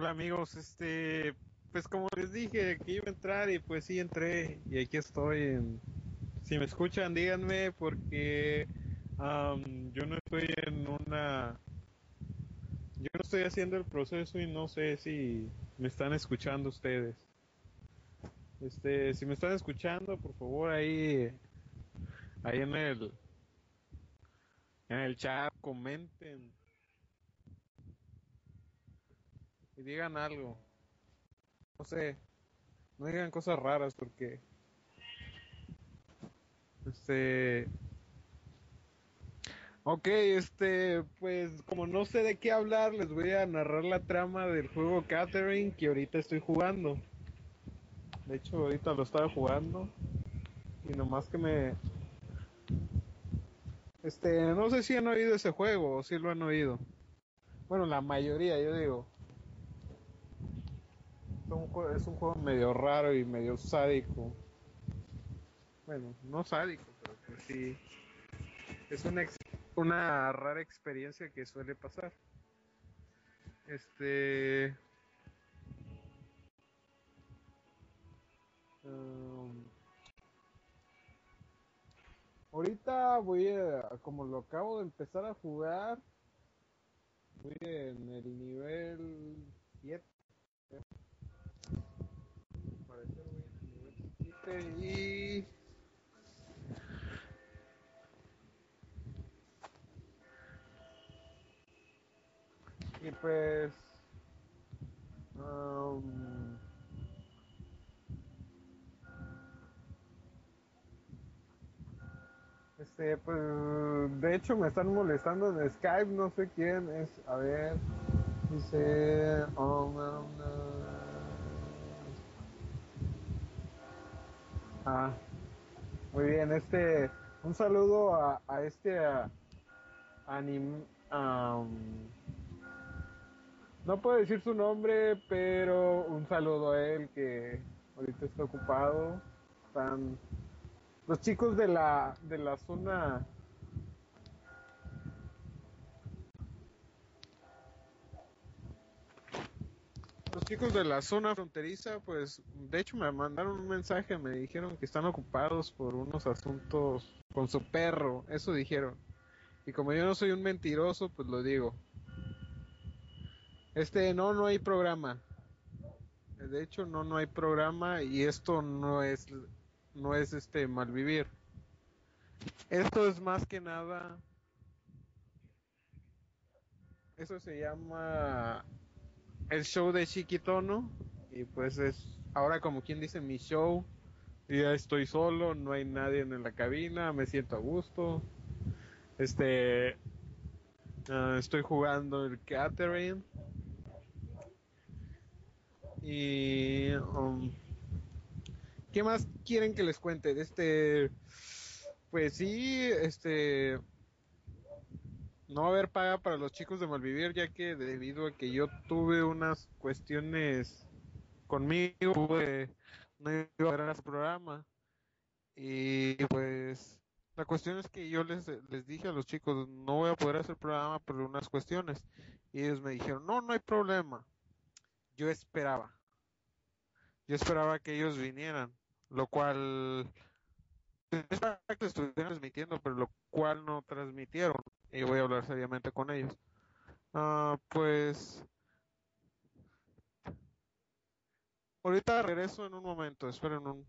Hola amigos, este, pues como les dije que iba a entrar y pues sí entré y aquí estoy. En... Si me escuchan, díganme porque am, yo no estoy en una, yo no estoy haciendo el proceso y no sé si me están escuchando ustedes. Este, si me están escuchando, por favor ahí, ahí en el, en el chat comenten y digan algo. No sé, no digan cosas raras porque este Ok, este, pues como no sé de qué hablar, les voy a narrar la trama del juego Catherine que ahorita estoy jugando. De hecho, ahorita lo estaba jugando y nomás que me este, no sé si han oído ese juego o si lo han oído. Bueno, la mayoría, yo digo. Es un, jue- es un juego medio raro y medio sádico. Bueno, no sádico, pero pues sí. Es una, ex- una rara experiencia que suele pasar. Este. um, ahorita voy a. Como lo acabo de empezar a jugar. Voy en el nivel 7. Al parecer voy en el 7 y. Pues. um, Este, pues, de hecho me están molestando en Skype, no sé quién es, a ver, dice, oh. Ah, muy bien, este, un saludo a, este, a, am, no puedo decir su nombre, pero un saludo a él que ahorita está ocupado, están los chicos de la, de la zona Los chicos de la zona fronteriza, pues, de hecho me mandaron un mensaje, me dijeron que están ocupados por unos asuntos con su perro, eso dijeron. Y como yo no soy un mentiroso, pues lo digo. Este, no, no hay programa. De hecho, no, no hay programa y esto no es, no es este malvivir. Esto es más que nada, eso se llama el show de Chiquitono y pues es ahora como quien dice mi show. Ya estoy solo no hay nadie en la cabina me siento a gusto. Este ah, estoy jugando el Catherine y um, qué más quieren que les cuente este pues sí este no va a haber paga para los chicos de Malvivir ya que debido a que yo tuve unas cuestiones conmigo pues, no iba a ver ese programa. Y pues la cuestión es que yo les, les dije a los chicos no voy a poder hacer programa por unas cuestiones. Y ellos me dijeron no no hay problema yo esperaba. Yo esperaba que ellos vinieran lo cual yo esperaba que estuvieran transmitiendo pero lo cual no transmitieron y voy a hablar seriamente con ellos. Ah, pues ahorita regreso en un momento esperen un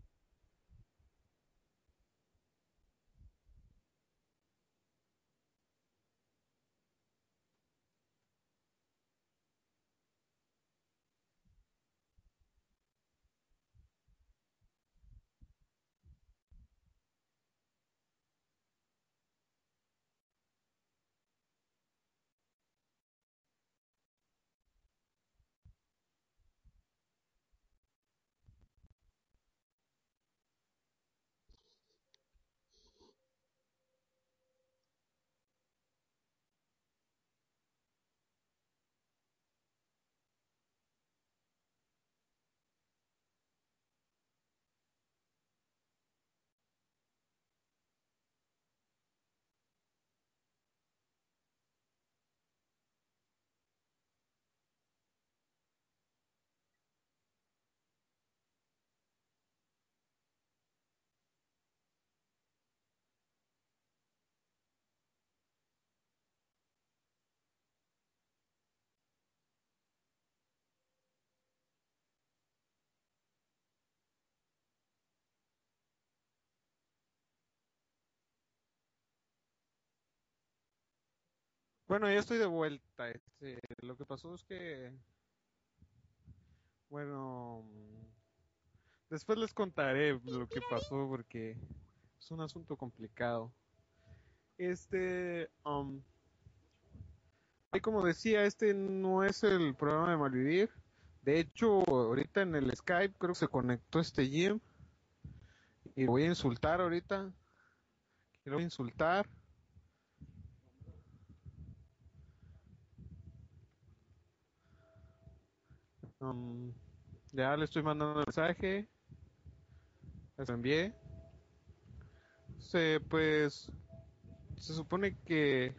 Bueno, ya estoy de vuelta. Este, lo que pasó es que, bueno, después les contaré lo que pasó porque es un asunto complicado. Este, um, y como decía, este no es el programa de Malvivir. De hecho, ahorita en el Skype creo que se conectó este Jim y lo voy a insultar ahorita. Quiero insultar. Um, ya le estoy mandando un mensaje. Les envié. Se, pues, se supone que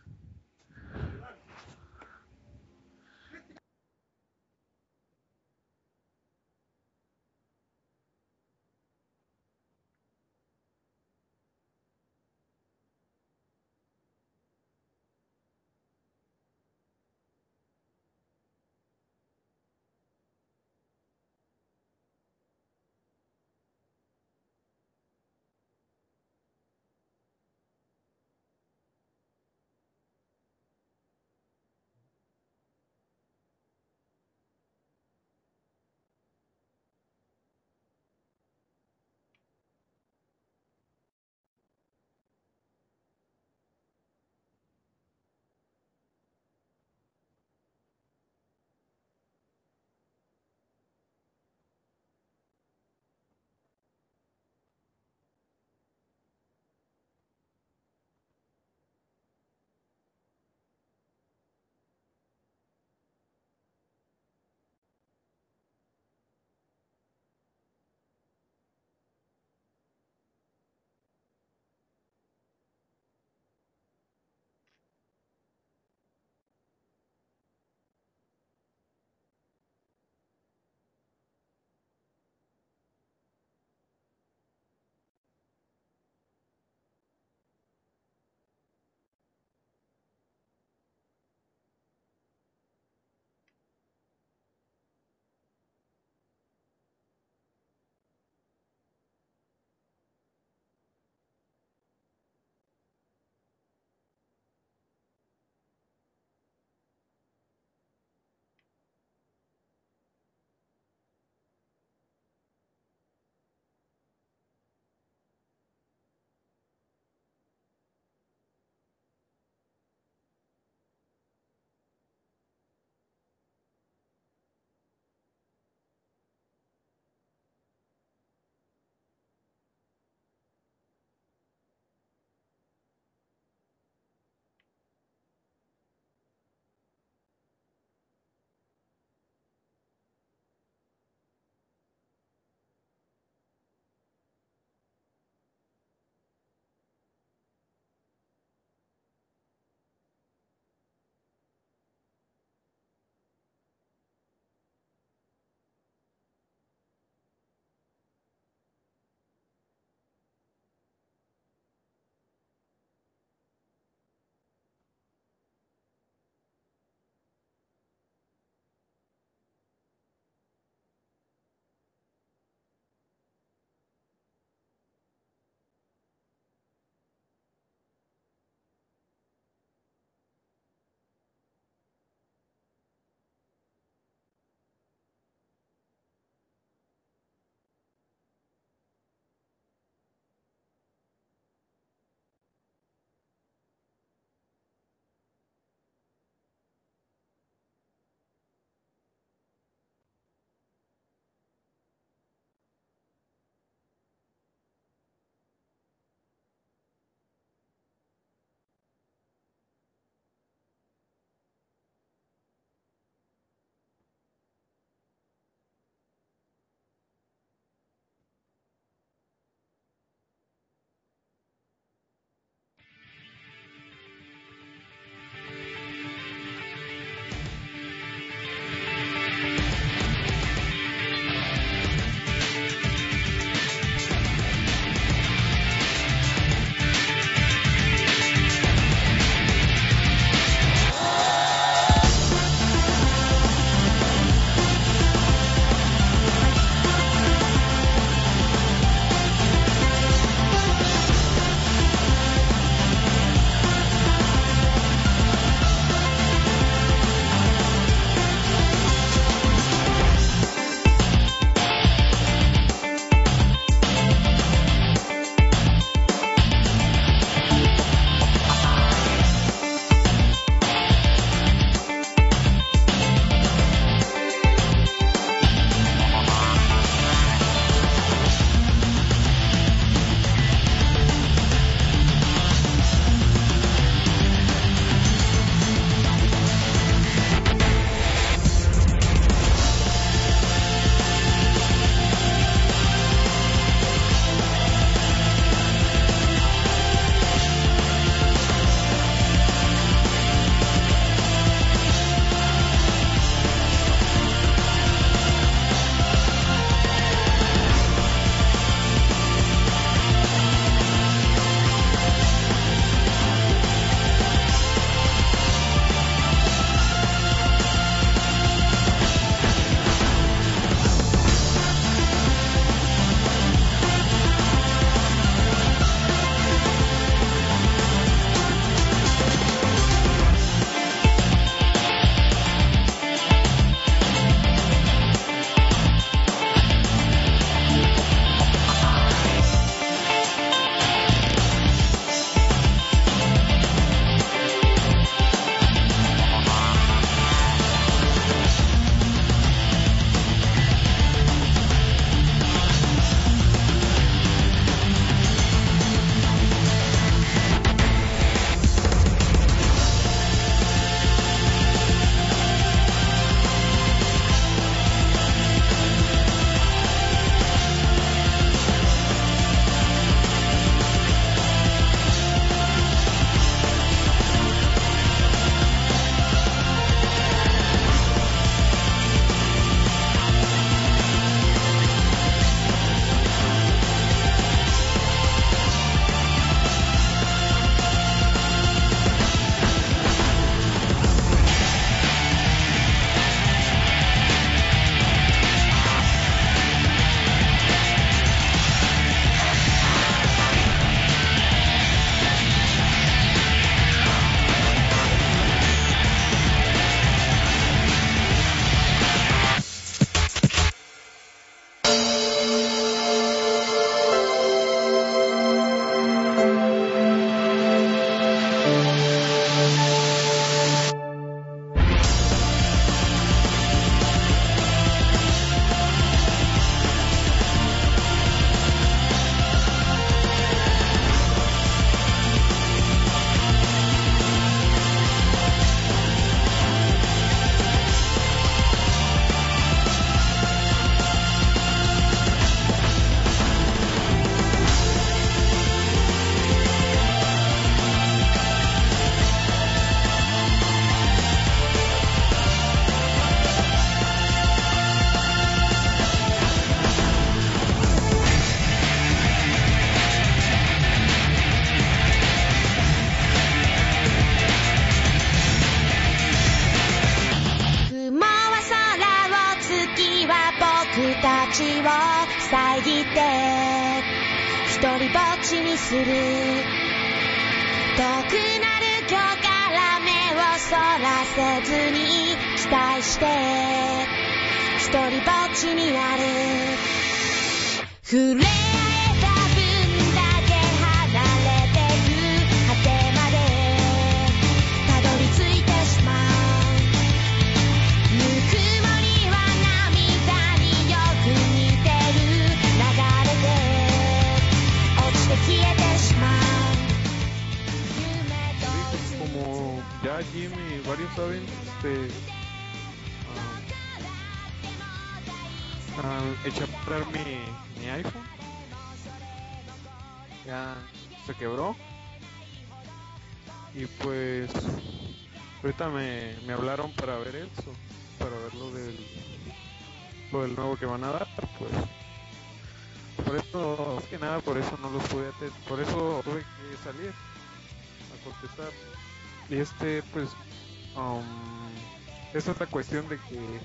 de que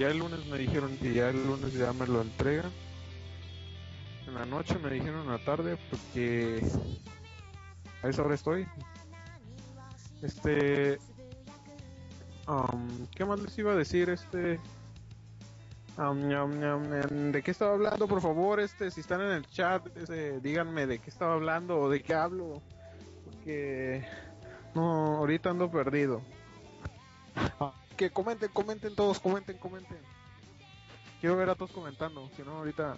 ya el lunes me dijeron que ya el lunes ya me lo entregan. En la noche me dijeron en la tarde porque a esa hora estoy. Este, um, ¿qué más les iba a decir? Este, um, ¿de qué estaba hablando? Por favor, este, si están en el chat, este, díganme de qué estaba hablando o de qué hablo, porque no, ahorita ando perdido. Que comenten, comenten todos, comenten, comenten. Quiero ver a todos comentando, si no ahorita,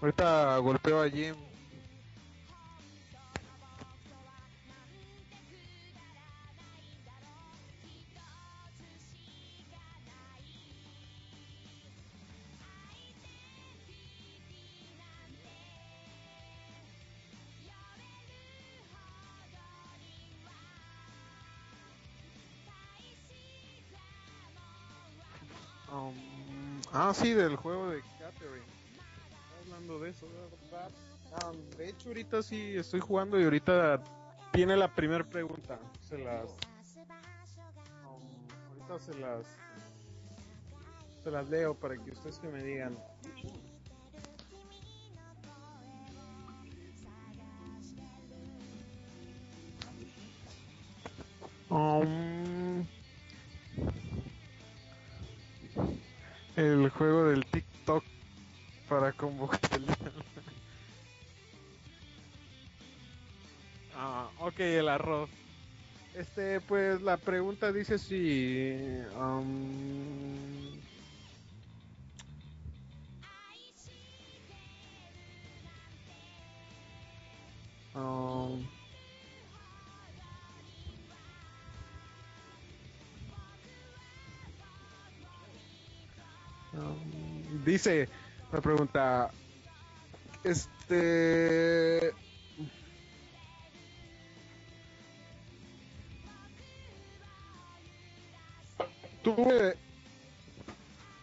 ahorita golpeo a Jim. Ah, sí, del juego de Catherine. Hablando de eso, ¿verdad? Um, de hecho, ahorita sí estoy jugando y ahorita tiene la primera pregunta. Se las. um, ahorita se las. Se las leo para que ustedes que me digan. Este, pues la pregunta dice si... um, um, um, dice la pregunta este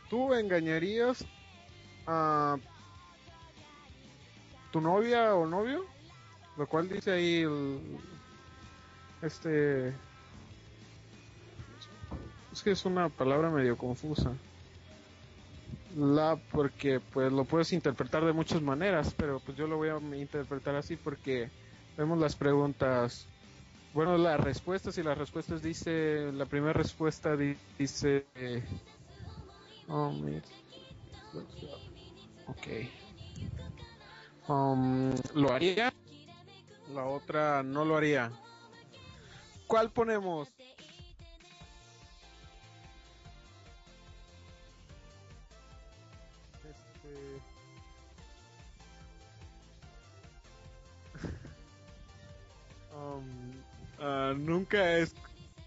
tú engañarías a tu novia o novio lo cual dice ahí el, este es que es una palabra medio confusa. La porque pues lo puedes interpretar de muchas maneras pero pues yo lo voy a interpretar así porque vemos las preguntas bueno las respuestas y las respuestas dice la primera respuesta di- dice eh, oh, ok. Um, lo haría la otra no lo haría. ¿cuál ponemos? Ah, nunca es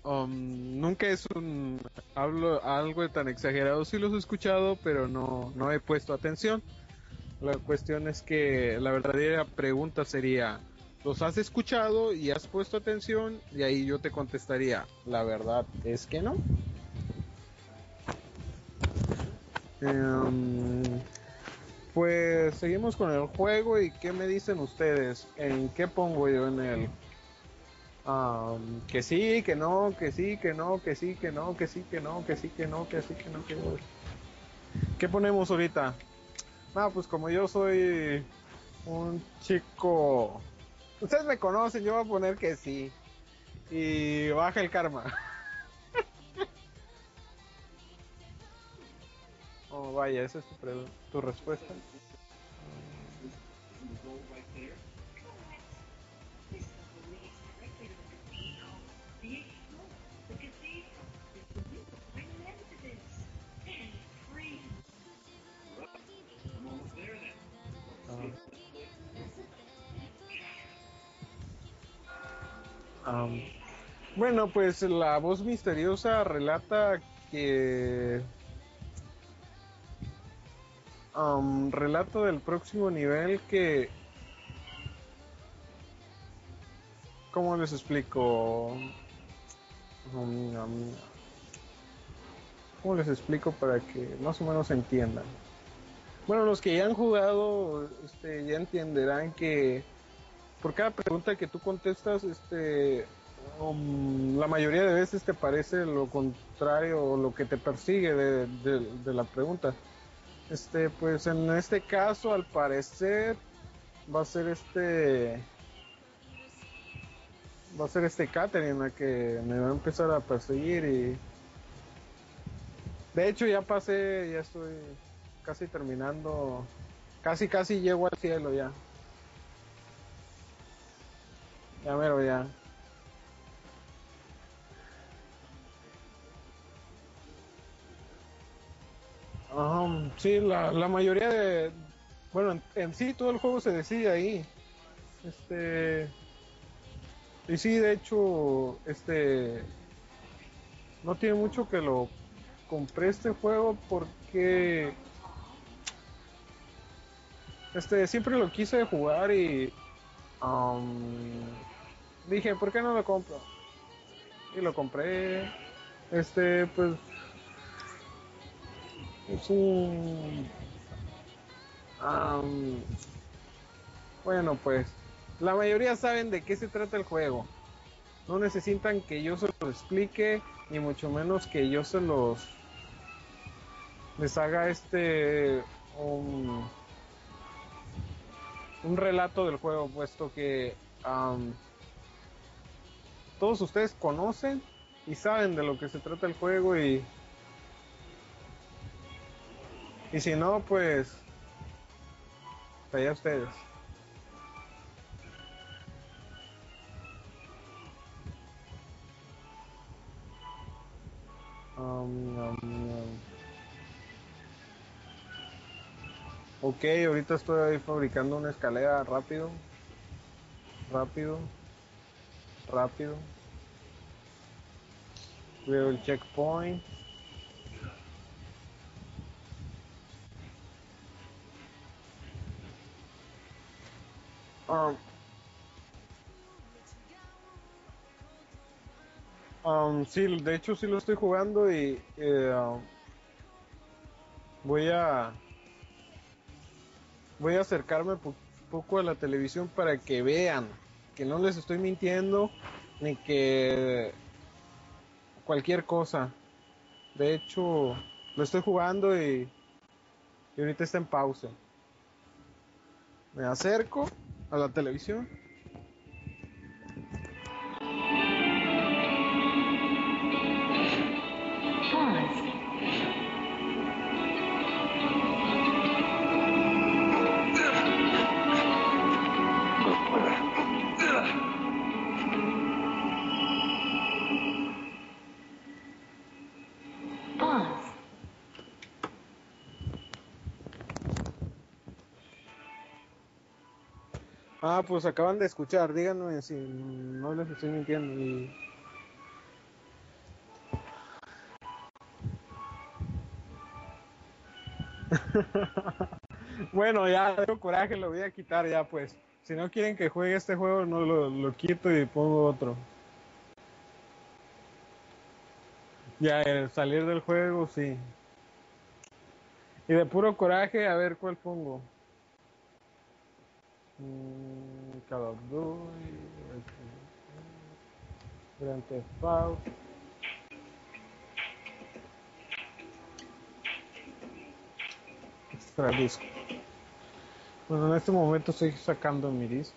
um, nunca es un hablo algo tan exagerado. Sí los he escuchado pero no no he puesto atención. La cuestión es que la verdadera pregunta sería los has escuchado y has puesto atención y ahí yo te contestaría la verdad es que no. Em, pues seguimos con el juego y qué me dicen ustedes en qué pongo yo en el Am, que sí, que no, que sí, que no, que sí, que no, que sí, que no, que sí, que no, que sí, que no, que no. ¿Qué ponemos ahorita? Ah, pues como yo soy un chico... Ustedes me conocen, yo voy a poner que sí. Y baja el karma. oh, vaya, esa es tu, tu respuesta. Bueno, pues la voz misteriosa relata que... am, relato del próximo nivel que... ¿Cómo les explico? ¿Cómo les explico para que más o menos entiendan? Bueno, los que ya han jugado este, ya entenderán que por cada pregunta que tú contestas, este, um, la mayoría de veces te parece lo contrario o lo que te persigue de, la pregunta. Este, pues en este caso, al parecer, va a ser este, va a ser este Catherine la que me va a empezar a perseguir y, de hecho ya pasé, ya estoy casi terminando, casi casi llego al cielo ya. Ya mero, ya. Sí, la, la mayoría de... Bueno, en, sí todo el juego se decide ahí. Este... Y sí, de hecho, este... No tiene mucho que lo compré este juego porque... Este, siempre lo quise jugar y... am, dije, ¿por qué no lo compro? Y lo compré. Este, pues es un am, bueno pues la mayoría saben de qué se trata el juego no necesitan que yo se los explique ni mucho menos que yo se los les haga este un, relato del juego puesto que am, todos ustedes conocen y saben de lo que se trata el juego y Y si no, pues. Allá ustedes. Um, um, um. Ok, ahorita estoy fabricando una escalera rápido. Rápido. Rápido. Veo el checkpoint. Um, um, sí, de hecho sí lo estoy jugando y eh, um, voy a voy a acercarme un poco a la televisión para que vean que no les estoy mintiendo ni que cualquier cosa. De hecho, lo estoy jugando y, y ahorita está en pausa. Me acerco a la televisión. Ah, pues acaban de escuchar, díganme si no les estoy mintiendo. Bueno, ya tengo coraje, lo voy a quitar ya pues. Si no quieren que juegue este juego, no lo, lo quito y pongo otro. Ya, el salir del juego, sí. Y de puro coraje, a ver cuál pongo. Mm, Call of Duty, Grand Theft Auto. Extra disco. Bueno, en este momento estoy sacando mi disco.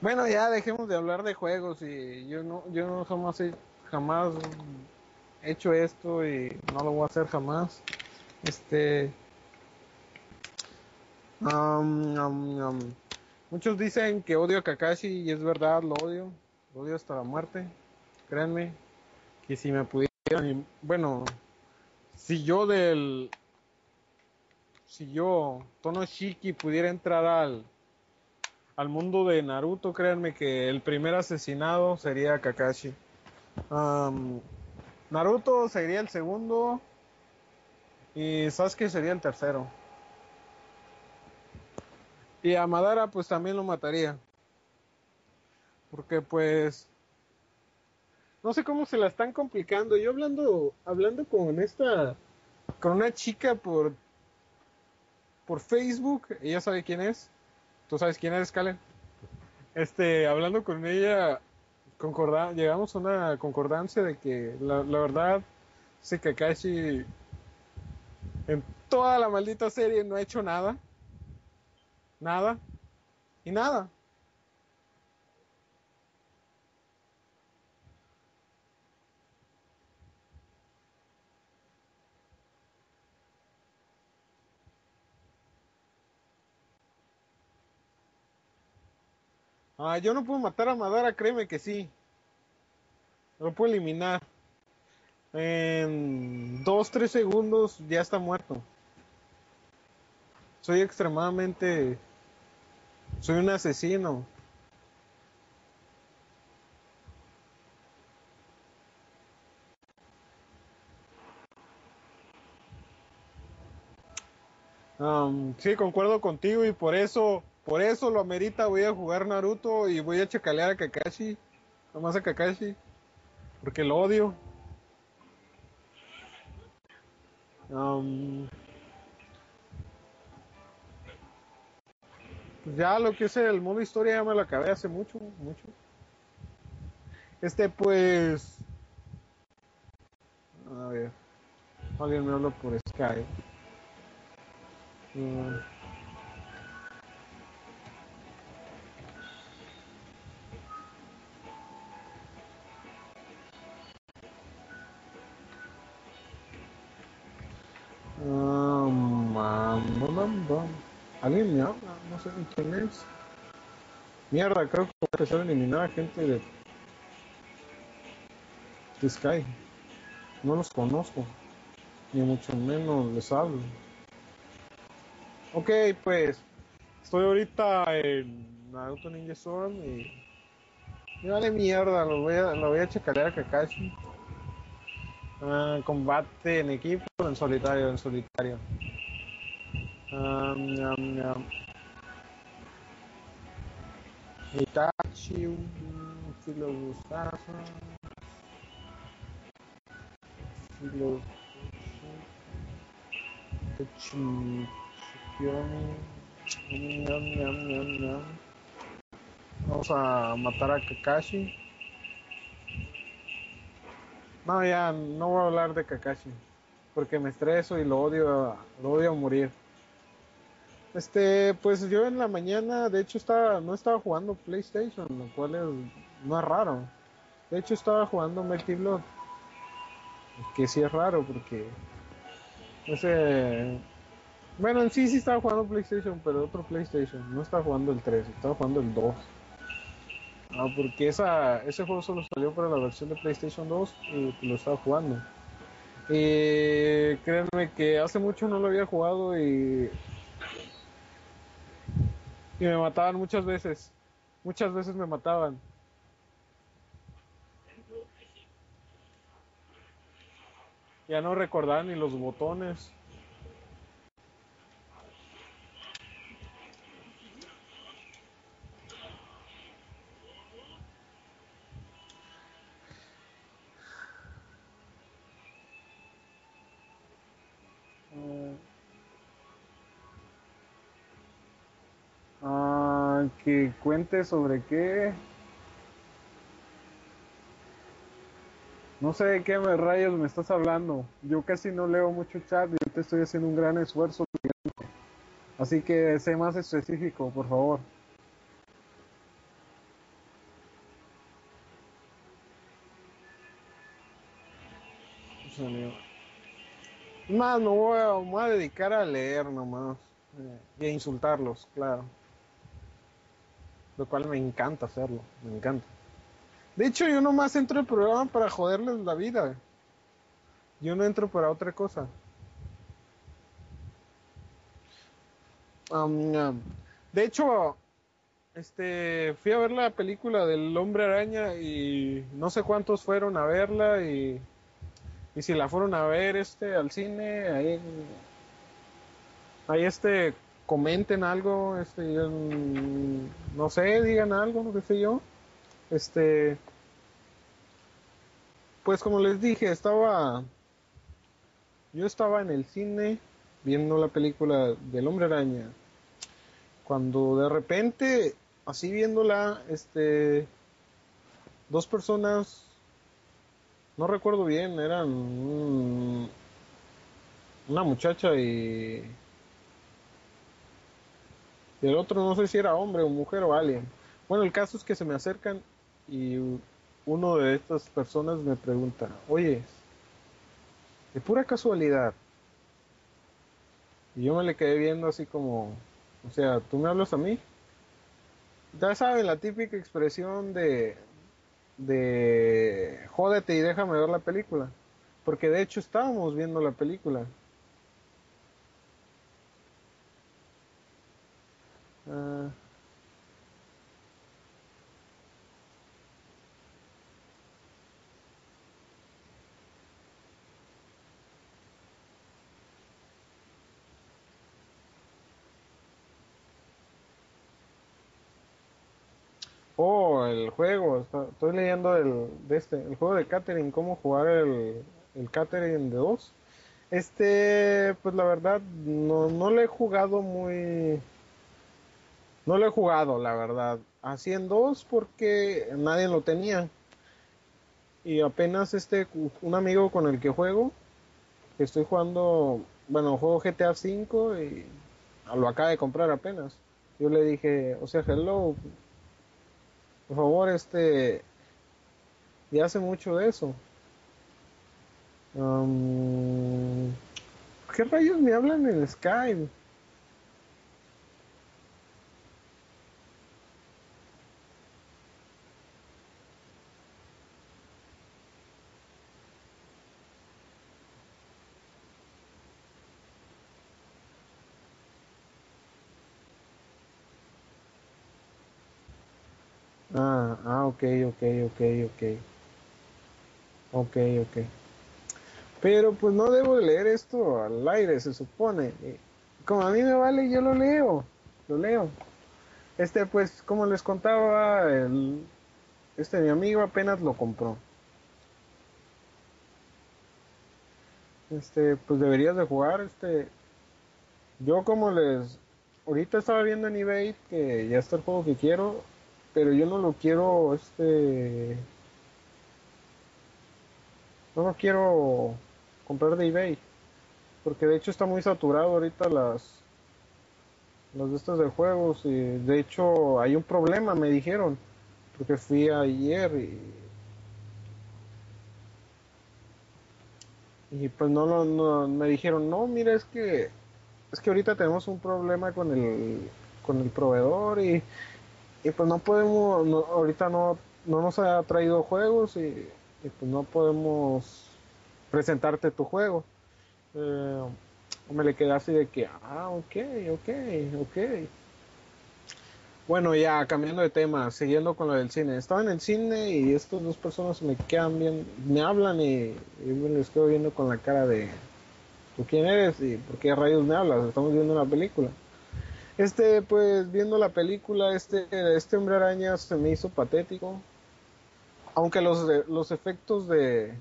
Bueno, ya dejemos de hablar de juegos y yo no, yo no jamás jamás he hecho esto y no lo voy a hacer jamás. Este, muchos dicen que odio a Kakashi y es verdad, lo odio, lo odio hasta la muerte. Créanme que si me pudieran, bueno, si yo del, si yo, Tono Shiki, pudiera entrar al, al mundo de Naruto, créanme que el primer asesinado sería Kakashi. Naruto sería el segundo y Sasuke sería el tercero. Y a Madara pues también lo mataría. Porque pues no sé cómo se la están complicando. Yo hablando hablando con esta con una chica por por Facebook, ella sabe quién es. ¿Tú sabes quién es, Kalen? Este, hablando con ella, concorda llegamos a una concordancia de que la, la verdad, ese Kakashi en toda la maldita serie no ha hecho nada. Nada. Y nada. Ah, yo no puedo matar a Madara, créeme que sí. Lo puedo eliminar. En dos, tres segundos ya está muerto. Soy extremadamente... Soy un asesino. Um, sí, concuerdo contigo y por eso, por eso lo amerita, voy a jugar Naruto y voy a chacalear a Kakashi, nomás a Kakashi, porque lo odio. Um, ya lo que es el modo historia ya me lo acabé hace mucho, mucho. Este pues, a ver, alguien me habla por Skype. Mm. Ah, mam, bam, bam. ¿Alguien me? Sé ni. Mierda, creo que voy a eliminar a gente de, Sky. No los conozco. Ni mucho menos les hablo. Ok, pues. Estoy ahorita en Naruto Ninja Storm y. Me vale mierda, lo voy a, lo voy a Kakashi. Ah, combate en equipo en solitario, en solitario. Ah. Itachi, un filo gustazo. Filo. Vamos a matar a Kakashi. No, ya, no voy a hablar de Kakashi. Porque me estreso y lo odio, lo odio a morir. Este, pues yo en la mañana, de hecho, estaba, no estaba jugando PlayStation, lo cual es, no es raro. De hecho, estaba jugando Melty Blood. Que sí es raro porque ese. Bueno, en sí sí estaba jugando PlayStation, pero otro PlayStation. No estaba jugando el 3, estaba jugando el 2. Ah, porque esa, ese juego solo salió para la versión de PlayStation 2 y lo estaba jugando. Y créanme que hace mucho no lo había jugado y. Y me mataban muchas veces. Muchas veces me mataban. Ya no recordaba ni los botones. Que cuente sobre qué. No sé de qué me- rayos me estás hablando. Yo casi no leo mucho chat y ahorita estoy haciendo un gran esfuerzo. Así que sé más específico, por favor. Más, me voy a, a dedicar a leer nomás. eh, y a insultarlos, claro. Lo cual me encanta hacerlo, me encanta. De hecho, yo nomás entro al programa para joderles la vida. Yo no entro para otra cosa. De hecho, este, fui a ver la película del Hombre Araña y no sé cuántos fueron a verla y, y si la fueron a ver este al cine, ahí, ahí este, comenten algo, este, mm, no sé, digan algo, no sé yo. Este, pues como les dije, estaba, yo estaba en el cine viendo la película del Hombre Araña. Cuando de repente, así viéndola, este, dos personas, no recuerdo bien, eran un- una muchacha y, y el otro no sé si era hombre o mujer o alguien. Bueno, el caso es que se me acercan y uno de estas personas me pregunta, oye, de pura casualidad, y yo me le quedé viendo así como, o sea, ¿tú me hablas a mí? Ya saben, la típica expresión de, de jódete y déjame ver la película. Porque de hecho estábamos viendo la película. Ah, oh, el juego. estoy leyendo el, de este, el juego de Catherine, cómo jugar el, el Catherine de 2. Este, pues la verdad, no, no lo he jugado muy... No lo he jugado, la verdad. Así en dos porque nadie lo tenía. Y apenas este, un amigo con el que juego, estoy jugando, bueno, juego GTA V y lo acaba de comprar apenas. Yo le dije, o sea, hello, por favor, este, ya hace mucho de eso. Um, ¿Qué rayos me hablan en Skype? Ah, ok, ok, ok, ok. Ok, ok. Pero pues no debo de leer esto al aire, se supone. Eh, Como a mí me vale, yo lo leo. Lo leo. Este, pues, como les contaba, el, este mi amigo apenas lo compró. Este, pues deberías de jugar, este. Yo como les, ahorita estaba viendo en eBay que ya está el juego que quiero, pero yo no lo quiero, este, no lo quiero comprar de eBay, porque de hecho está muy saturado ahorita las, los de estos de juegos y de hecho hay un problema, me dijeron, porque fui ayer y, y pues no, lo- no, me dijeron, no, mira, es que, es que ahorita tenemos un problema con el, con el proveedor y, y pues no podemos, no- ahorita no, no nos ha traído juegos y, pues no podemos presentarte tu juego. Eh, me le quedé así de que, ah, ok, ok, ok. Bueno, ya cambiando de tema, siguiendo con lo del cine. Estaba en el cine y estas dos personas me quedan bien, me hablan y, y me les quedo viendo con la cara de, ¿tú quién eres? ¿Y por qué rayos me hablas? Estamos viendo una película. Este, pues, viendo la película, este, este hombre araña se me hizo patético. Aunque los, de- los efectos de, de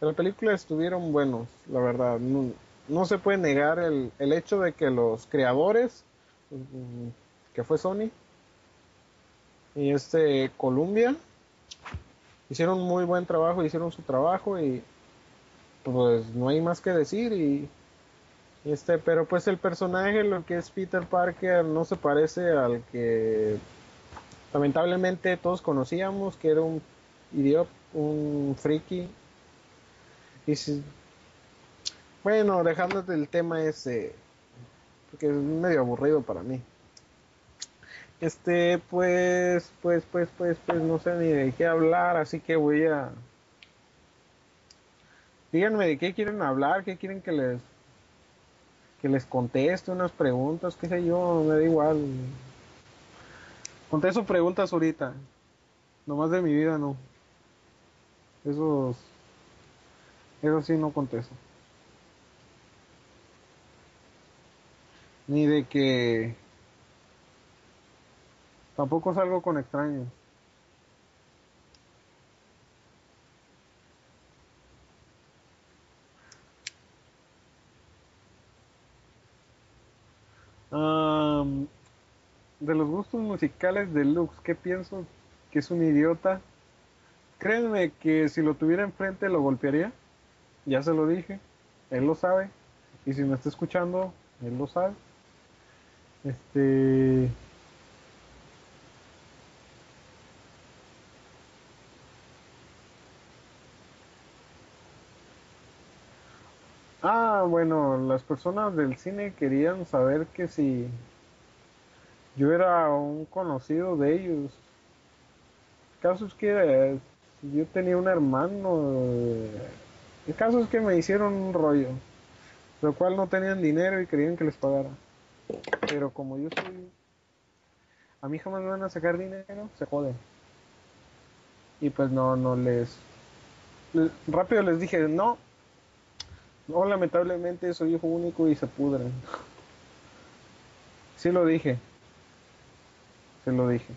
la película estuvieron buenos, la verdad. No, no se puede negar el, el hecho de que los creadores, mm, que fue Sony, y este Columbia, hicieron muy buen trabajo, hicieron su trabajo y pues no hay más que decir y este, pero pues el personaje, lo que es Peter Parker, no se parece al que lamentablemente todos conocíamos, que era un idiota, un friki. Y si, bueno, dejando el tema ese, porque es medio aburrido para mí. Este, pues, pues, pues, pues, pues, no sé ni de qué hablar, así que voy a... Díganme de qué quieren hablar, qué quieren que les que les conteste unas preguntas, qué sé yo, me da igual. Contesto preguntas ahorita. Nomás de mi vida no. Esos. Eso sí no contesto. Ni de que. Tampoco salgo con extraños. De los gustos musicales de Lux, ¿qué pienso? Que es un idiota. Créanme que si lo tuviera enfrente lo golpearía. Ya se lo dije. Él lo sabe. Y si me está escuchando, él lo sabe. Este. Ah, bueno, las personas del cine querían saber que si yo era un conocido de ellos. El caso es que eh, yo tenía un hermano. eh, El caso es que me hicieron un rollo, lo cual no tenían dinero y querían que les pagara. Pero como yo soy... A mí jamás me van a sacar dinero, se jode. Y pues no, no les... le- Rápido les dije, no, no, lamentablemente soy hijo único y se pudren. Sí lo dije. Se lo dije.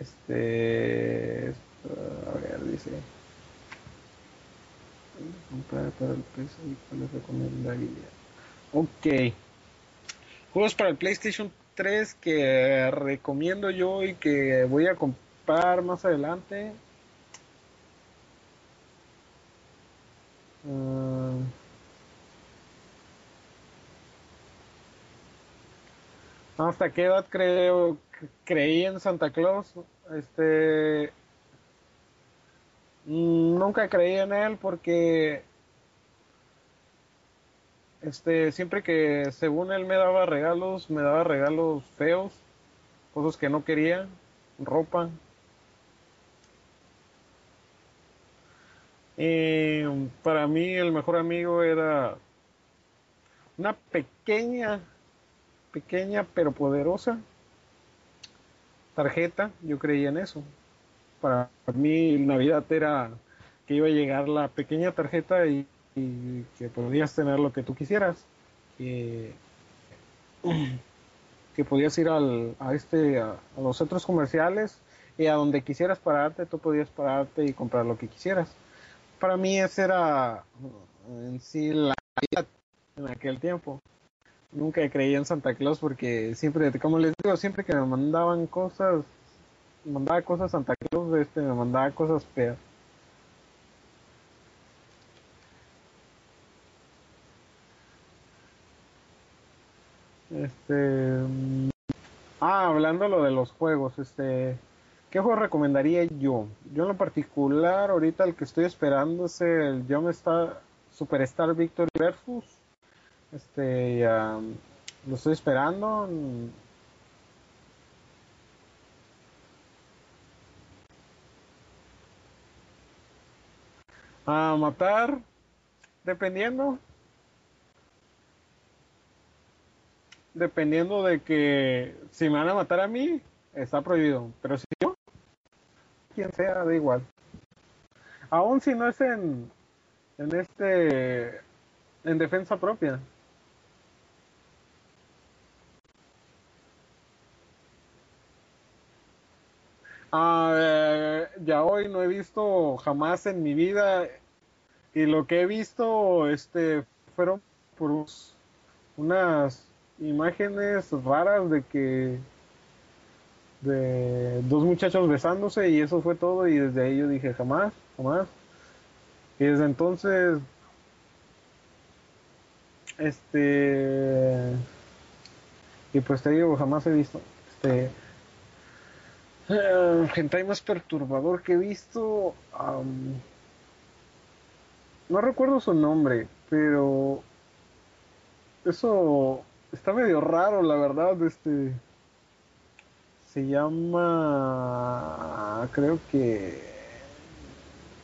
Este. A ver, dice. Comprar para el PC y cuál recomendaría. Ok. Juegos para el PlayStation 3 que recomiendo yo y que voy a comprar más adelante. Ah, ¿Hasta qué edad creo creí en Santa Claus? Este nunca creí en él porque este siempre que según él me daba regalos, me daba regalos feos, cosas que no quería, ropa. Para mí el mejor amigo era una pequeña, pequeña pero poderosa tarjeta. Yo creía en eso. Para mí Navidad era que iba a llegar la pequeña tarjeta y, que podías tener lo que tú quisieras. Que, podías ir a este a, a los centros comerciales y a donde quisieras pararte, tú podías pararte y comprar lo que quisieras para mí esa era uh, en sí la Navidad en aquel tiempo. Nunca creí en Santa Claus porque siempre, como les digo, siempre que me mandaban cosas, mandaba cosas Santa Claus, este, me mandaba cosas feas. Este, mm, ah, hablando lo de los juegos, este, ¿qué juego recomendaría yo? Yo en lo particular, ahorita el que estoy esperando es el Jump Star Superstar Victory Versus. Este, lo estoy esperando. A matar, dependiendo. Dependiendo de que si me van a matar a mí, está prohibido. Pero si yo, quien sea, da igual. Aún si no es en, en este, en defensa propia. Ah, eh, ya hoy no he visto jamás en mi vida y lo que he visto, este, fueron unas imágenes raras de que de dos muchachos besándose y eso fue todo y desde ahí yo dije jamás, jamás. Y desde entonces, este, y pues te digo, jamás he visto, este, hentai más perturbador que he visto, no recuerdo su nombre, pero eso está medio raro, la verdad, este, se llama, creo que,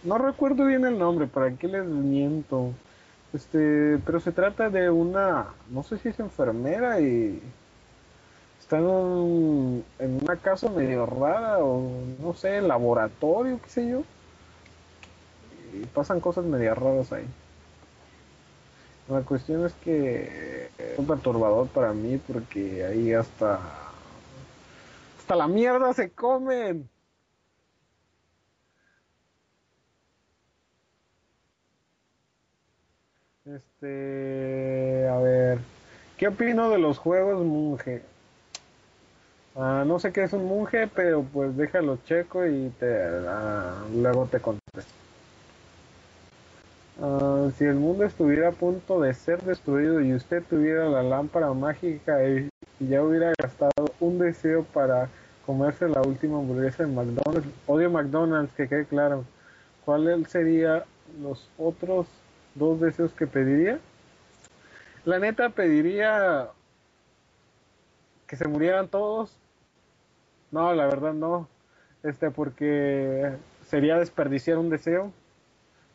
no recuerdo bien el nombre, ¿para qué les miento? Este, pero se trata de una, no sé si es enfermera y está en, un- una casa medio rara o no sé, laboratorio, qué sé yo. Y pasan cosas medio raras ahí. La cuestión es que es un perturbador para mí porque ahí hasta hasta la mierda se comen. Este, a ver, ¿qué opino de los juegos monje? Ah, no sé qué es un monje, pero pues déjalo checo y te ah, luego te contesto. Ah, si el mundo estuviera a punto de ser destruido y usted tuviera la lámpara mágica y, y ya hubiera gastado un deseo para comerse la última hamburguesa en McDonald's, odio McDonald's, que quede claro. ¿Cuáles serían los otros dos deseos que pediría? La neta pediría que se murieran todos. No, la verdad no. Este, porque sería desperdiciar un deseo.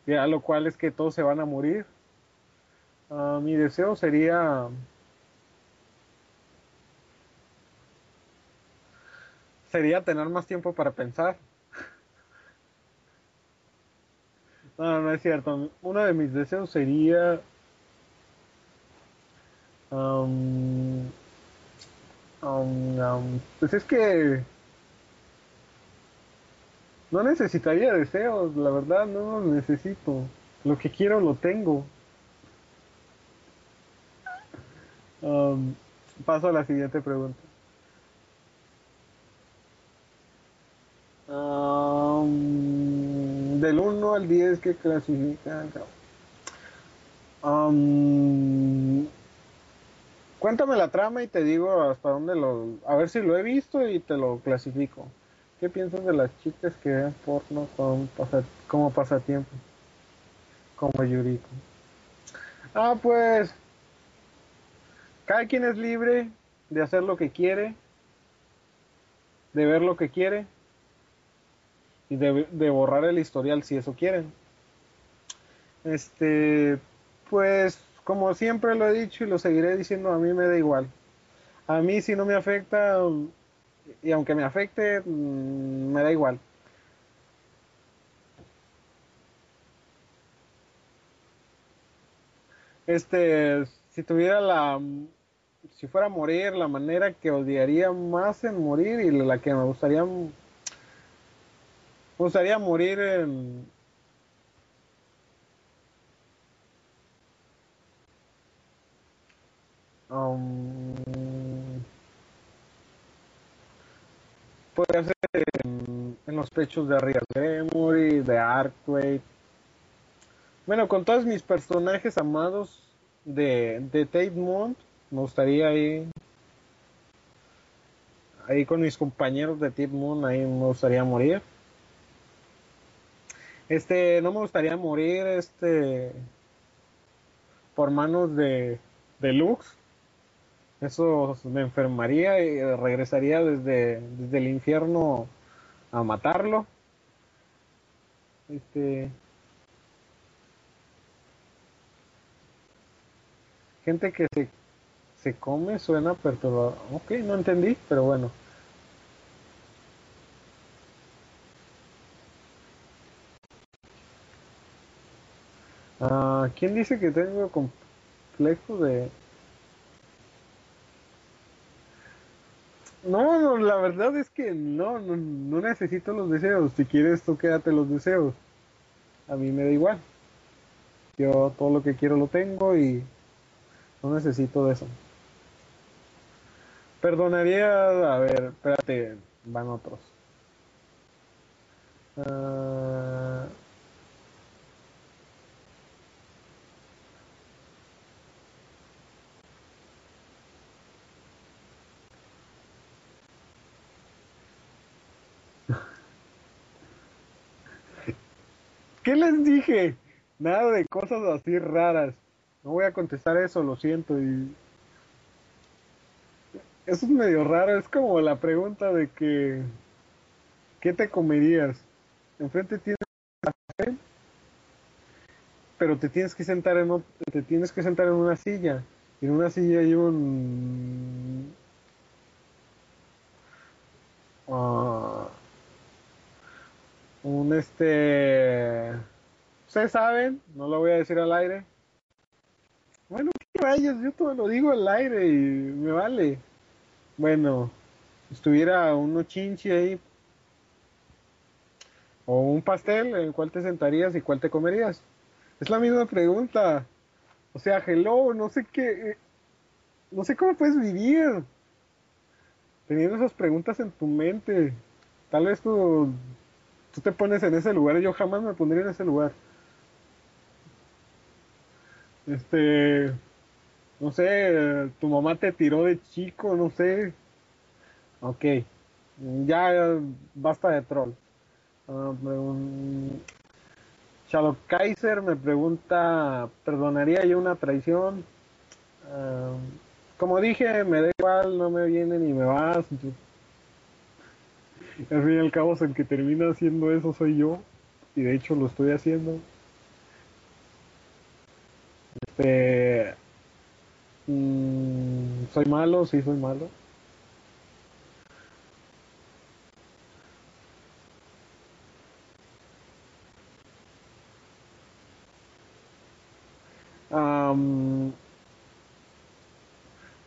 Ya lo cual es que todos se van a morir. Ah, mi deseo sería sería tener más tiempo para pensar. No, no es cierto. Uno de mis deseos sería am, am, am, pues es que no necesitaría deseos, la verdad, no los necesito. Lo que quiero lo tengo. Paso a la siguiente pregunta. Am, del 1 al 10, ¿qué clasifica? Am, cuéntame la trama y te digo hasta dónde lo... A ver si lo he visto y te lo clasifico. ¿Qué piensas de las chicas que ven porno con como pasatiempo? Como Yuriko. Ah, pues... Cada quien es libre de hacer lo que quiere, de ver lo que quiere y de, de borrar el historial si eso quieren. Este, pues como siempre lo he dicho y lo seguiré diciendo, a mí me da igual. A mí si no me afecta y aunque me afecte, mm, me da igual. Este, si tuviera la, si fuera a morir, la manera que odiaría más en morir y la que me gustaría, gustaría morir en, um, podría ser en, los pechos de Arias Memory, de Arkway. Bueno, con todos mis personajes amados de, de Tate Moon, me gustaría ahí, ahí con mis compañeros de Tate Moon, ahí me gustaría morir. Este, no me gustaría morir, este, por manos de, de Lux. Eso me enfermaría y regresaría desde, desde el infierno a matarlo. Este, gente que se, se come suena perturbador. Ok, no entendí, pero bueno. Ah, ¿Quién dice que tengo complejo de... No, no, la verdad es que no, no, no necesito los deseos. Si quieres, tú quédate los deseos. A mí me da igual. Yo todo lo que quiero lo tengo y no necesito de eso. Perdonaría, a ver, espérate, van otros. Ah, ¿Qué les dije? Nada de cosas así raras. No voy a contestar eso, lo siento. Y... Eso es medio raro. Es como la pregunta de que... ¿Qué te comerías? Enfrente tienes café, pero te tienes que sentar en te tienes que sentar en una silla. Y en una silla hay un ah, un este ustedes saben, no lo voy a decir al aire. Bueno, qué rayos, yo todo lo digo al aire y me vale. Bueno, estuviera uno chinchi ahí o un pastel, ¿en cuál te sentarías y cuál te comerías? Es la misma pregunta. O sea, hello, no sé qué, no sé cómo puedes vivir teniendo esas preguntas en tu mente. Tal vez tú, tú te pones en ese lugar, yo jamás me pondría en ese lugar. Este, no sé, tu mamá te tiró de chico, no sé. Ok, ya basta de troll. Pregun- Shadow Kaiser me pregunta, ¿perdonaría yo una traición? Ah, como dije, me da igual, no me viene ni me vas. Al fin y al cabo, el que termina haciendo eso soy yo. Y de hecho lo estoy haciendo. Este, mm, soy malo, sí soy malo.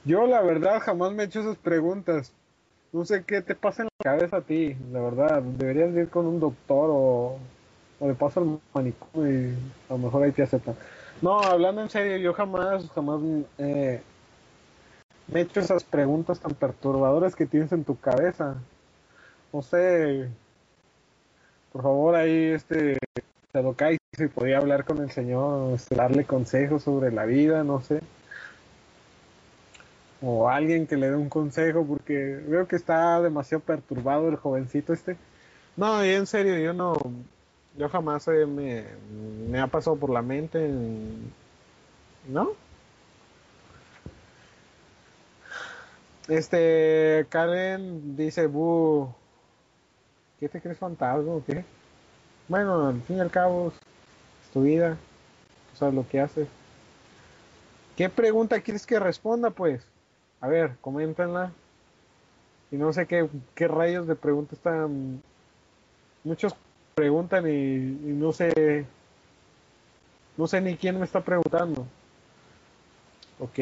Yo la verdad jamás me he hecho esas preguntas. No sé qué te pasa en la cabeza a ti, la verdad. Deberías ir con un doctor o, o de paso al manicomio y a lo mejor ahí te aceptan. No, hablando en serio, yo jamás, jamás eh, me he hecho esas preguntas tan perturbadoras que tienes en tu cabeza. No sé, por favor ahí este Sadokai si podía hablar con el señor, este, darle consejos sobre la vida, no sé. O alguien que le dé un consejo porque veo que está demasiado perturbado el jovencito este. No, y en serio, yo no, yo jamás eh, me, me ha pasado por la mente, ¿no? Este, Karen dice, Bu, ¿qué te crees fantasma o qué? Bueno, al fin y al cabo, es tu vida, tú sabes lo que haces. ¿Qué pregunta quieres que responda, pues? A ver, coméntenla. Y no sé qué, qué rayos de preguntas están. Muchos preguntan y, no sé. No sé ni quién me está preguntando. Ok.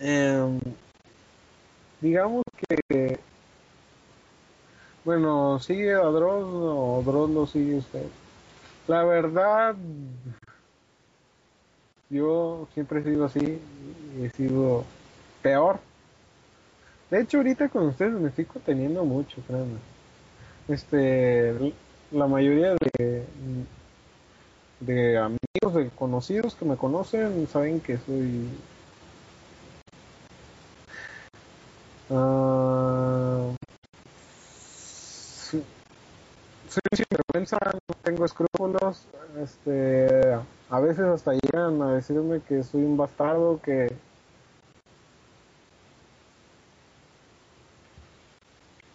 Em, digamos que. Bueno, ¿sigue a Dross o Dross lo sigue usted? La verdad, yo siempre he sido así, y he sido peor. De hecho, ahorita con ustedes me estoy conteniendo mucho, créanme. Este, la mayoría de, de amigos, de conocidos que me conocen, saben que soy... ah, sí, soy un sinvergüenza, no tengo escrúpulos, este, a veces hasta llegan a decirme que soy un bastardo, que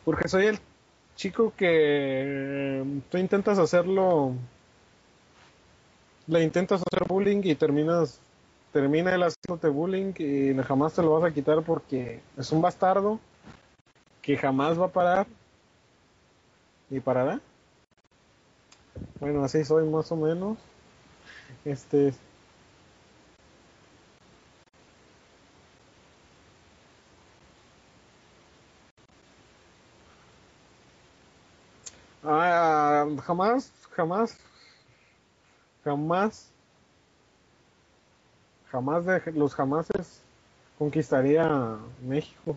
porque soy el chico que tú intentas hacerlo, le intentas hacer bullying y terminas, termina él haciéndote bullying y jamás te lo vas a quitar porque es un bastardo que jamás va a parar y parará. Bueno, así soy más o menos. Este. Ah, jamás, jamás, jamás, jamás de los jamases conquistaría México.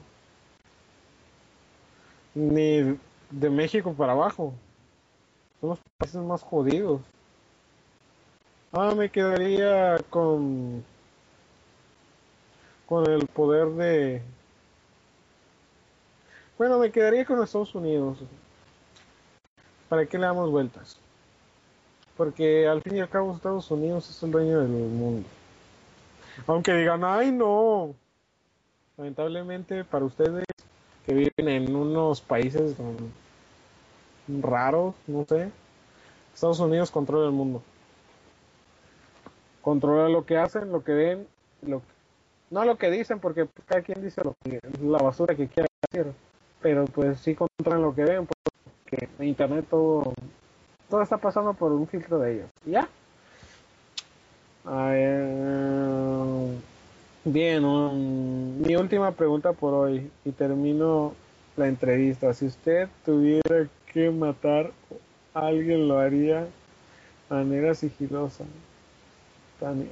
Ni de México para abajo. Son los países más jodidos. Ah, me quedaría con con el poder de bueno, me quedaría con Estados Unidos. ¿Para qué le damos vueltas? Porque al fin y al cabo Estados Unidos es el dueño del mundo. Aunque digan, ay no. Lamentablemente para ustedes que viven en unos países um, raros, no sé, Estados Unidos controla el mundo. Controla lo que hacen, lo que ven, lo no lo que dicen, porque cada quien dice lo que, la basura que quiera decir, pero pues sí controlan lo que ven, porque en internet todo, todo está pasando por un filtro de ellos. ¿Y ¿Ya? Bien, mi última pregunta por hoy y termino la entrevista. Si usted tuviera que matar alguien, lo haría de manera sigilosa. Tania.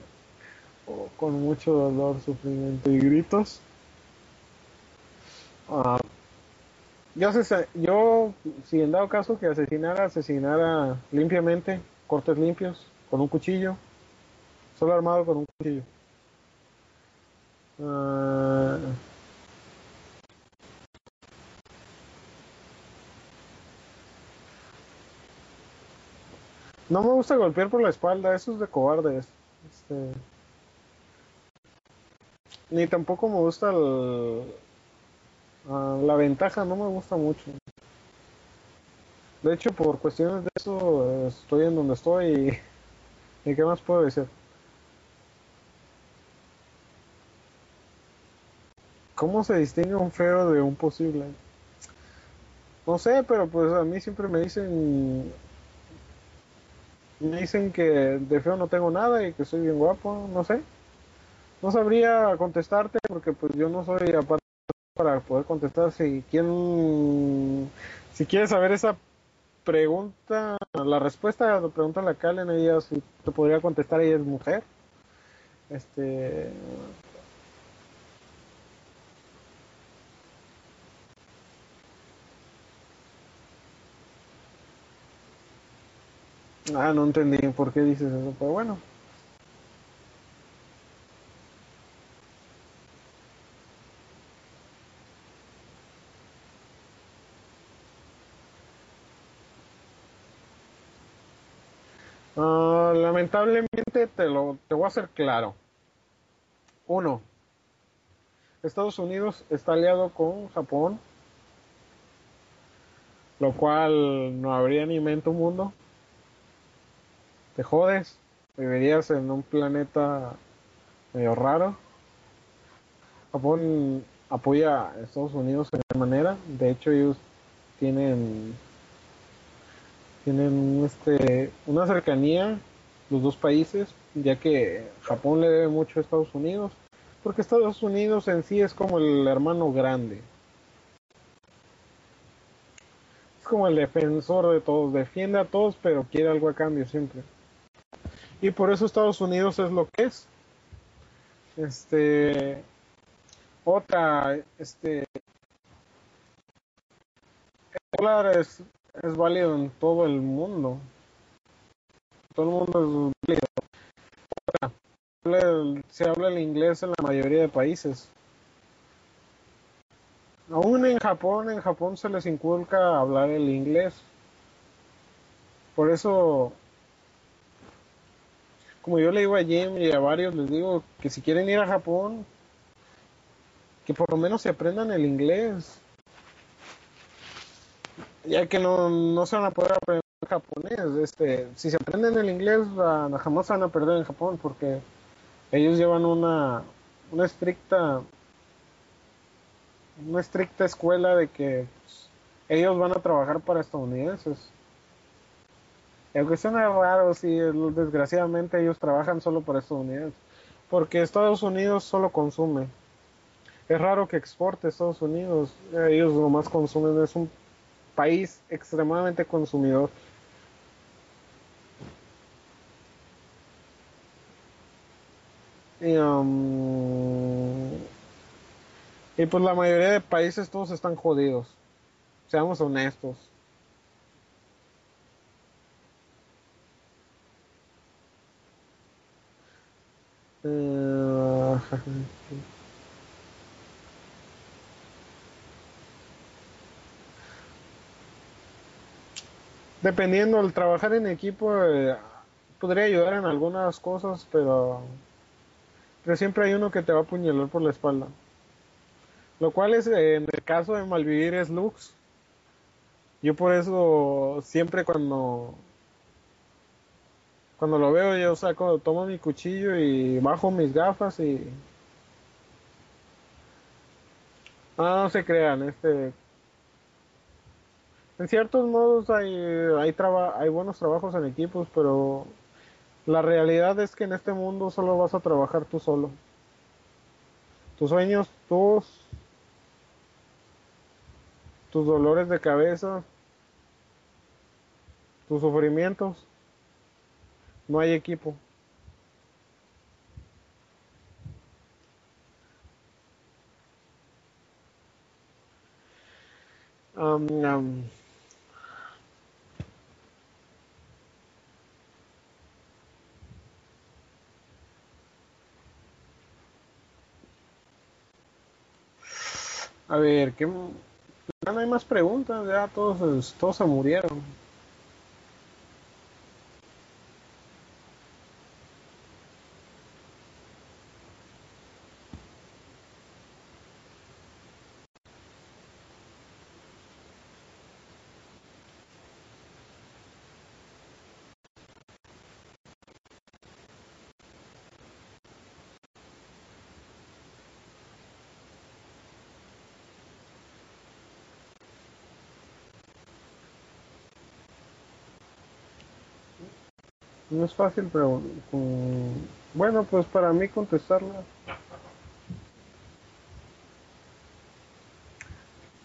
O con mucho dolor, sufrimiento y gritos. Ah, yo, si en dado caso que asesinara, asesinara limpiamente, cortes limpios, con un cuchillo, solo armado con un cuchillo. Ah, no me gusta golpear por la espalda, eso es de cobardes. Este, ni tampoco me gusta el- ah, la ventaja, no me gusta mucho. De hecho, por cuestiones de eso, estoy en donde estoy y, ¿y qué más puedo decir? ¿Cómo se distingue un feo de un posible? No sé, pero pues a mí siempre me dicen dicen que de feo no tengo nada y que soy bien guapo, no sé. No sabría contestarte porque pues yo no soy aparte para poder contestar si quieren si quieres saber esa pregunta, la respuesta a la pregunta la Calen, ella sí te podría contestar, ella es mujer. Este Ah, no entendí por qué dices eso, pero bueno. Ah, lamentablemente te lo te voy a hacer claro. Uno, Estados Unidos está aliado con Japón, lo cual no habría ni mente un mundo. Te jodes, vivirías en un planeta medio raro. Japón apoya a Estados Unidos de gran manera. De hecho, ellos tienen tienen este una cercanía los dos países, ya que Japón le debe mucho a Estados Unidos, porque Estados Unidos en sí es como el hermano grande. Es como el defensor de todos, defiende a todos, pero quiere algo a cambio siempre. Y por eso Estados Unidos es lo que es. Este otra, este el dólar es, es válido en todo el mundo. Todo el mundo es válido. Otra, se habla el inglés en la mayoría de países. Aún en Japón, en Japón se les inculca hablar el inglés. Por eso, como yo le digo a Jim y a varios, les digo que si quieren ir a Japón, que por lo menos se aprendan el inglés. Ya que no, no se van a poder aprender japonés. Este, si se aprenden el inglés, ah, jamás van a perder en Japón porque ellos llevan una, una estricta una estricta escuela de que ellos van a trabajar para estadounidenses. Y aunque suena raro, sí, desgraciadamente ellos trabajan solo para estadounidenses. Porque Estados Unidos solo consume. Es raro que exporte Estados Unidos. Ellos nomás consumen. Es un país extremadamente consumidor. Y, um, y pues la mayoría de países todos están jodidos. Seamos honestos. Dependiendo, el trabajar en equipo eh, podría ayudar en algunas cosas, pero, siempre hay uno que te va a apuñalar por la espalda. Lo cual es, en el caso de Malvivir, es Lux. Yo por eso siempre cuando cuando lo veo yo saco, tomo mi cuchillo y bajo mis gafas y ah, no se crean, este en ciertos modos hay hay buenos trabajos en equipos, pero la realidad es que en este mundo solo vas a trabajar tú solo. Tus sueños, tus tus dolores de cabeza, tus sufrimientos, no hay equipo. Am, am. A ver, ¿qué? no hay más preguntas, ya todos, todos se murieron. No es fácil, pero mm, bueno, pues para mí contestarla.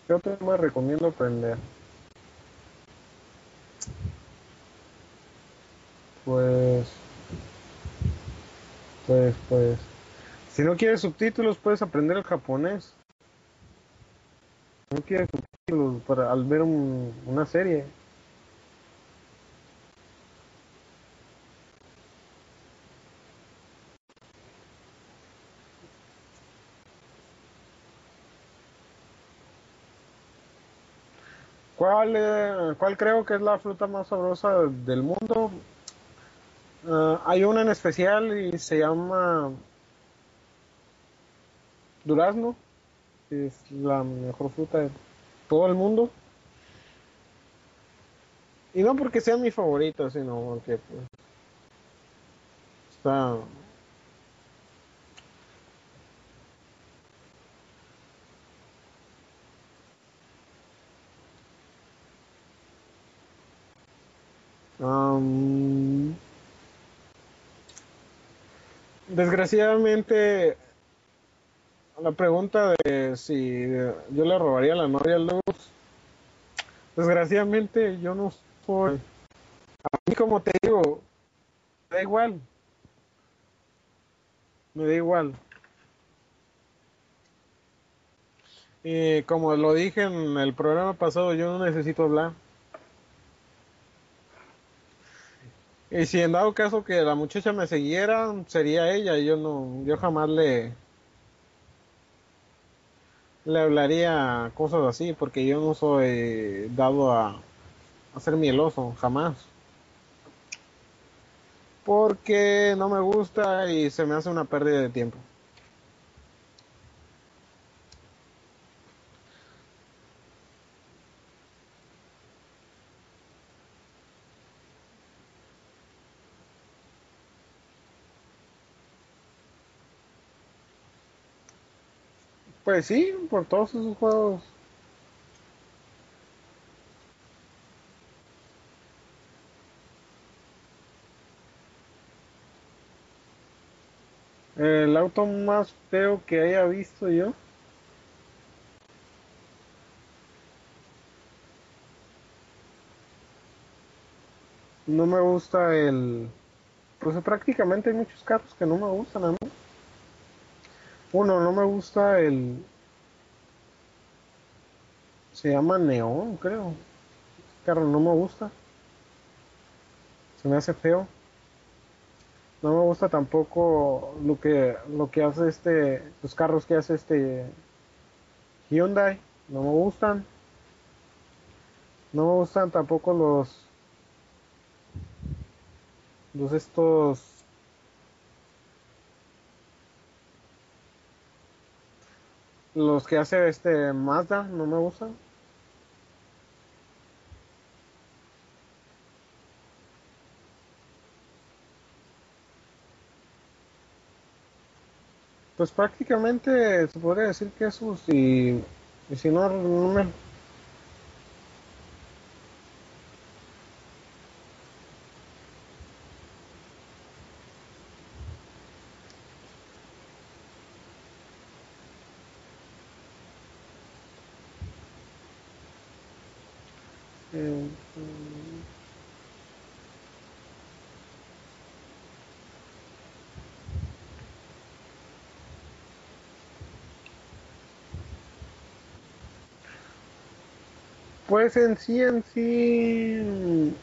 Yo te me recomiendo aprender. Pues, pues, pues. Si no quieres subtítulos, puedes aprender el japonés. No quieres subtítulos para al ver un- una serie. ¿Cuál, eh, cuál creo que es la fruta más sabrosa del mundo? Ah, hay una en especial y se llama durazno. Es la mejor fruta de todo el mundo. Y no porque sea mi favorita, sino porque pues, está... am, desgraciadamente, la pregunta de si yo le robaría la novia a Luz, desgraciadamente yo no soy... A mí, como te digo, me da igual. Me da igual. Y como lo dije en el programa pasado, yo no necesito hablar. Y si en dado caso que la muchacha me siguiera, sería ella. Yo no, yo jamás le, le hablaría cosas así, porque yo no soy dado a, a ser mieloso, jamás. Porque no me gusta y se me hace una pérdida de tiempo. Pues sí, por todos esos juegos. El auto más feo que haya visto yo. No me gusta el... Pues prácticamente hay muchos carros que no me gustan a mí. Uno, no me gusta el... Se llama Neón, creo. Este carro no me gusta. Se me hace feo. No me gusta tampoco lo que lo que hace este los carros que hace este Hyundai, no me gustan. No me gustan tampoco los los estos los que hace este Mazda, no me gustan. Pues prácticamente se podría decir que esos y, y si no, no me... Pues en sí, en sí,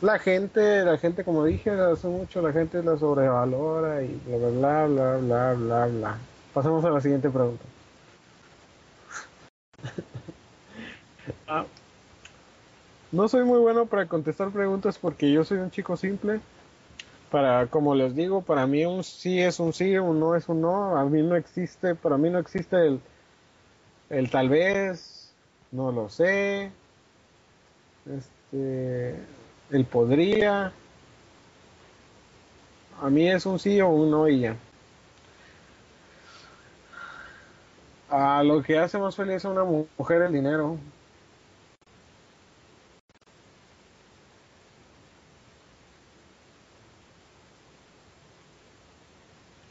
la gente, la gente, como dije hace mucho, la gente la sobrevalora y bla, bla, bla, bla, bla, bla, bla. Pasemos a la siguiente pregunta. No soy muy bueno para contestar preguntas porque yo soy un chico simple. Para, como les digo, para mí un sí es un sí, un no es un no. A mí no existe, para mí no existe el, el tal vez, no lo sé, este, el podría. A mí es un sí o un no y ya. A lo que hace más feliz a una mu- mujer el dinero.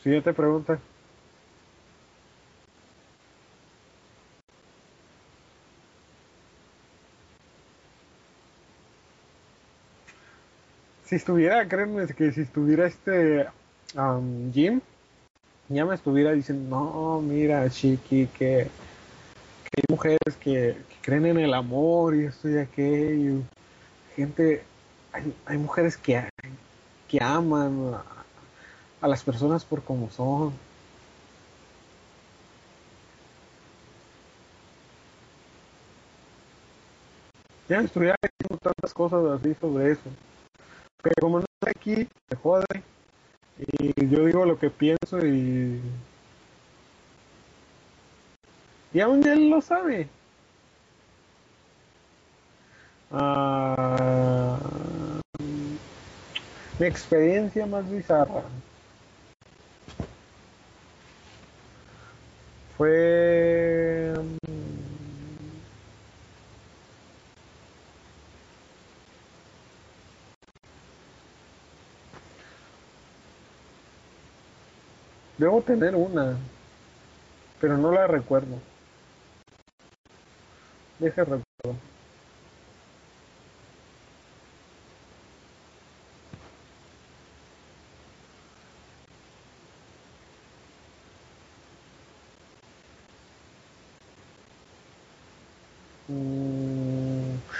Siguiente pregunta. Si estuviera, créanme que si estuviera este am, Jim, ya me estuviera diciendo, no, mira, Chiqui, que, que hay mujeres que, que creen en el amor y esto y aquello. Gente, hay, hay mujeres que, que aman a, las personas por como son. Ya me diciendo tantas cosas así sobre eso. Pero como no estoy aquí, se jode. Y yo digo lo que pienso y. Y aún él lo sabe. Ah, mi experiencia más bizarra mm, Debo tener una, pero no la recuerdo. Deje recuerdo.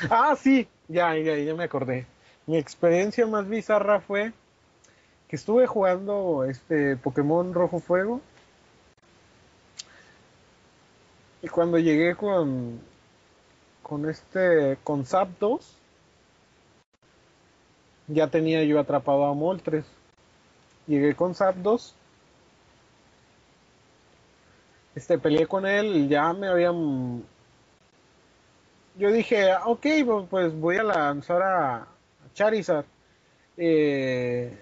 Ah, sí, ya, ya, ya me acordé. Mi experiencia más bizarra fue que estuve jugando este Pokémon Rojo Fuego y cuando llegué con con este con Zapdos ya tenía yo atrapado a Moltres. Llegué con Zapdos, este peleé con él ya me habían yo dije, "Ah, ok, bu- pues voy a lanzar a Charizard eh,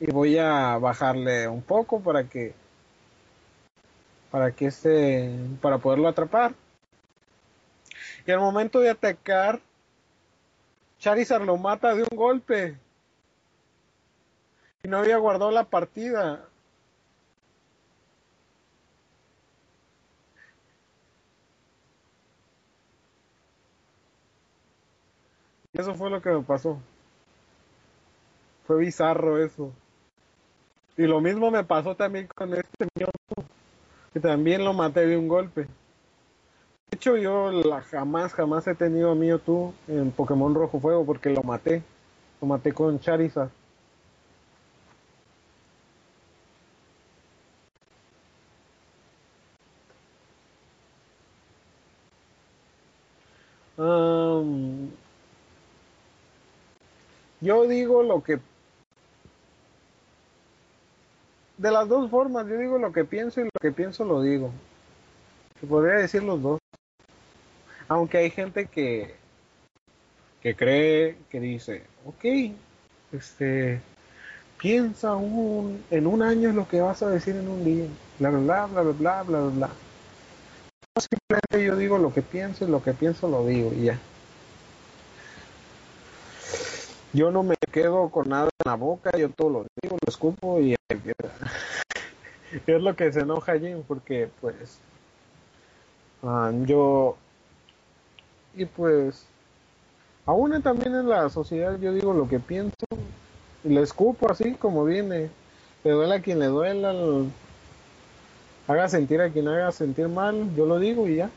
y voy a bajarle un poco para que para que este para poderlo atrapar. Y al momento de atacar, Charizard lo mata de un golpe. Y no había guardado la partida. Eso fue lo que me pasó. Fue bizarro eso. Y lo mismo me pasó también con este Mewtwo, que también lo maté de un golpe. De hecho, yo la, jamás, jamás he tenido a Mewtwo en Pokémon Rojo Fuego porque lo maté. Lo maté con Charizard. Am, yo digo lo que... De las dos formas, yo digo lo que pienso y lo que pienso lo digo. Se podría decir los dos. Aunque hay gente que, que cree, que dice, ok, este, piensa un, en un año es lo que vas a decir en un día. Bla, bla, bla, bla, bla, bla, bla, bla. Simplemente yo digo lo que pienso y lo que pienso lo digo y ya. Yo no me quedo con nada en la boca, yo todo lo digo, lo escupo y es lo que se enoja Jim porque pues ah, yo y pues aún también en la sociedad yo digo lo que pienso y le escupo así como viene. Le duela a quien le duela, el- haga sentir a quien haga sentir mal, yo lo digo y ya.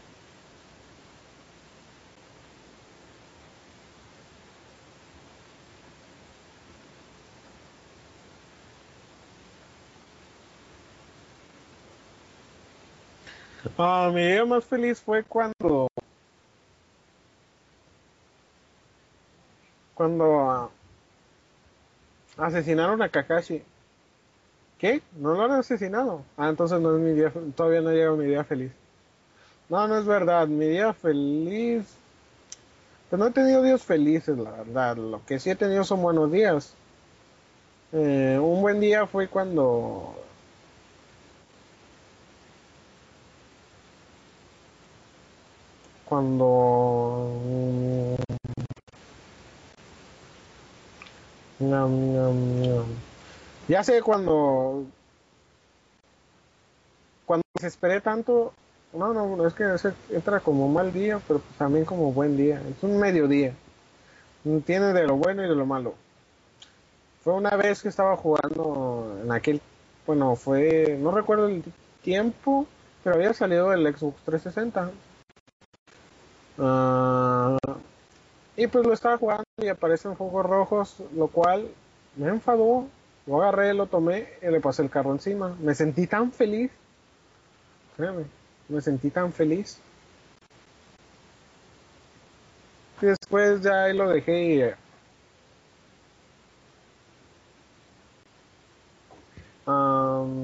Ah, mi día más feliz fue cuando cuando ah, asesinaron a Kakashi. ¿Qué? ¿No lo han asesinado? Ah, entonces no es mi día, todavía no llega mi día feliz. No, no es verdad, mi día feliz. Pues no he tenido días felices, la verdad. Lo que sí he tenido son buenos días. Eh, un buen día fue cuando cuando mm, ya sé cuando cuando me desesperé tanto no no no, es que entra como mal día pero pues también como buen día es un mediodía. Tiene de lo bueno y de lo malo. Fue una vez que estaba jugando en aquel bueno fue no recuerdo el tiempo pero había salido del Xbox 360 Ah, y pues lo estaba jugando y aparecen focos rojos, lo cual me enfadó. Lo agarré, lo tomé y le pasé el carro encima. Me sentí tan feliz. Créeme, me sentí tan feliz. Y después ya ahí lo dejé y... eh, am,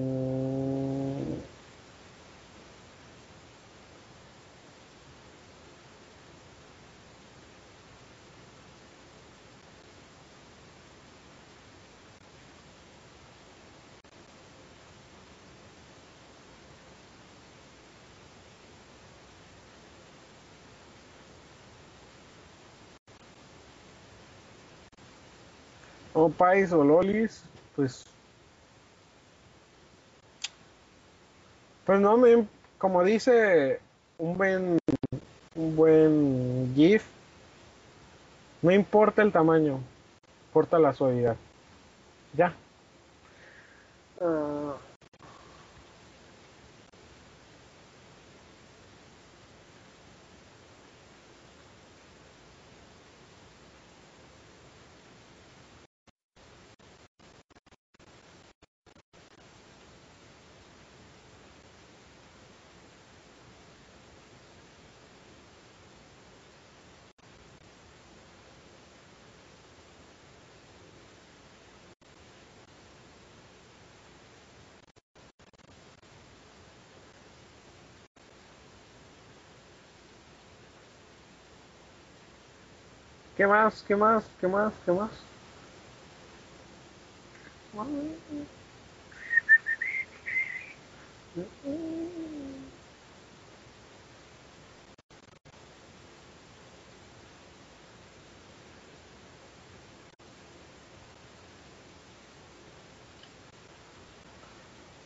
o pais o lolis, pues... Pues no, me, como dice un buen, un buen GIF, no importa el tamaño, importa la suavidad. Ya. Ah, ¿Qué más? ¿Qué más? ¿Qué más? ¿Qué más?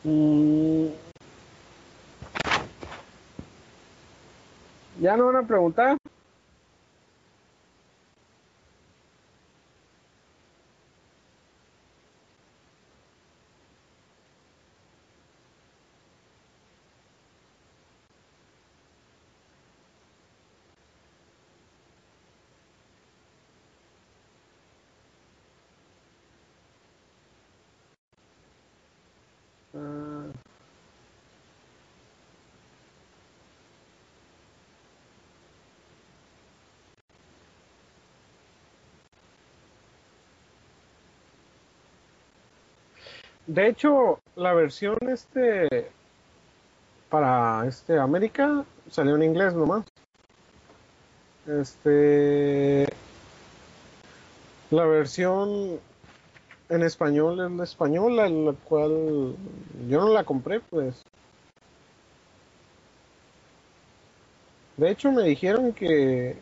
Mm. ¿Ya no van a preguntar? De hecho, la versión este para este América salió en inglés nomás. Este la versión en español es la española, la cual yo no la compré, pues. De hecho, me dijeron que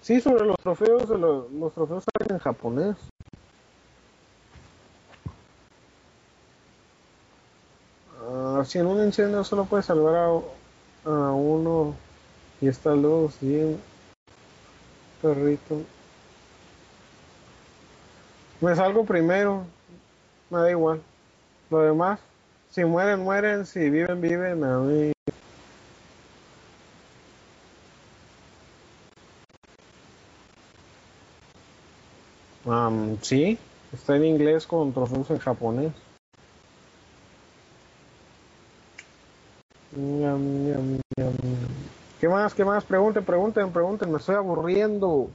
sí sobre los trofeos, los, los trofeos salen en japonés. Ah, si en un incendio solo puedes salvar a, a uno y está luz, bien, perrito. Me salgo primero, me da igual. Lo demás, si mueren, mueren, si viven, viven, a mí. Am, sí, está en inglés con trofeos en japonés. ¿Qué más? ¿Qué más? Pregunten, pregunten, pregunten. Me estoy aburriendo.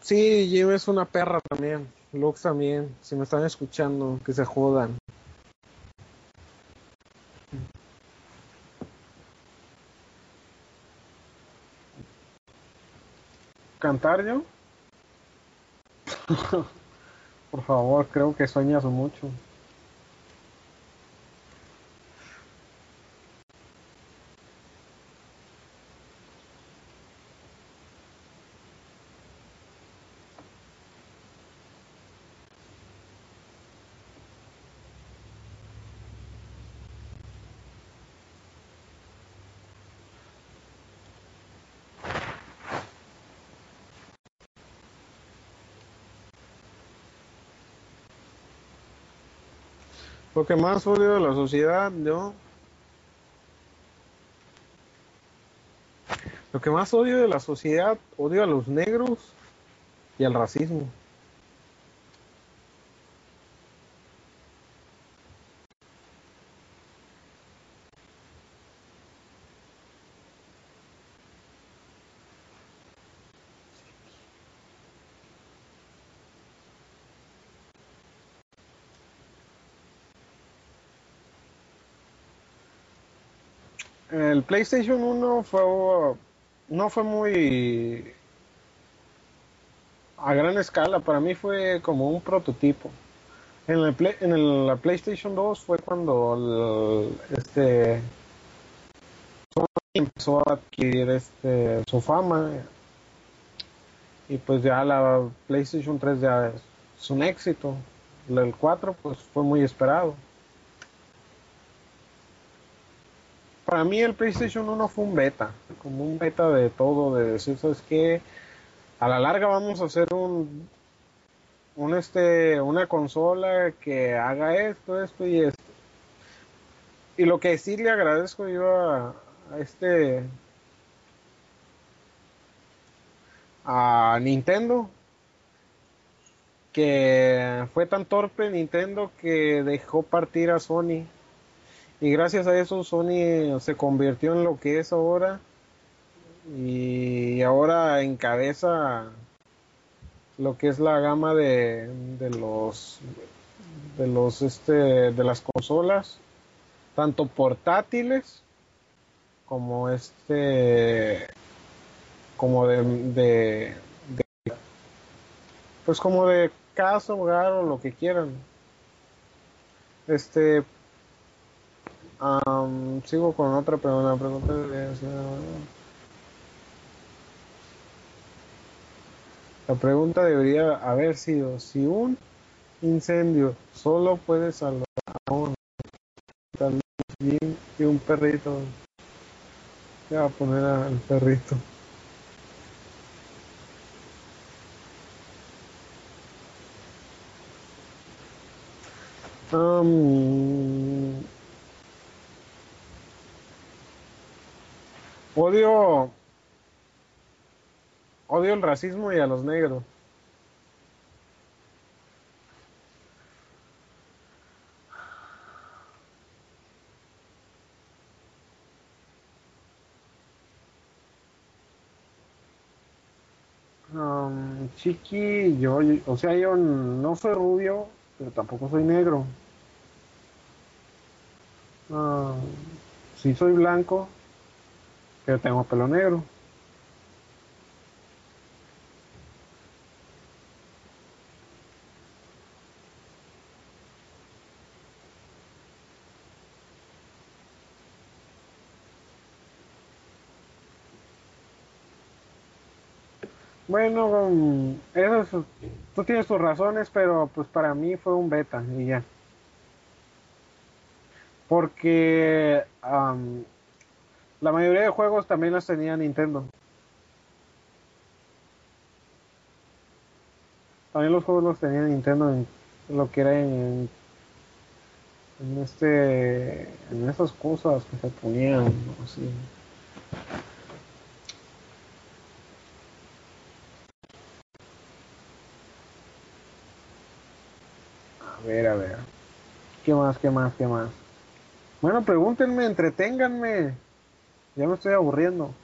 Sí, Jim es una perra también. Lux también. Si me están escuchando, que se jodan. ¿Cantar yo? Por favor, creo que sueñas mucho. Lo que más odio de la sociedad, yo. Lo que más odio de la sociedad, odio a los negros y al racismo. El PlayStation 1 fue no fue muy a gran escala, para mí fue como un prototipo. En, el Play- en el- la PlayStation 2 fue cuando el- este Sony empezó a adquirir este su fama y pues ya la PlayStation 3 ya es, un éxito. El 4 pues fue muy esperado. Para mí el PlayStation 1 fue un beta, como un beta de todo, de decir, ¿sabes qué? A la larga vamos a hacer un, un este, una consola que haga esto, esto y esto. Y lo que sí le agradezco yo a este, a Nintendo, que fue tan torpe Nintendo que dejó partir a Sony. Y gracias a eso Sony se convirtió en lo que es ahora y ahora encabeza lo que es la gama de, de los de los este de las consolas tanto portátiles como este como de, de, de- pues como de casa hogar o lo que quieran. Este Am, sigo con otra pregunta. La pregunta debería haber sido, si un incendio solo puede salvar a uno, bien y un perrito, ¿qué va a poner al perrito? Am, Odio. Odio el racismo y a los negros. Um, chiqui, yo, o sea, yo no soy rubio, pero tampoco soy negro. Um, sí soy blanco, pero tengo pelo negro. Bueno, um, eso es- tú tienes tus razones, pero pues para mí fue un beta y ya. Porque am, la mayoría de juegos también las tenía Nintendo. También los juegos los tenía Nintendo en lo que era en, en este en esas cosas que se ponían así. A ver, a ver. ¿Qué más, qué más, qué más? Bueno, pregúntenme, entreténganme. Ya me estoy aburriendo.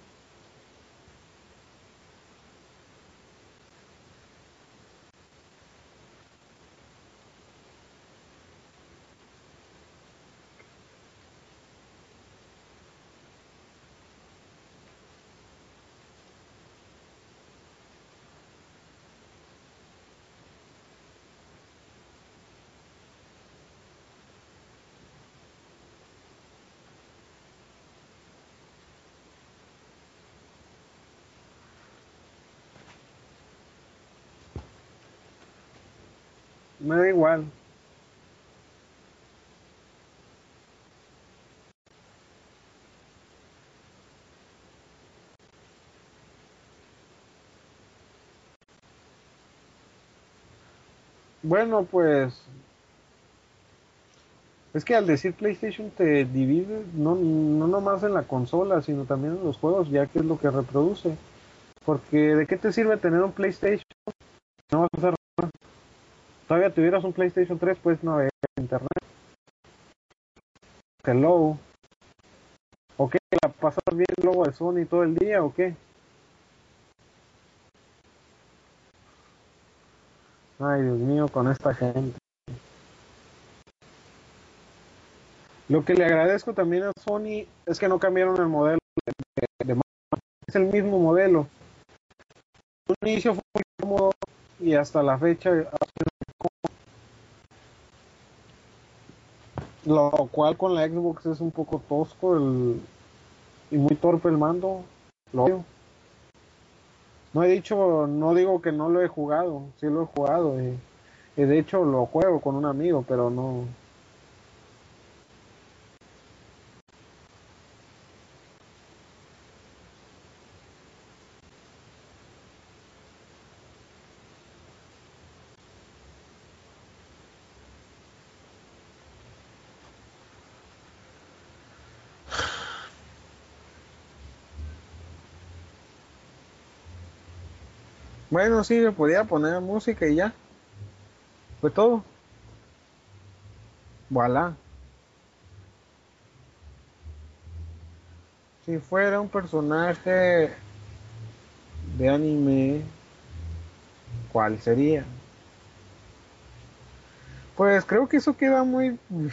Me da igual. Bueno, pues es que al decir PlayStation te divide no, no nomás en la consola, sino también en los juegos, ya que es lo que reproduce. Porque ¿de qué te sirve tener un PlayStation? No vas a hacer nada. Todavía tuvieras un PlayStation 3, pues no hay internet. Hello. ¿O qué? ¿La bien luego de Sony todo el día o qué? Ay, Dios mío, con esta gente. Lo que le agradezco también a Sony es que no cambiaron el modelo de, de. Es el mismo modelo. Un inicio fue muy cómodo y hasta la fecha ha sido muy cómodo. Lo cual con la Xbox es un poco tosco el, y muy torpe el mando. Lo odio. No he dicho, no digo que no lo he jugado, sí lo he jugado. Y, y de hecho lo juego con un amigo, pero no. Bueno, sí, le podía poner música y ya. Fue todo. Voilà. Si fuera un personaje de anime, ¿cuál sería? Pues creo que eso queda muy...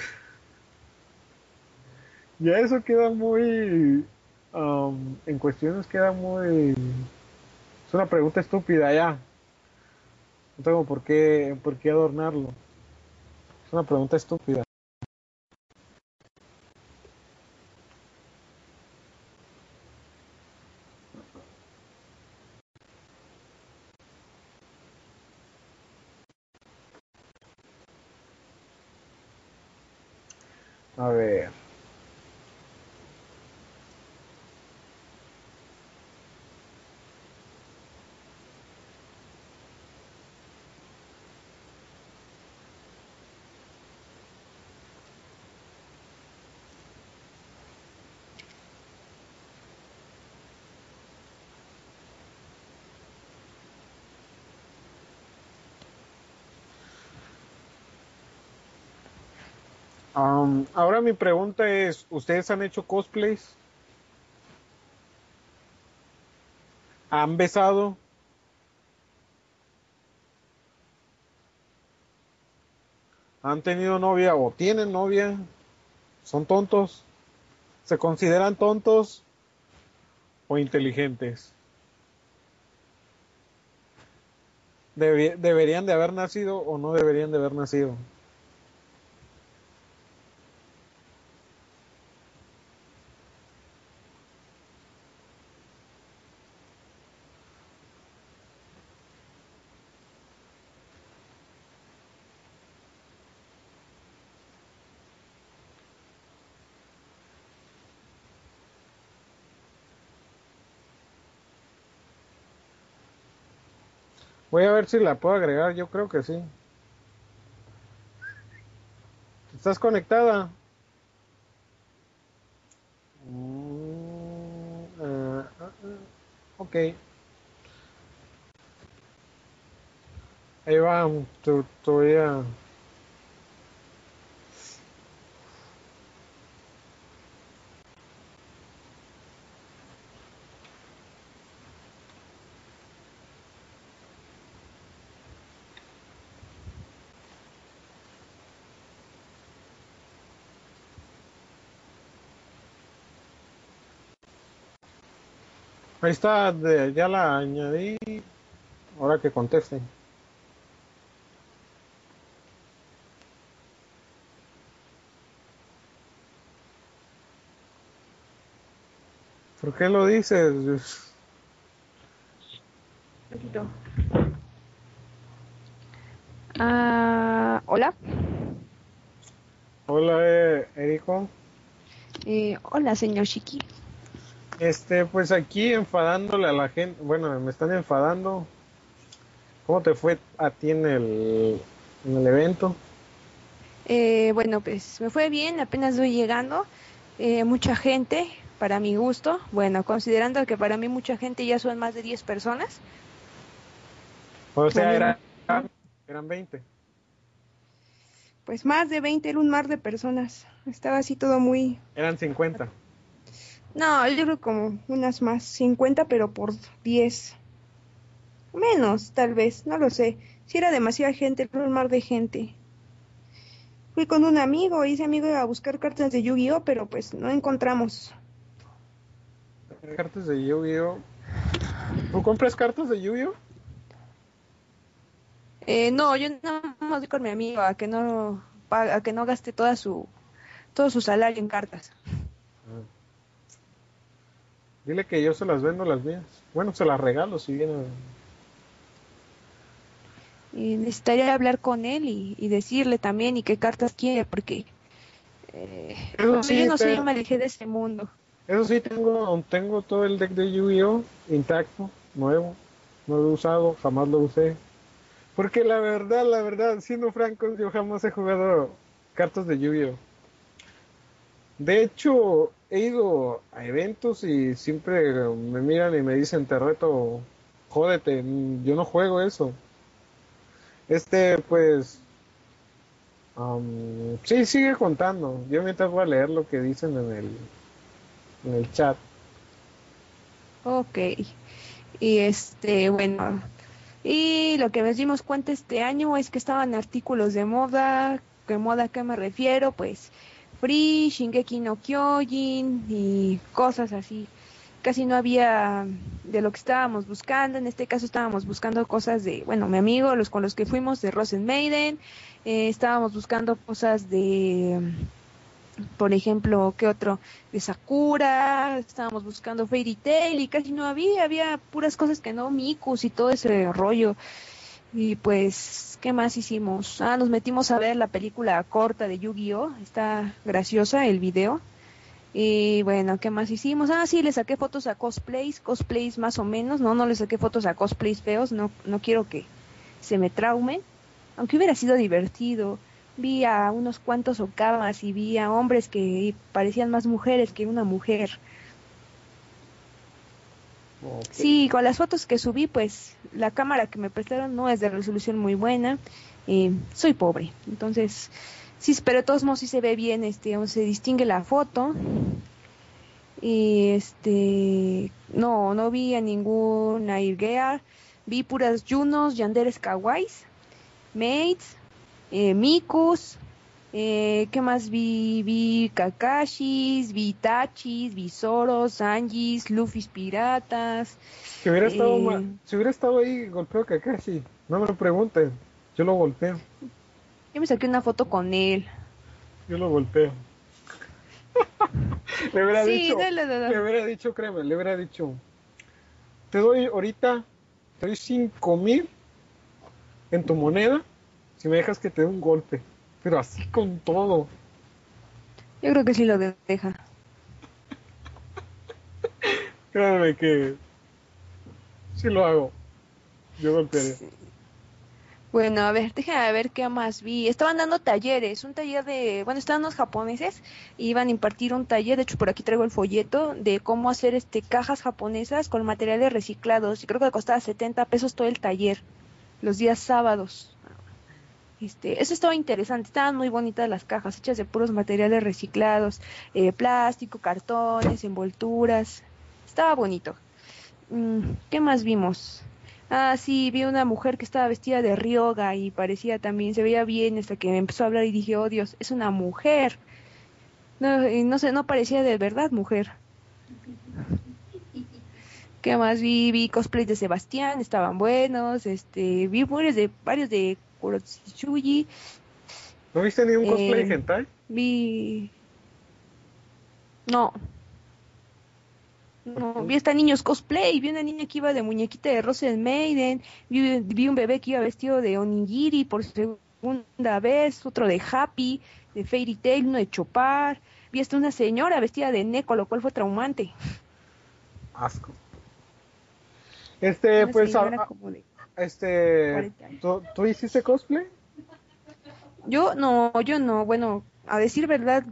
Ya eso queda muy... um, en cuestiones queda muy... Una pregunta estúpida ya. No tengo por qué, por qué adornarlo. Es una pregunta estúpida. Ahora mi pregunta es, ¿ustedes han hecho cosplays? ¿Han besado? ¿Han tenido novia o tienen novia? ¿Son tontos? ¿Se consideran tontos o inteligentes? ¿Deberían de haber nacido o no deberían de haber nacido? Voy a ver si la puedo agregar, yo creo que sí. ¿Estás conectada? Mm, ah, ah, ok. Ahí va, te voy Ahí está, de- ya la añadí. Ahora que conteste. ¿Por qué lo dices? Ah, hola. Hola, eh, Erico. Eh, hola, señor Chiqui. Este, pues aquí enfadándole a la gente. Bueno, me están enfadando. ¿Cómo te fue a ti en el, en el evento? Eh, bueno, pues me fue bien, apenas voy llegando. Eh, mucha gente, para mi gusto. Bueno, considerando que para mí mucha gente ya son más de 10 personas. O sea, Bueno. era, eran 20. Pues más de 20 era un mar de personas. Estaba así todo muy... Eran 50. No, yo creo como unas más, 50, pero por 10. Menos, tal vez, no lo sé. Si era demasiada gente, era un mar de gente. Fui con un amigo y ese amigo iba a buscar cartas de Yu-Gi-Oh, pero pues no encontramos. Cartas de Yu-Gi-Oh. ¿Tú compras cartas de Yu-Gi-Oh? Eh, no, yo nada más voy con mi amigo a que no a que no gaste toda su todo su salario en cartas. Dile que yo se las vendo las mías. Bueno, se las regalo si viene. Y necesitaría hablar con él y, y decirle también y qué cartas quiere, porque eh, Eso sí, yo no sé, yo me alejé de ese mundo. Eso sí, tengo, tengo todo el deck de Yu-Gi-Oh! intacto, nuevo. No lo he usado, jamás lo usé. Porque la verdad, la verdad, siendo francos, yo jamás he jugado cartas de Yu-Gi-Oh! De hecho, he ido a eventos y siempre me miran y me dicen, te reto, jódete, yo no juego eso. Este, pues, am, sí, sigue contando. Yo mientras voy a leer lo que dicen en el, en el chat. Ok. Y este, bueno, y lo que nos dimos cuenta este año es que estaban artículos de moda, ¿qué moda a qué me refiero? Pues Free, Shingeki no Kyojin y cosas así. Casi no había de lo que estábamos buscando, en este caso estábamos buscando cosas de, bueno, mi amigo, los con los que fuimos de Rosen Maiden, eh, estábamos buscando cosas de por ejemplo, ¿qué otro? De Sakura, estábamos buscando Fairy Tail y casi no había, había puras cosas que no, Mikus y todo ese rollo. Y pues, ¿qué más hicimos? Ah, nos metimos a ver la película corta de Yu-Gi-Oh! Está graciosa el video. Y bueno, ¿qué más hicimos? Ah, sí, le saqué fotos a cosplays, cosplays más o menos, no, no le saqué fotos a cosplays feos, no, no quiero que se me traumen, aunque hubiera sido divertido. Vi a unos cuantos okamas y vi a hombres que parecían más mujeres que una mujer. Sí, con las fotos que subí, pues la cámara que me prestaron no es de resolución muy buena. eh, soy pobre, entonces sí, pero de todos modos sí se ve bien, este, se distingue la foto. Y este, no, no vi a ninguna Irgear, vi puras Junos, Yanderes Kawais, Maids, eh, eh, ¿qué más vi? Vi Kakashis, vi Tachis, vi Zoros, Anjis, Luffy's Piratas. Si hubiera estado, Eh. ma- si hubiera estado ahí, golpeo a Kakashi. No me lo pregunten. Yo lo golpeo. Yo me saqué una foto con él. Yo lo golpeo. le hubiera Sí, dicho, dale, dale. le hubiera dicho, créeme, le hubiera dicho, te doy ahorita, te doy cinco mil en tu moneda si me dejas que te dé un golpe. Pero así con todo. Yo creo que sí lo de- deja. Créeme que sí lo hago. Yo golpearía. Bueno, a ver, déjame ver qué más vi. Estaban dando talleres, un taller de, bueno, estaban unos japoneses y iban a impartir un taller, de hecho por aquí traigo el folleto de cómo hacer este cajas japonesas con materiales reciclados y creo que costaba 70 pesos todo el taller, los días sábados. Este, eso estaba interesante, estaban muy bonitas las cajas, hechas de puros materiales reciclados, eh, plástico, cartones, envolturas, estaba bonito. Mm, ¿Qué más vimos? Ah, sí, vi una mujer que estaba vestida de ryoga y parecía también, se veía bien hasta que me empezó a hablar y dije, oh Dios, es una mujer. No, y no sé, no parecía de verdad mujer. ¿Qué más vi? Vi cosplays de Sebastián, estaban buenos, este, vi varios de, varios de Kurotsuchi, ¿No viste ni un cosplay Eh, hentai? vi... No. No, vi hasta niños cosplay, vi una niña que iba de muñequita de Russell Maiden, vi, vi un bebé que iba vestido de onigiri por segunda vez, otro de Happy, de Fairy Tail, uno de Chopar, vi hasta una señora vestida de Neko, lo cual fue traumante. Asco. Este, Una pues, a- a- como de- este, 40 años. ¿tú, tú hiciste cosplay? Yo no, yo no, bueno, a decir verdad,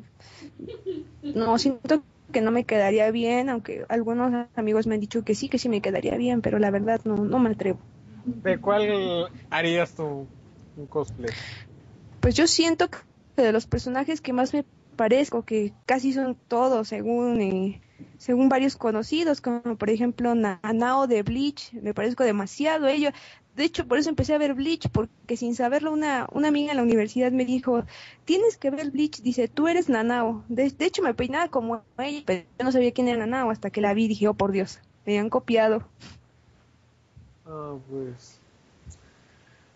no siento que no me quedaría bien, aunque algunos amigos me han dicho que sí, que sí me quedaría bien, pero la verdad no, no me atrevo. ¿De cuál harías tú un cosplay? Pues yo siento que de los personajes que más me parezco, que casi son todos según eh, según varios conocidos, como por ejemplo Na- Nanao de Bleach, me parezco demasiado ello. De hecho, por eso empecé a ver Bleach, porque sin saberlo una, una amiga en la universidad me dijo, tienes que ver Bleach, dice, tú eres Nanao. De, hecho, me peinaba como ella, pero yo no sabía quién era Nanao hasta que la vi dije, oh por Dios, me han copiado. Ah, pues.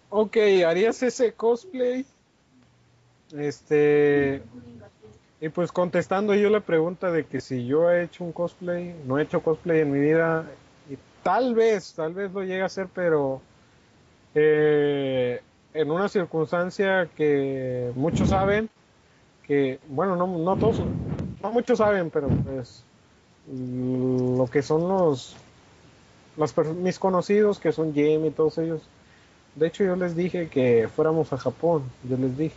Ok, ¿harías ese cosplay? Este. Y pues contestando yo la pregunta de que si yo he hecho un cosplay, no he hecho cosplay en mi vida, y tal vez, tal vez lo llegue a hacer, pero eh, en una circunstancia que muchos saben, que, bueno, no, no todos, no muchos saben, pero pues lo que son los per- mis conocidos que son Jamie y todos ellos. De hecho, yo les dije que fuéramos a Japón. Yo les dije.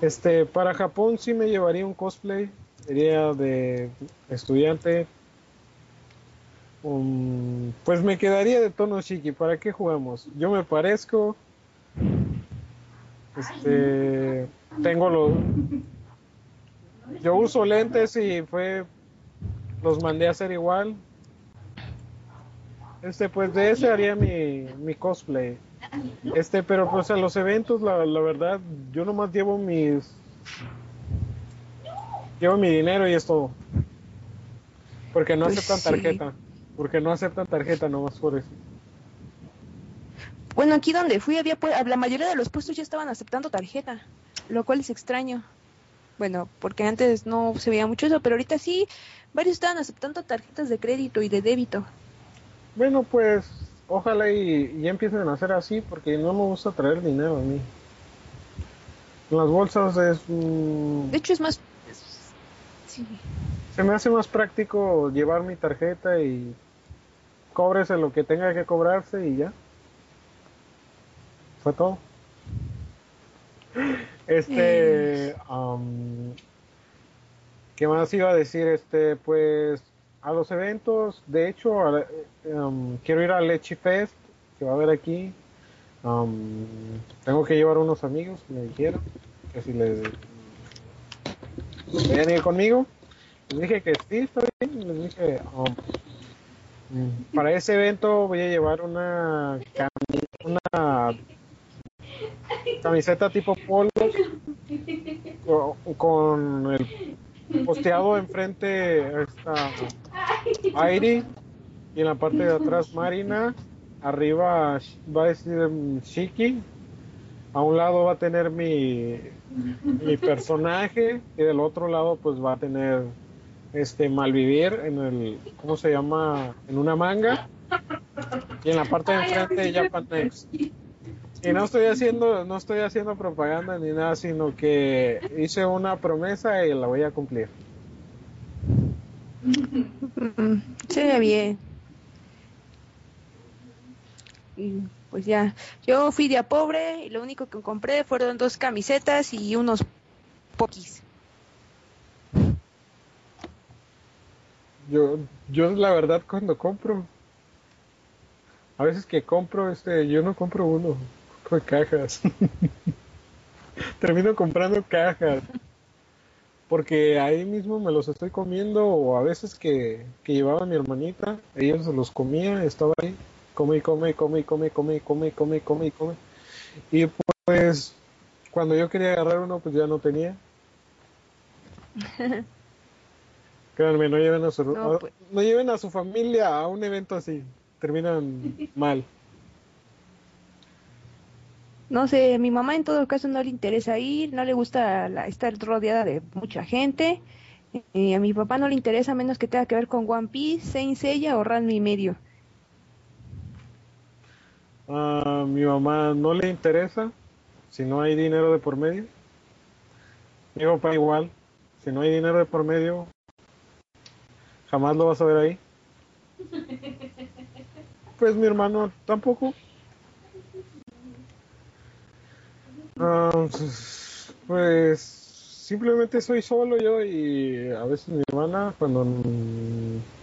Este, para Japón sí me llevaría un cosplay. Sería de estudiante. Pues me quedaría de tono shiki. ¿Para qué jugamos? Yo me parezco. Este, tengo los. Yo uso lentes y fue. Los mandé a hacer igual. Este, pues de ese haría mi, mi cosplay. Este, pero pues a los eventos, la, la verdad, yo nomás llevo mis. Llevo mi dinero y es todo. Porque no Pues aceptan sí. tarjeta. Porque no aceptan tarjeta nomás por eso. Bueno, aquí donde fui había la mayoría de los puestos ya estaban aceptando tarjeta, lo cual es extraño. Bueno, porque antes no se veía mucho eso, pero ahorita sí, varios estaban aceptando tarjetas de crédito y de débito. Bueno, pues ojalá y, y ya empiecen a hacer así, porque no me gusta traer dinero a mí. En las bolsas es. mm, De hecho es más sí. Se me hace más práctico llevar mi tarjeta y cóbrese lo que tenga que cobrarse y ya. Fue todo. Este, am, ¿qué más iba a decir? Este, pues a los eventos, de hecho, a am, quiero ir al Lechi Fest que va a haber aquí. Am, tengo que llevar unos amigos que me dijeron que si les querían ir conmigo. Les dije que sí, está bien. Les dije, um, mm, para ese evento voy a llevar una cami- una camiseta tipo polo co- con el posteado enfrente está Airi y en la parte de atrás Marina, arriba va a decir mm, Shiki, a un lado va a tener mi, mi personaje y del otro lado pues va a tener este Malvivir en el, ¿cómo se llama? En una manga y en la parte de enfrente Japan Next. Y no estoy haciendo, no estoy haciendo propaganda ni nada, sino que hice una promesa y la voy a cumplir. Mm, se ve bien. Pues ya, yo fui de pobre y lo único que compré fueron dos camisetas y unos poquis. Yo, yo la verdad cuando compro, a veces que compro, este, yo no compro uno, compro cajas. Termino comprando cajas. Porque ahí mismo me los estoy comiendo o a veces que, que llevaba mi hermanita, ella se los comía, estaba ahí, come y come y come y come y come y come y come y come y come. Y pues cuando yo quería agarrar uno pues ya no tenía. Créanme, no lleven a su, No, pues. no lleven a su familia a un evento así, terminan mal. No sé, a mi mamá en todo caso no le interesa ir, no le gusta la- estar rodeada de mucha gente. Y a mi papá no le interesa menos que tenga que ver con One Piece, Saint Seiya o Ranma y medio. A mi mamá no le interesa si no hay dinero de por medio. Mi papá igual, si no hay dinero de por medio, jamás lo vas a ver ahí. Pues mi hermano tampoco. Ah, pues simplemente soy solo yo y a veces mi hermana cuando,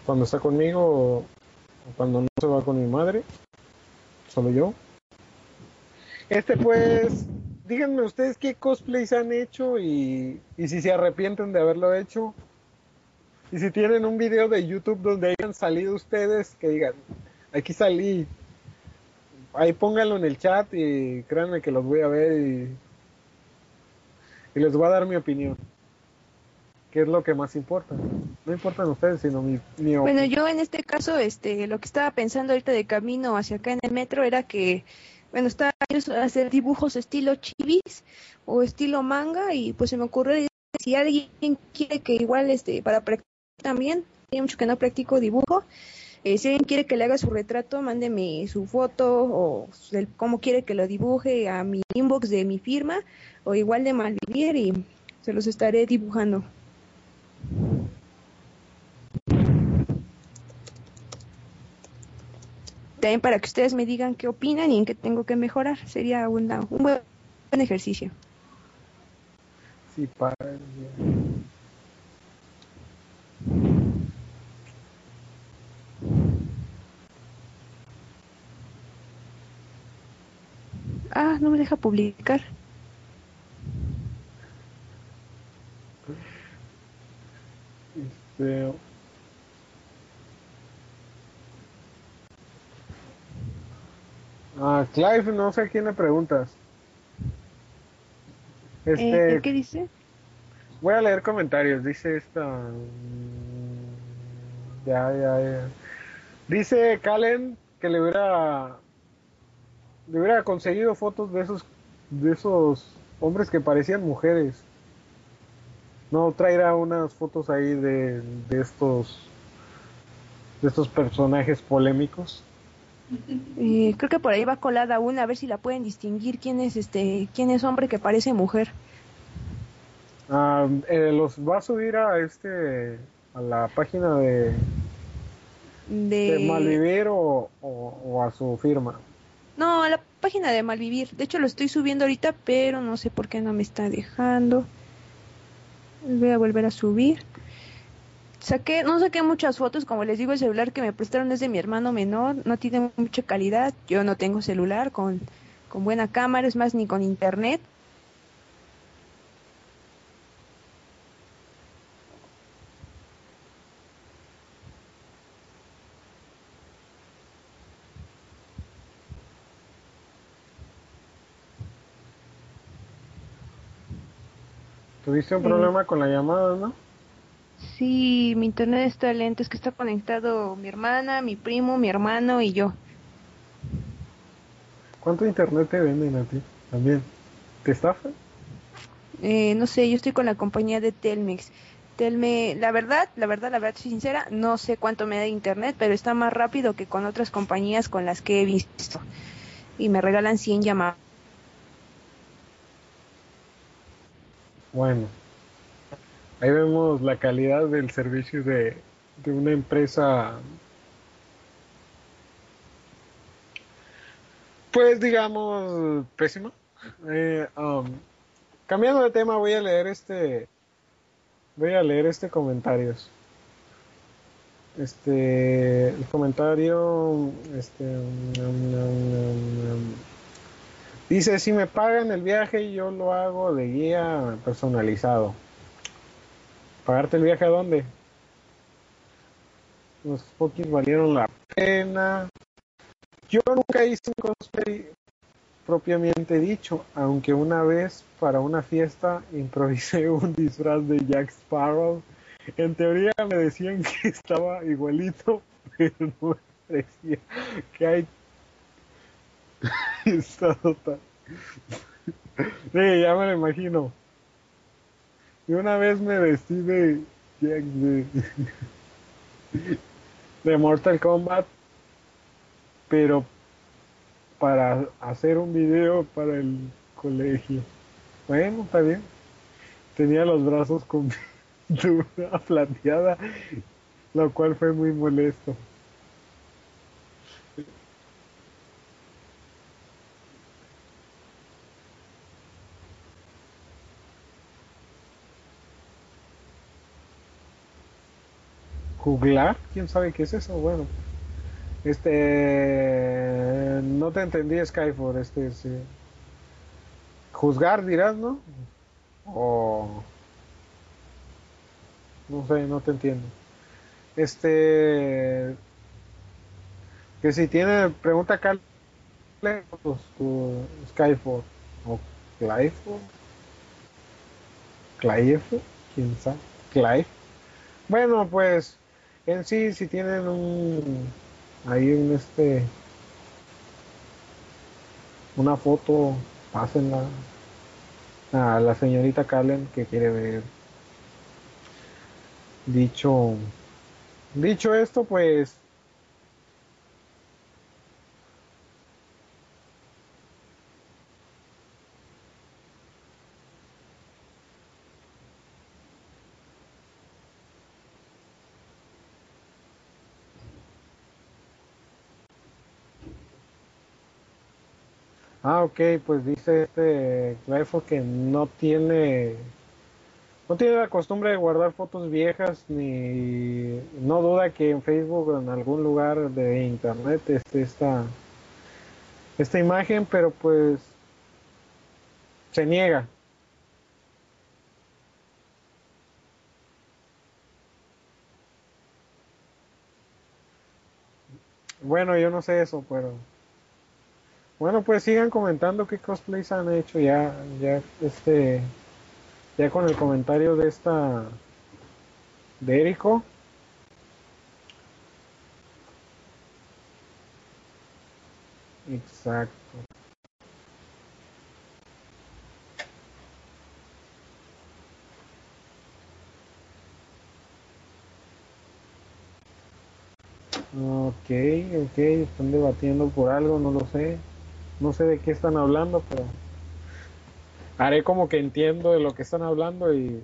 cuando está conmigo o cuando no se va con mi madre, solo yo. Este pues, díganme ustedes qué cosplays han hecho y, y si se arrepienten de haberlo hecho. Y si tienen un video de YouTube donde hayan salido ustedes, que digan, aquí salí. Ahí pónganlo en el chat y créanme que los voy a ver y, les voy a dar mi opinión. ¿Qué es lo que más importa? No importan ustedes, sino mi, mi Bueno, opinión. yo en este caso, este, lo que estaba pensando ahorita de camino hacia acá en el metro era que, bueno, estaba a hacer dibujos estilo chivis o estilo manga y pues se me ocurrió si alguien quiere que igual, este, para practicar también, tiene mucho que no practico dibujo, eh, si alguien quiere que le haga su retrato, mándeme su foto o el, cómo quiere que lo dibuje a mi inbox de mi firma o igual de Malvivir y se los estaré dibujando. También para que ustedes me digan qué opinan y en qué tengo que mejorar. Sería una, un buen, buen ejercicio. Sí, para. Ah, no me deja publicar. Este, Ah, Clive, no sé a quién le preguntas. Este, Eh, ¿Qué dice? voy a leer comentarios. Dice esta. Ya, ya, ya. Dice Calen que le hubiera. Le hubiera conseguido fotos de esos. De esos hombres que parecían mujeres. No traerá unas fotos ahí de, de estos. De estos personajes polémicos. Eh, creo que por ahí va colada una, a ver si la pueden distinguir quién es este, quién es hombre que parece mujer. Ah, eh, los va a subir a este. A la página de. De... de Malvivir o, o, o a su firma. No, a la página de Malvivir. De hecho lo estoy subiendo ahorita, pero no sé por qué no me está dejando. Voy a volver a subir. Saqué, no saqué muchas fotos, como les digo, el celular que me prestaron es de mi hermano menor, no tiene mucha calidad. Yo no tengo celular con, con buena cámara, es más, ni con internet. Tuviste un problema con la llamada, ¿no? Sí, mi internet está lento, es que está conectado mi hermana, mi primo, mi hermano y yo. ¿Cuánto internet te venden a ti? También. ¿Te estafan? Eh, no sé, yo estoy con la compañía de Telmex. Telme, la verdad, la verdad, la verdad, soy sincera, no sé cuánto me da internet, pero está más rápido que con otras compañías con las que he visto. Y me regalan 100 llamadas. Bueno, ahí vemos la calidad del servicio de, de una empresa, pues digamos, pésima. Eh, um, cambiando de tema, voy a leer este, voy a leer este comentarios. Este, el comentario, este, um, um, um, Dice, si me pagan el viaje, yo lo hago de guía personalizado. ¿Pagarte el viaje a dónde? Los pokis valieron la pena. Yo nunca hice un cosplay propiamente dicho, aunque una vez para una fiesta improvisé un disfraz de Jack Sparrow. En teoría me decían que estaba igualito, pero no me parecía que hay Sí, ya me lo imagino. Y una vez me vestí de, de Mortal Kombat, pero para hacer un video para el colegio. Bueno, está bien. Tenía los brazos con pintura plateada, lo cual fue muy molesto. ¿Juglar? ¿Quién sabe qué es eso? Bueno, este. No te entendí, Skyfor. Este es. eh, juzgar, dirás, ¿no? O. No sé, no te entiendo. Este. Que si tiene. Pregunta acá. pues, tu Skyfor. O Clive. Clive. ¿Quién sabe? Clive. Bueno, pues en sí, si tienen un ahí un este una foto, pásenla a la señorita Carlen que quiere ver. Dicho dicho esto, pues Ah, ok, pues dice este Clifo que no tiene no tiene la costumbre de guardar fotos viejas ni no duda que en Facebook o en algún lugar de internet esté esta imagen, pero pues se niega. Bueno, yo no sé eso, pero bueno, pues sigan comentando qué cosplays han hecho ya, ya, este, ya con el comentario de esta, de Erico. Exacto. Ok, ok, están debatiendo por algo, no lo sé. No sé de qué están hablando, pero haré como que entiendo de lo que están hablando y,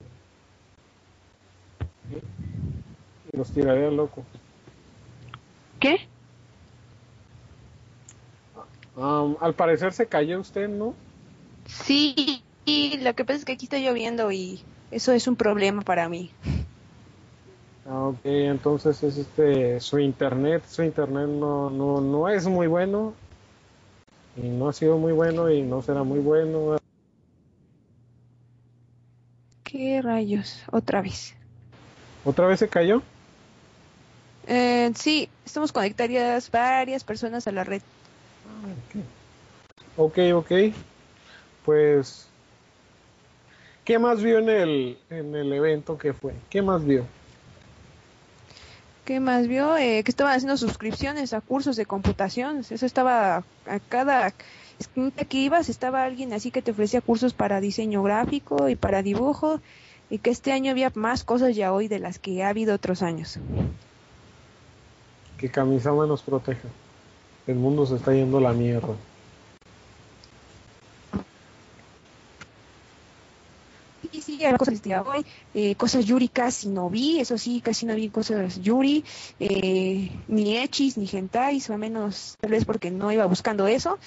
y los tiraré al loco. ¿Qué? Um, al parecer se cayó usted, ¿no? Sí, y lo que pasa es que aquí está lloviendo y eso es un problema para mí. Ah, ok, entonces es este su internet, su internet no, no, no es muy bueno y no ha sido muy bueno y no será muy bueno. ¿Qué rayos? Otra vez. ¿Otra vez se cayó? Eh, sí, estamos conectadas varias personas a la red. Ok, ok. Pues ¿Qué más vio en el, en el evento que fue? ¿Qué más vio? ¿Qué más vio? Eh, que estaban haciendo suscripciones a cursos de computación. Eso estaba a cada esquina que ibas, estaba alguien así que te ofrecía cursos para diseño gráfico y para dibujo. Y que este año había más cosas ya hoy de las que ha habido otros años. Que Kamisama nos proteja. El mundo se está yendo a la mierda. Y sí, había cosas de hoy, eh, cosas Yuri casi no vi, eso sí, casi no vi cosas Yuri, eh, ni Echis, ni Gentais, o al menos tal vez porque no iba buscando eso.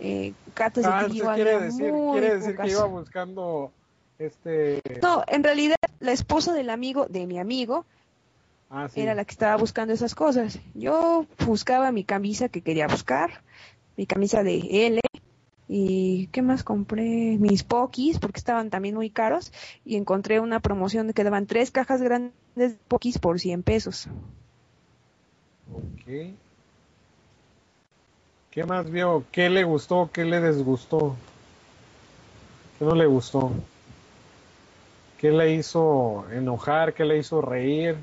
Eh, cartas Ah, de quiere había decir, quiere decir que iba buscando este... No, en realidad la esposa del amigo, de mi amigo, Ah, sí. era la que estaba buscando esas cosas. Yo buscaba mi camisa que quería buscar, mi camisa de L, y ¿qué más compré? Mis pokis, porque estaban también muy caros, y encontré una promoción que daban tres cajas grandes de pokis por 100 pesos. Ok. ¿Qué más vio? ¿Qué le gustó? ¿Qué le desgustó? ¿Qué no le gustó? ¿Qué le hizo enojar? ¿Qué le hizo reír?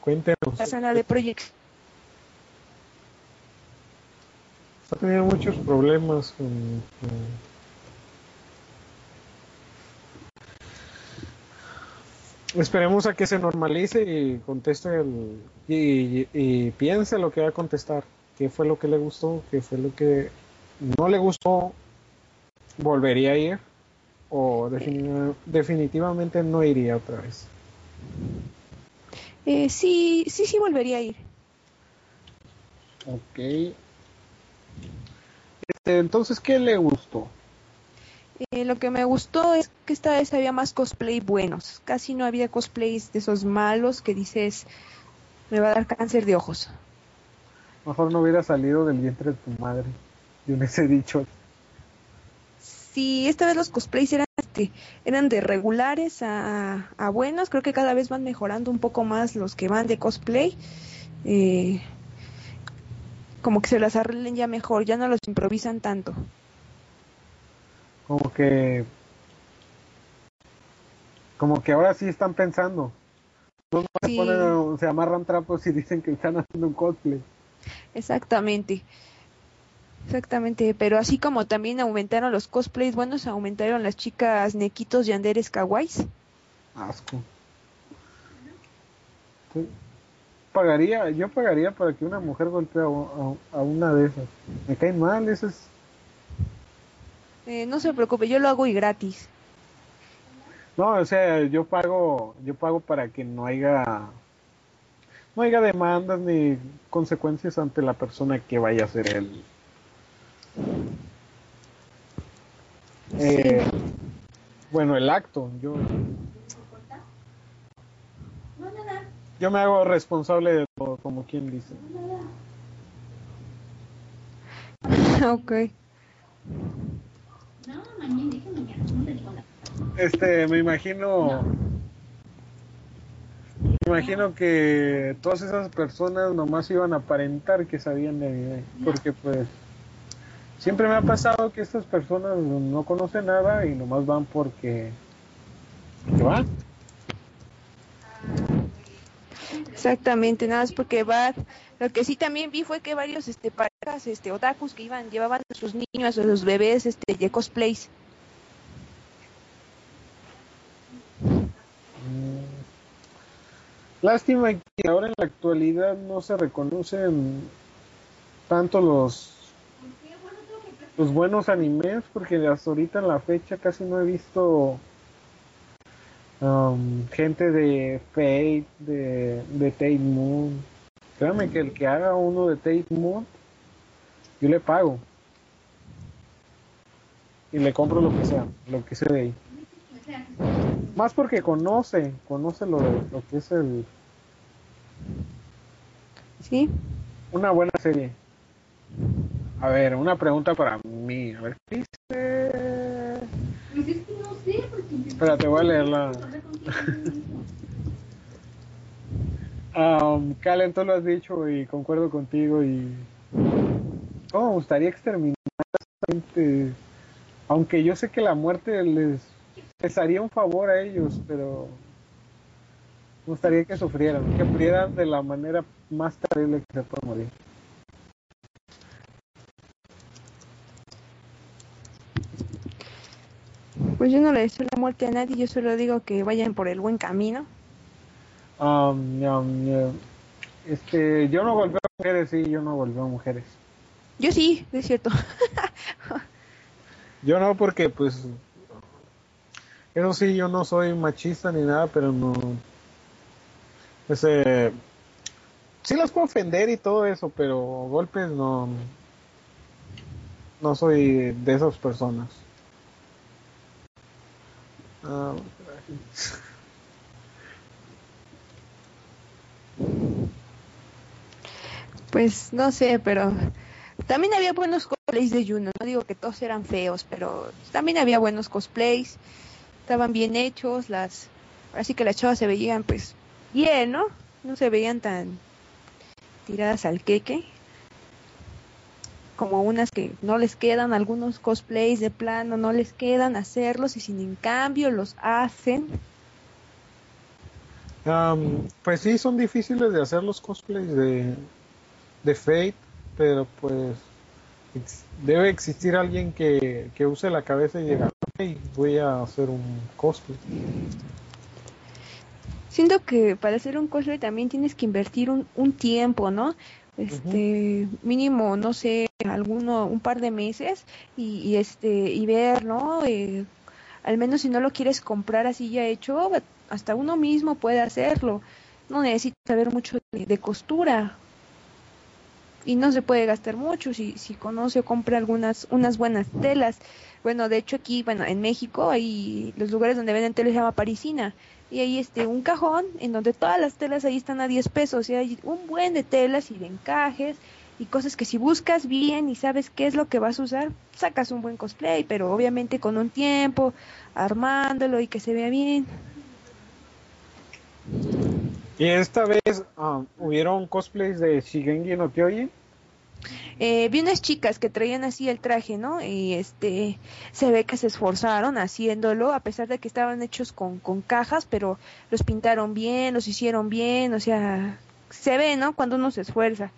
Cuéntenos. La sala de proyección. Está teniendo muchos problemas con, con- Esperemos a que se normalice y conteste el, y, y- y piense lo que va a contestar. ¿Qué fue lo que le gustó? ¿Qué fue lo que no le gustó? ¿Volvería a ir? ¿O defini- definitivamente no iría otra vez? Eh, sí, sí, sí volvería a ir. Ok. Este, entonces, ¿qué le gustó? Eh, lo que me gustó es que esta vez había más cosplay buenos. Casi no había cosplays de esos malos que dices, me va a dar cáncer de ojos. Mejor no hubiera salido del vientre de tu madre. Yo les he dicho. Sí, esta vez los cosplays eran, este, eran de regulares a, a buenos. Creo que cada vez van mejorando un poco más los que van de cosplay. Eh, como que se las arreglen ya mejor, ya no los improvisan tanto. Como que. Como que ahora sí están pensando. No nomás se Sí. ponen- se amarran trapos y dicen que están haciendo un cosplay. Exactamente. Exactamente, pero así como también aumentaron los cosplays buenos, aumentaron las chicas nequitos yanderes kawais. Asco. Sí. Pagaría, yo pagaría para que una mujer golpee a, a- a una de esas. Me caen mal esas. Eh, no se preocupe, yo lo hago y gratis. No, o sea, yo pago, yo pago para que no haya, no haya demandas ni consecuencias ante la persona que vaya a hacer el, eh, bueno, el acto. Yo, yo me hago responsable de todo, como quien dice. ok. Este, me imagino, me imagino que todas esas personas nomás iban a aparentar que sabían de anime, porque pues siempre me ha pasado que estas personas no conocen nada y nomás van porque, porque van. Exactamente, nada más porque va. Lo que sí también vi fue que varios este parejas, este otakus que iban, llevaban a sus niños o sus bebés este de cosplays. Mm. Lástima que ahora en la actualidad no se reconocen tanto los los buenos animes porque hasta ahorita en la fecha casi no he visto um, gente de Fate, de, de Tate Moon. Créame que el que haga uno de Tate Moon, yo le pago. Y le compro lo que sea, lo que sea de ahí. Más porque conoce, conoce lo, lo que es el, ¿Sí? una buena serie. A ver, una pregunta para mí. A ver, ¿qué dice? Espera, te voy a leerla. Um, Calen, tú lo has dicho y concuerdo contigo y... ¿Cómo me gustaría exterminar a gente? Aunque yo sé que la muerte les les haría un favor a ellos, pero me gustaría que sufrieran, que murieran de la manera más terrible que se puede morir. Pues yo no le deseo la muerte a nadie, yo solo digo que vayan por el buen camino. Um, um, um, este, yo no golpeo a mujeres, sí, yo no golpeo a mujeres. Yo sí, es cierto. Yo no, porque pues. Eso sí, yo no soy machista ni nada, pero no. Pues, eh, sí las puedo ofender y todo eso, pero golpes no. No soy de esas personas. Ah, Pues no sé, pero también había buenos cosplays de Juno. No digo que todos eran feos, pero también había buenos cosplays. Estaban bien hechos, las así que las chavas se veían pues bien, ¿no? No se veían tan tiradas al queque. Como unas que no les quedan, algunos cosplays de plano no les quedan hacerlos y sin en cambio los hacen. Um, pues sí, son difíciles de hacer los cosplays de, de Fate, pero pues ex- debe existir alguien que, que use la cabeza y diga, "Hey, voy a hacer un cosplay. Siento que para hacer un cosplay también tienes que invertir un, un tiempo, ¿no? Este, mínimo, no sé, alguno, un par de meses y, este, y ver, ¿no? Eh, al menos si no lo quieres comprar así ya hecho, hasta uno mismo puede hacerlo. No necesitas saber mucho de, de costura. Y no se puede gastar mucho si, si conoce o compra algunas, unas buenas telas. Bueno, de hecho aquí, bueno, en México hay los lugares donde venden telas se llama parisina y hay este un cajón en donde todas las telas ahí están a 10 pesos y hay un buen de telas y de encajes y cosas que si buscas bien y sabes qué es lo que vas a usar, sacas un buen cosplay, pero obviamente con un tiempo, armándolo y que se vea bien. Y esta vez um, hubieron cosplays de Shigengi no Kyojin. Eh, vi unas chicas que traían así el traje, ¿no? Y este, se ve que se esforzaron haciéndolo, a pesar de que estaban hechos con, con cajas, pero los pintaron bien, los hicieron bien, o sea, se ve, ¿no? Cuando uno se esfuerza.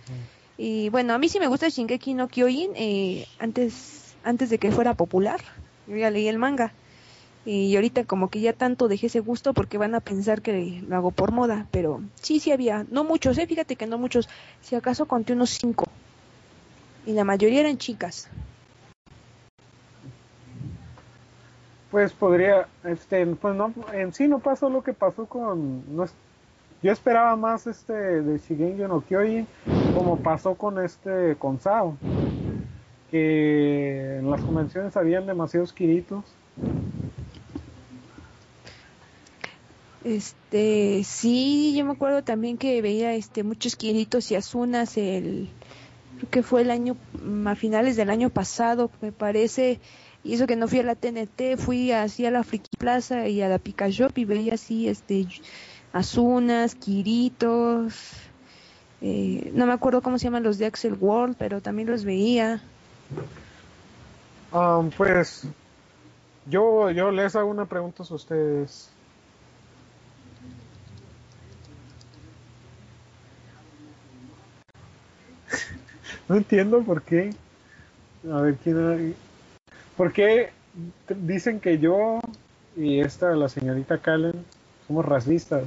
Y bueno, a mí sí me gusta Shingeki no Kyojin, eh, antes, antes de que fuera popular, yo ya leí el manga. Y ahorita como que ya tanto dejé ese gusto porque van a pensar que lo hago por moda, pero sí, sí había, no muchos, eh, fíjate que no muchos, si acaso conté unos cinco. Y la mayoría eran chicas. Pues podría, este, pues no, en sí no pasó lo que pasó con, no es- yo esperaba más este de Shigengi no Kyojin, como pasó con este, con Sao, que en las convenciones habían demasiados Kiritos. Este, sí, yo me acuerdo también que veía este muchos Kiritos y Azunas el creo que fue el año mm, a finales del año pasado, me parece, y eso que no fui a la TNT, fui así a la Friki Plaza y a la Pika Shop y veía así este Azunas, Kiritos, eh, no me acuerdo cómo se llaman los de Axel World, pero también los veía. Um, pues yo, yo les hago una pregunta a ustedes. No entiendo por qué. A ver quién hay? ¿Por qué dicen que yo y esta, la señorita Callen, somos racistas?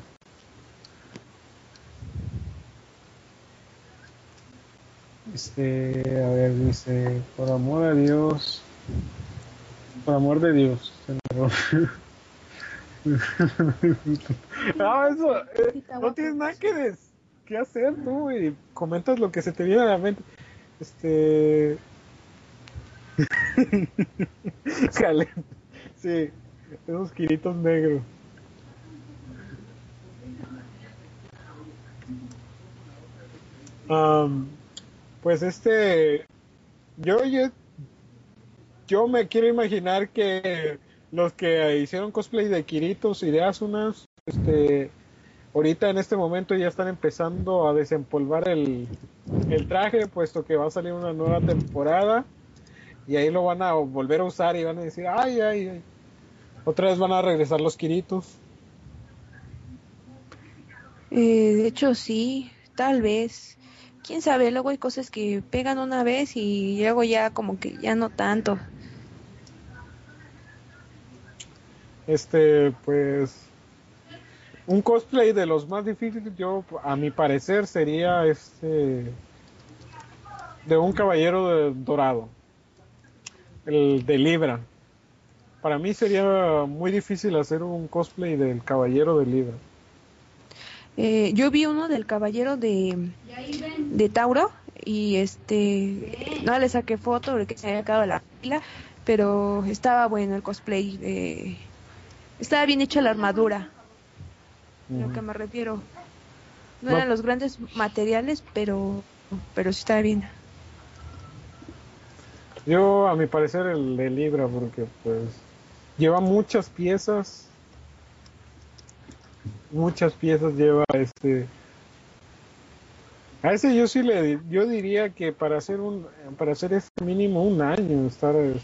Este, a ver, dice, por amor a Dios, por amor de Dios. se me rompió. Ah, eso, eh, no tienes nada que, des- que hacer tú y comentas lo que se te viene a la mente. Este. Jale. Sí, esos kiritos negros. Am, pues este. Yo, yo, yo me quiero imaginar que los que hicieron cosplay de Kiritos y de Asunas, este, ahorita en este momento ya están empezando a desempolvar el, el traje, puesto que va a salir una nueva temporada y ahí lo van a volver a usar y van a decir, ay, ay, ay. Otra vez van a regresar los Kiritos. Eh, de hecho, sí, tal vez. Quién sabe, luego hay cosas que pegan una vez y luego ya como que ya no tanto. Este, pues. Un cosplay de los más difíciles, yo, a mi parecer, sería este. De un caballero de- dorado. El de Libra. Para mí sería muy difícil hacer un cosplay del caballero de Libra. Eh, yo vi uno del caballero de, de Tauro y este no le saqué foto porque se había acabado la pila, pero estaba bueno el cosplay. eh, estaba bien hecha la armadura, a lo que me refiero. No, No. eran los grandes materiales, pero pero sí estaba bien. Yo, a mi parecer, el de Libra, porque pues lleva muchas piezas. Muchas piezas lleva este. A ese yo sí le yo diría que para hacer un para hacer este mínimo un año estar es-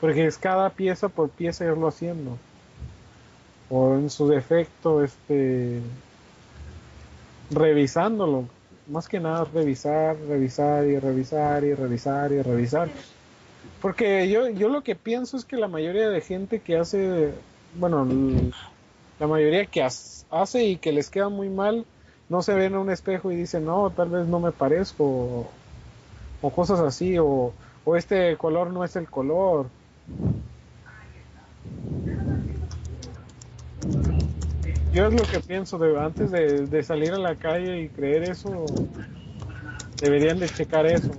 porque es cada pieza por pieza irlo haciendo. O en su defecto este revisándolo, más que nada revisar, revisar y revisar y revisar y revisar. Porque yo, yo lo que pienso es que la mayoría de gente que hace, bueno, la mayoría que hace y que les queda muy mal, no se ven en un espejo y dicen, no, tal vez no me parezco, o, o cosas así, o, o este color no es el color. Yo es lo que pienso, de, antes de, de salir a la calle y creer eso, deberían de checar eso.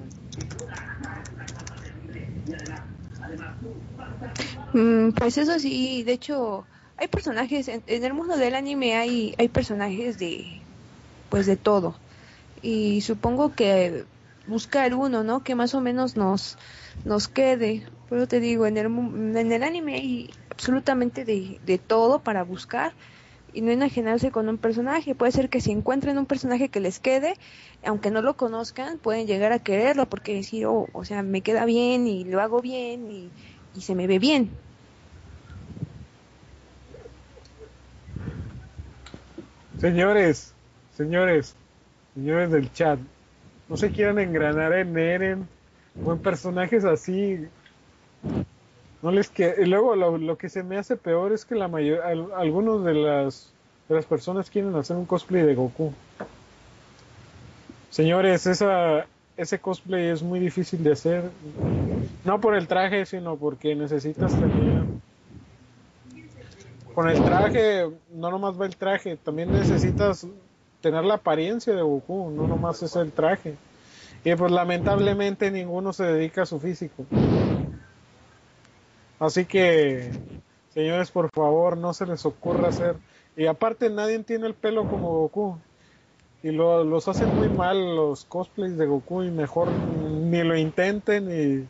Mm, pues eso sí, de hecho, hay personajes, en, el mundo del anime hay, hay personajes de, pues de todo. Y supongo que buscar uno, ¿no? Que más o menos nos, nos quede. Pero te digo, en el, en el anime hay absolutamente de, de todo para buscar y no enajenarse con un personaje. Puede ser que si encuentren un personaje que les quede, aunque no lo conozcan, pueden llegar a quererlo porque decir, oh, o sea, me queda bien y lo hago bien y, y se me ve bien. Señores, señores, señores del chat, no se quieran engranar en Eren o en personajes así. No les que y luego lo, lo que se me hace peor es que la mayor al- algunos de las de las personas quieren hacer un cosplay de Goku. Señores, esa ese cosplay es muy difícil de hacer. No por el traje, sino porque necesitas tener con el traje, no nomás va el traje, también necesitas tener la apariencia de Goku, no nomás es el traje. Y pues lamentablemente ninguno se dedica a su físico. Así que, señores, por favor, no se les ocurra hacer. Y aparte nadie tiene el pelo como Goku. Y lo- los hacen muy mal los cosplays de Goku y mejor ni lo intenten y,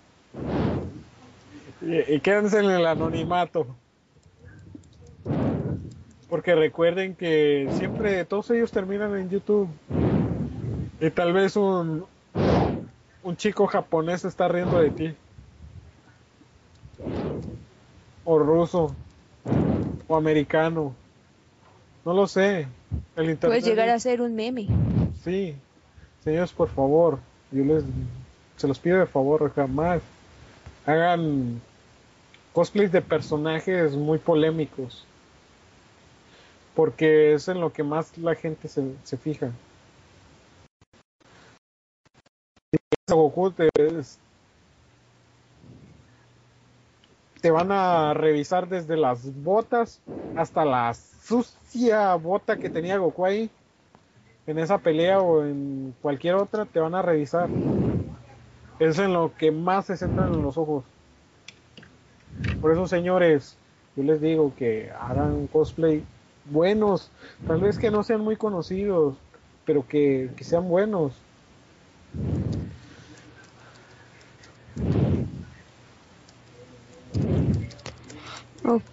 y, y quédense en el anonimato. Porque recuerden que siempre todos ellos terminan en YouTube. Y tal vez un, un chico japonés está riendo de ti. O ruso. O americano. No lo sé. El internet. Puedes llegar a ser un meme. Sí. Señores, por favor. Yo les. Se los pido de favor, jamás. Hagan cosplays de personajes muy polémicos porque es en lo que más la gente se, se fija. Si Goku te, te van a revisar desde las botas hasta la sucia bota que tenía Goku ahí en esa pelea o en cualquier otra, te van a revisar. Es en lo que más se centran en los ojos. Por eso, señores, yo les digo que hagan cosplay buenos, tal vez que no sean muy conocidos, pero que, que sean buenos. Ok.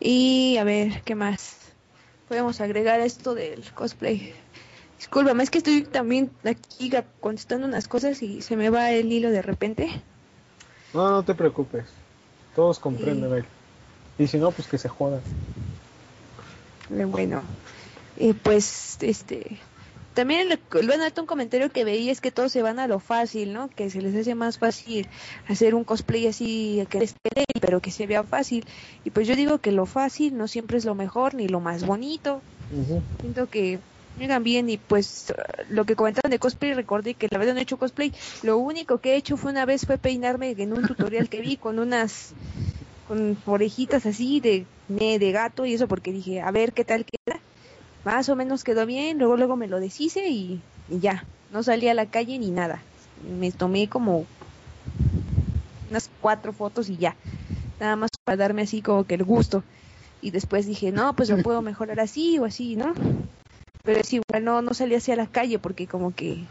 Y a ver, ¿qué más? Podemos agregar esto del cosplay. Discúlpame, es que estoy también aquí contestando unas cosas y se me va el hilo de repente. No, no te preocupes. Todos comprenden, Sí. Mike. Y si no, pues que se jodan. Bueno, eh, pues este también lo- bueno, ahorita un comentario que veía es que todos se van a lo fácil, ¿no? Que se les hace más fácil hacer un cosplay así que quede, pero que se vea fácil. Y pues yo digo que lo fácil no siempre es lo mejor ni lo más bonito. Siento que llegan bien y pues lo que comentaban de cosplay recordé que la verdad no he hecho cosplay. Lo único que he hecho fue una vez fue peinarme en un tutorial que vi con unas con orejitas así de de, de gato y eso porque dije a ver qué tal queda. Más o menos quedó bien, luego luego me lo deshice y, ya, no salí a la calle ni nada. Me tomé como unas cuatro fotos y ya, nada más para darme así como que el gusto. Y después dije, no, pues lo puedo mejorar así o así, ¿no? Pero es igual, no, no salí hacia la calle porque como que,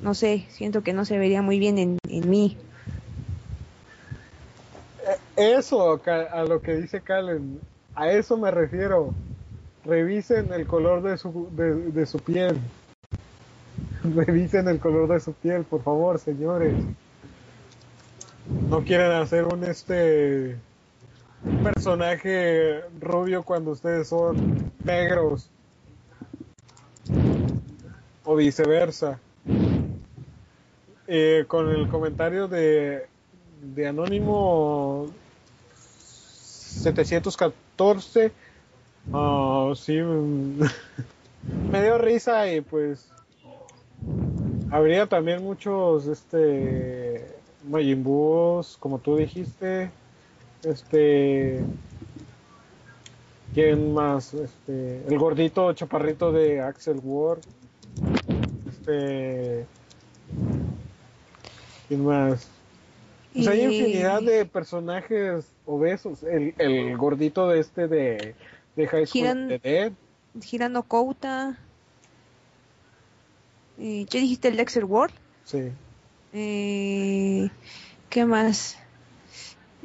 no sé, siento que no se vería muy bien en, en mí. Eso, ca- a lo que dice Calen, a eso me refiero. Revisen el color de su, de, su piel. Revisen el color de su piel, por favor, señores. No quieren hacer un este un personaje rubio cuando ustedes son negros. O viceversa. Eh, con el comentario de, de Anónimo 714, ah, sí, mm, me dio risa y pues habría también muchos, este, Majin Buus, como tú dijiste, este, ¿quién más? Este, el gordito chaparrito de Axel Ward, este, ¿quién más? Pues hay infinidad de personajes obesos. El, el gordito de este de, de High School Giran- de Dead. Girando Kouta. Eh, ¿Ya dijiste el Dexter World? Sí. Eh, ¿Qué más?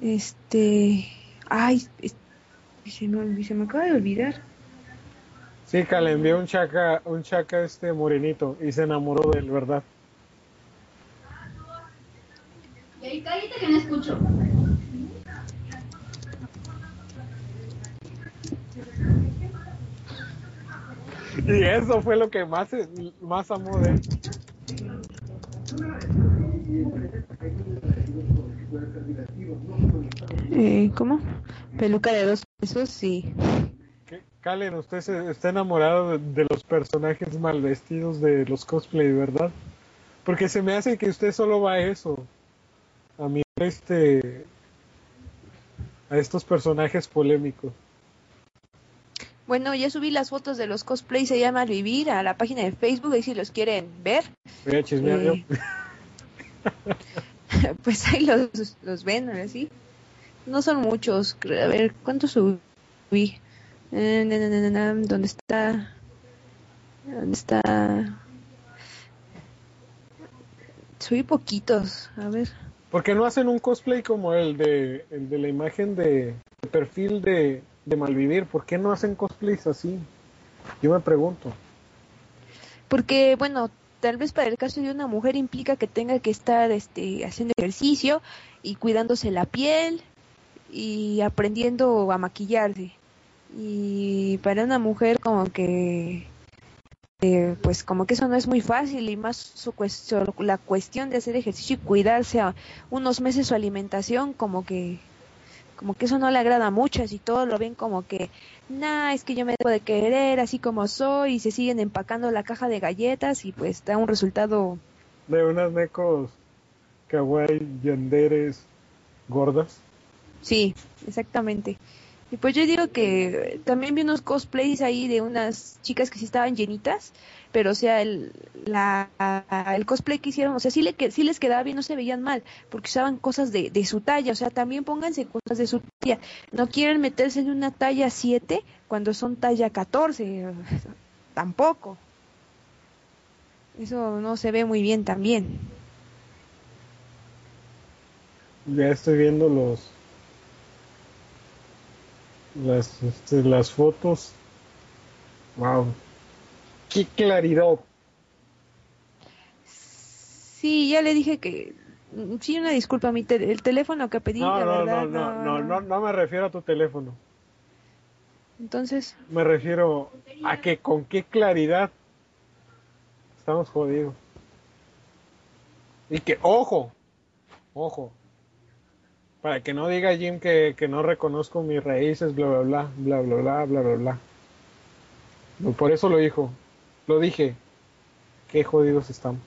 Este. Ay, se me, se me acaba de olvidar. Sí, que le envió un chaca, un chaca este morenito y se enamoró de él, ¿verdad? Y cállate que no escucho. Y eso fue lo que más, más amó de él. Eh, ¿Cómo? Peluca de dos pesos, sí. Kalen, usted se, está enamorado de, de los personajes mal vestidos de los cosplay, ¿verdad? Porque se me hace que usted solo va a eso. A mí, este. A estos personajes polémicos. Bueno, ya subí las fotos de los cosplays, se llama Vivir, a la página de Facebook, ahí si los quieren ver. Voy a chismear yo. Pues ahí los, los ven, así. No son muchos, a ver, ¿cuántos subí? Eh, na, na, na, na, na, ¿Dónde está? ¿Dónde está? Subí poquitos, a ver. ¿Por qué no hacen un cosplay como el de, el de la imagen de, de perfil de, de Malvivir? ¿Por qué no hacen cosplays así? Yo me pregunto. Porque, bueno, tal vez para el caso de una mujer implica que tenga que estar este, haciendo ejercicio y cuidándose la piel y aprendiendo a maquillarse. Y para una mujer como que, eh, pues como que eso no es muy fácil y más su cuestión, la cuestión de hacer ejercicio y cuidarse a unos meses su alimentación como que como que eso no le agrada a muchas y todos lo ven como que, nah, es que yo me debo de querer así como soy y se siguen empacando la caja de galletas y pues da un resultado, De unas necos kawaii yanderes gordas. sí, exactamente. Y pues yo digo que también vi unos cosplays ahí de unas chicas que sí estaban llenitas, pero o sea, el, la, el cosplay que hicieron, o sea, sí, le, que- sí les quedaba bien, no se veían mal, porque usaban cosas de, de su talla, o sea, también pónganse cosas de su talla. No quieren meterse en una talla 7 cuando son talla 14, tampoco. Eso no se ve muy bien también. Ya estoy viendo los las este, las fotos. Wow. Qué claridad Sí, ya le dije que... mm, Sí, una disculpa, mi el teléfono que pedí, No, la no, verdad, no, no, no, no, no me refiero a tu teléfono. Entonces, Me refiero a que con qué claridad estamos jodidos. Y que, ojo, ojo, para que no diga Jim que, que no reconozco mis raíces, bla, bla, bla, bla, bla, bla, bla, bla, bla. No, Por eso lo dijo, lo dije, qué jodidos estamos.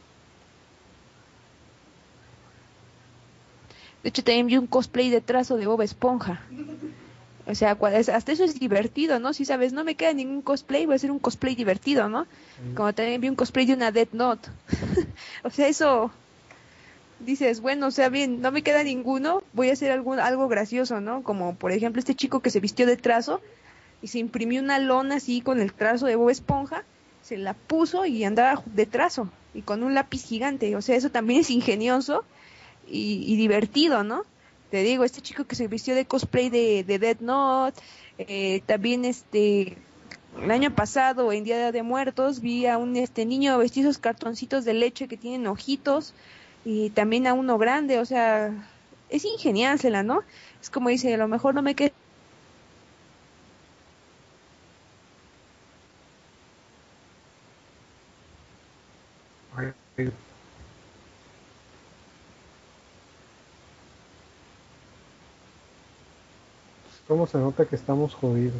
de hecho también vi un cosplay de trazo de Bob Esponja. O sea, hasta eso es divertido, ¿no? Si sabes, no me queda ningún cosplay, voy a hacer un cosplay divertido, ¿no? Como también vi un cosplay de una Death Note. o sea, eso dices, bueno, o sea, bien, no me queda ninguno, voy a hacer algún, algo gracioso, ¿no? Como por ejemplo este chico que se vistió de trazo y se imprimió una lona así con el trazo de Bob Esponja, se la puso y andaba de trazo y con un lápiz gigante. O sea, eso también es ingenioso y, divertido, ¿no? Te digo, este chico que se vistió de cosplay de, de Dead Note, eh, también este el año pasado en Día de Muertos vi a un este niño vestido esos cartoncitos de leche que tienen ojitos y también a uno grande, o sea, es ingeniársela, ¿no? Es como dice, a lo mejor no me queda Ay, ¿Cómo se nota que estamos jodidos?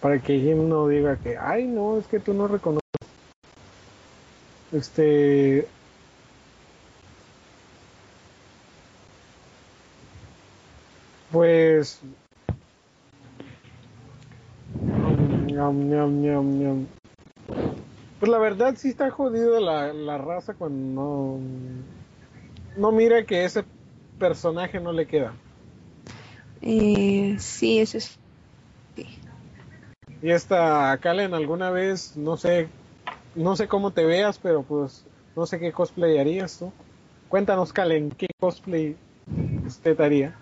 Para que Jim no diga que, ay, no, es que tú no reconoces. Este. Pues. Pues la verdad sí está jodido la, la raza cuando no, no mira que ese personaje no le queda. Eh, sí, eso es. sí. Y esta Kalen alguna vez, no sé, no sé cómo te veas, pero pues no sé qué cosplay harías tú. Cuéntanos Kalen, ¿qué cosplay usted haría?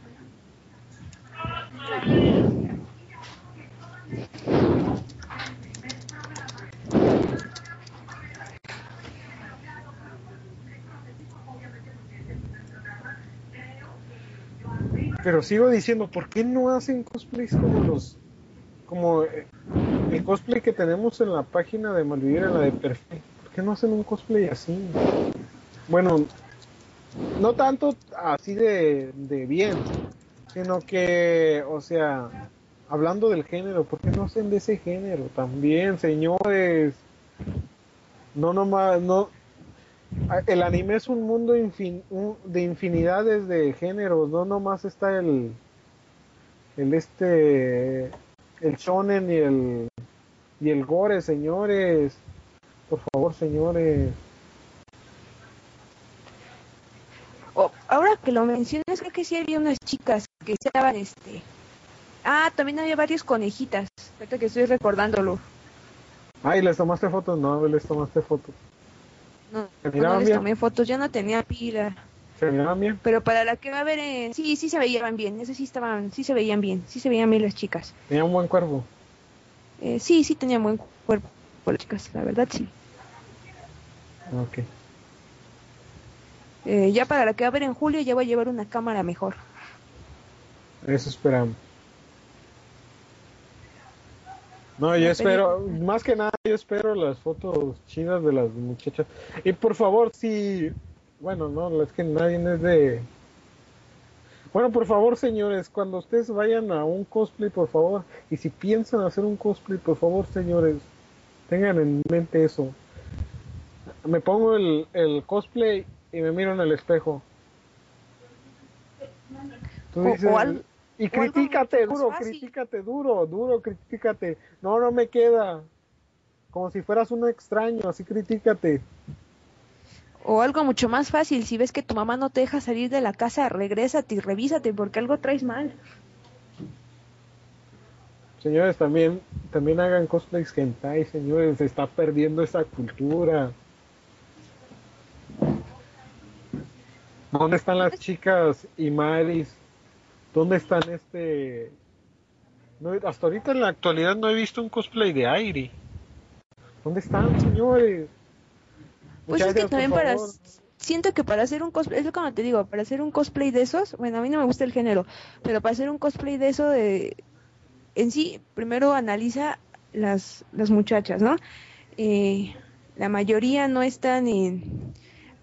Pero sigo diciendo, ¿por qué no hacen cosplays como los como eh, el cosplay que tenemos en la página de Malvivir, la de perfil? ¿Por qué no hacen un cosplay así? Bueno, no tanto así de, de bien, sino que, o sea, hablando del género, ¿por qué no hacen de ese género también, señores? No nomás, no, el anime es un mundo infin- un- de infinidades de géneros, no nomás está el el este el shonen y el y el gore, señores. Por favor, señores. Oh, ahora que lo mencionas, creo que sí había unas chicas que estaban este. Ah, también había varias conejitas. Ahorita que estoy recordándolo. Ay, ¿les tomaste fotos? No, les tomaste fotos. No, ¿Se no les bien? tomé fotos, ya no tenía pila. ¿Se miraban bien? Pero para la que va a ver, en... sí, sí se veían bien. Esas sí estaban, sí se veían bien, sí se veían bien las chicas. Tenían un buen cuerpo. Eh, sí, sí tenían buen cuerpo las chicas, la verdad sí. Ok. Eh, ya para la que va a ver en julio ya voy a llevar una cámara mejor. Eso esperamos. No, yo espero, más que nada, yo espero las fotos chidas de las muchachas. Y por favor, si, bueno, no, es que nadie es de... Bueno, por favor, señores, cuando ustedes vayan a un cosplay, por favor, y si piensan hacer un cosplay, por favor, señores, tengan en mente eso. Me pongo el, el cosplay y me miro en el espejo. Tú O- dices, o al- y mucho más duro, fácil. critícate duro, duro, critícate. No, no me queda. Como si fueras un extraño, así critícate. O algo mucho más fácil, si ves que tu mamá no te deja salir de la casa, regrésate y revísate porque algo traes mal. Señores, también, también hagan cosplays hentai, señores, se está perdiendo esa cultura. ¿Dónde están las chicas y Maris? ¿Dónde están este? No, hasta ahorita en la actualidad no he visto un cosplay de Airi. ¿Dónde están, señores? Pues es que también para... Siento que para hacer un cosplay, es lo que te digo, para hacer un cosplay de esos, bueno, a mí no me gusta el género, pero para hacer un cosplay de eso, de, en sí, primero analiza las, las muchachas, ¿no? Eh, la mayoría no están en,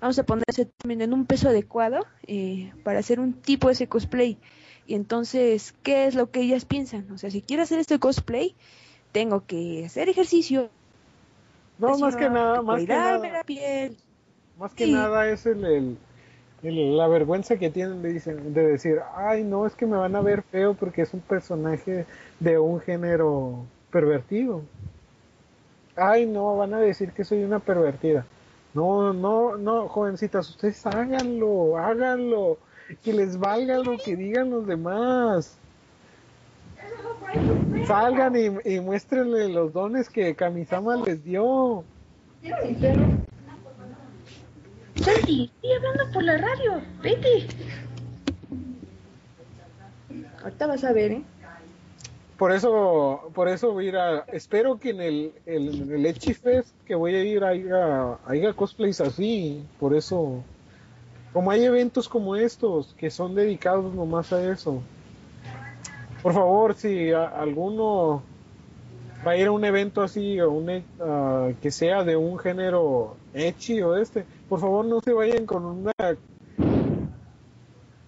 vamos a ponerse también en un peso adecuado eh, para hacer un tipo de ese cosplay. Y entonces, ¿qué es lo que ellas piensan? O sea, si quiero hacer este cosplay, tengo que hacer ejercicio. No, más que nada, más que nada, la piel. más que Sí. nada es el, el- el- la vergüenza que tienen de, dicen, de decir, ay, no, es que me van a ver feo porque es un personaje de un género pervertido. Ay, no, van a decir que soy una pervertida. No, no, no, jovencitas, ustedes háganlo, háganlo, que les valga lo que digan los demás. Salgan y, y muéstrenle los dones que Kamisama les dio. Santi, estoy hablando por la radio. Vete. Ahorita vas a ver, ¿eh? Por eso, por eso voy a ir a, espero que en el, el, el Echi Fest que voy a ir haya, haya cosplays así, por eso, como hay eventos como estos que son dedicados nomás a eso. Por favor, si alguno va a ir a un evento así o un, ah, que sea de un género Echi o este, por favor no se vayan con una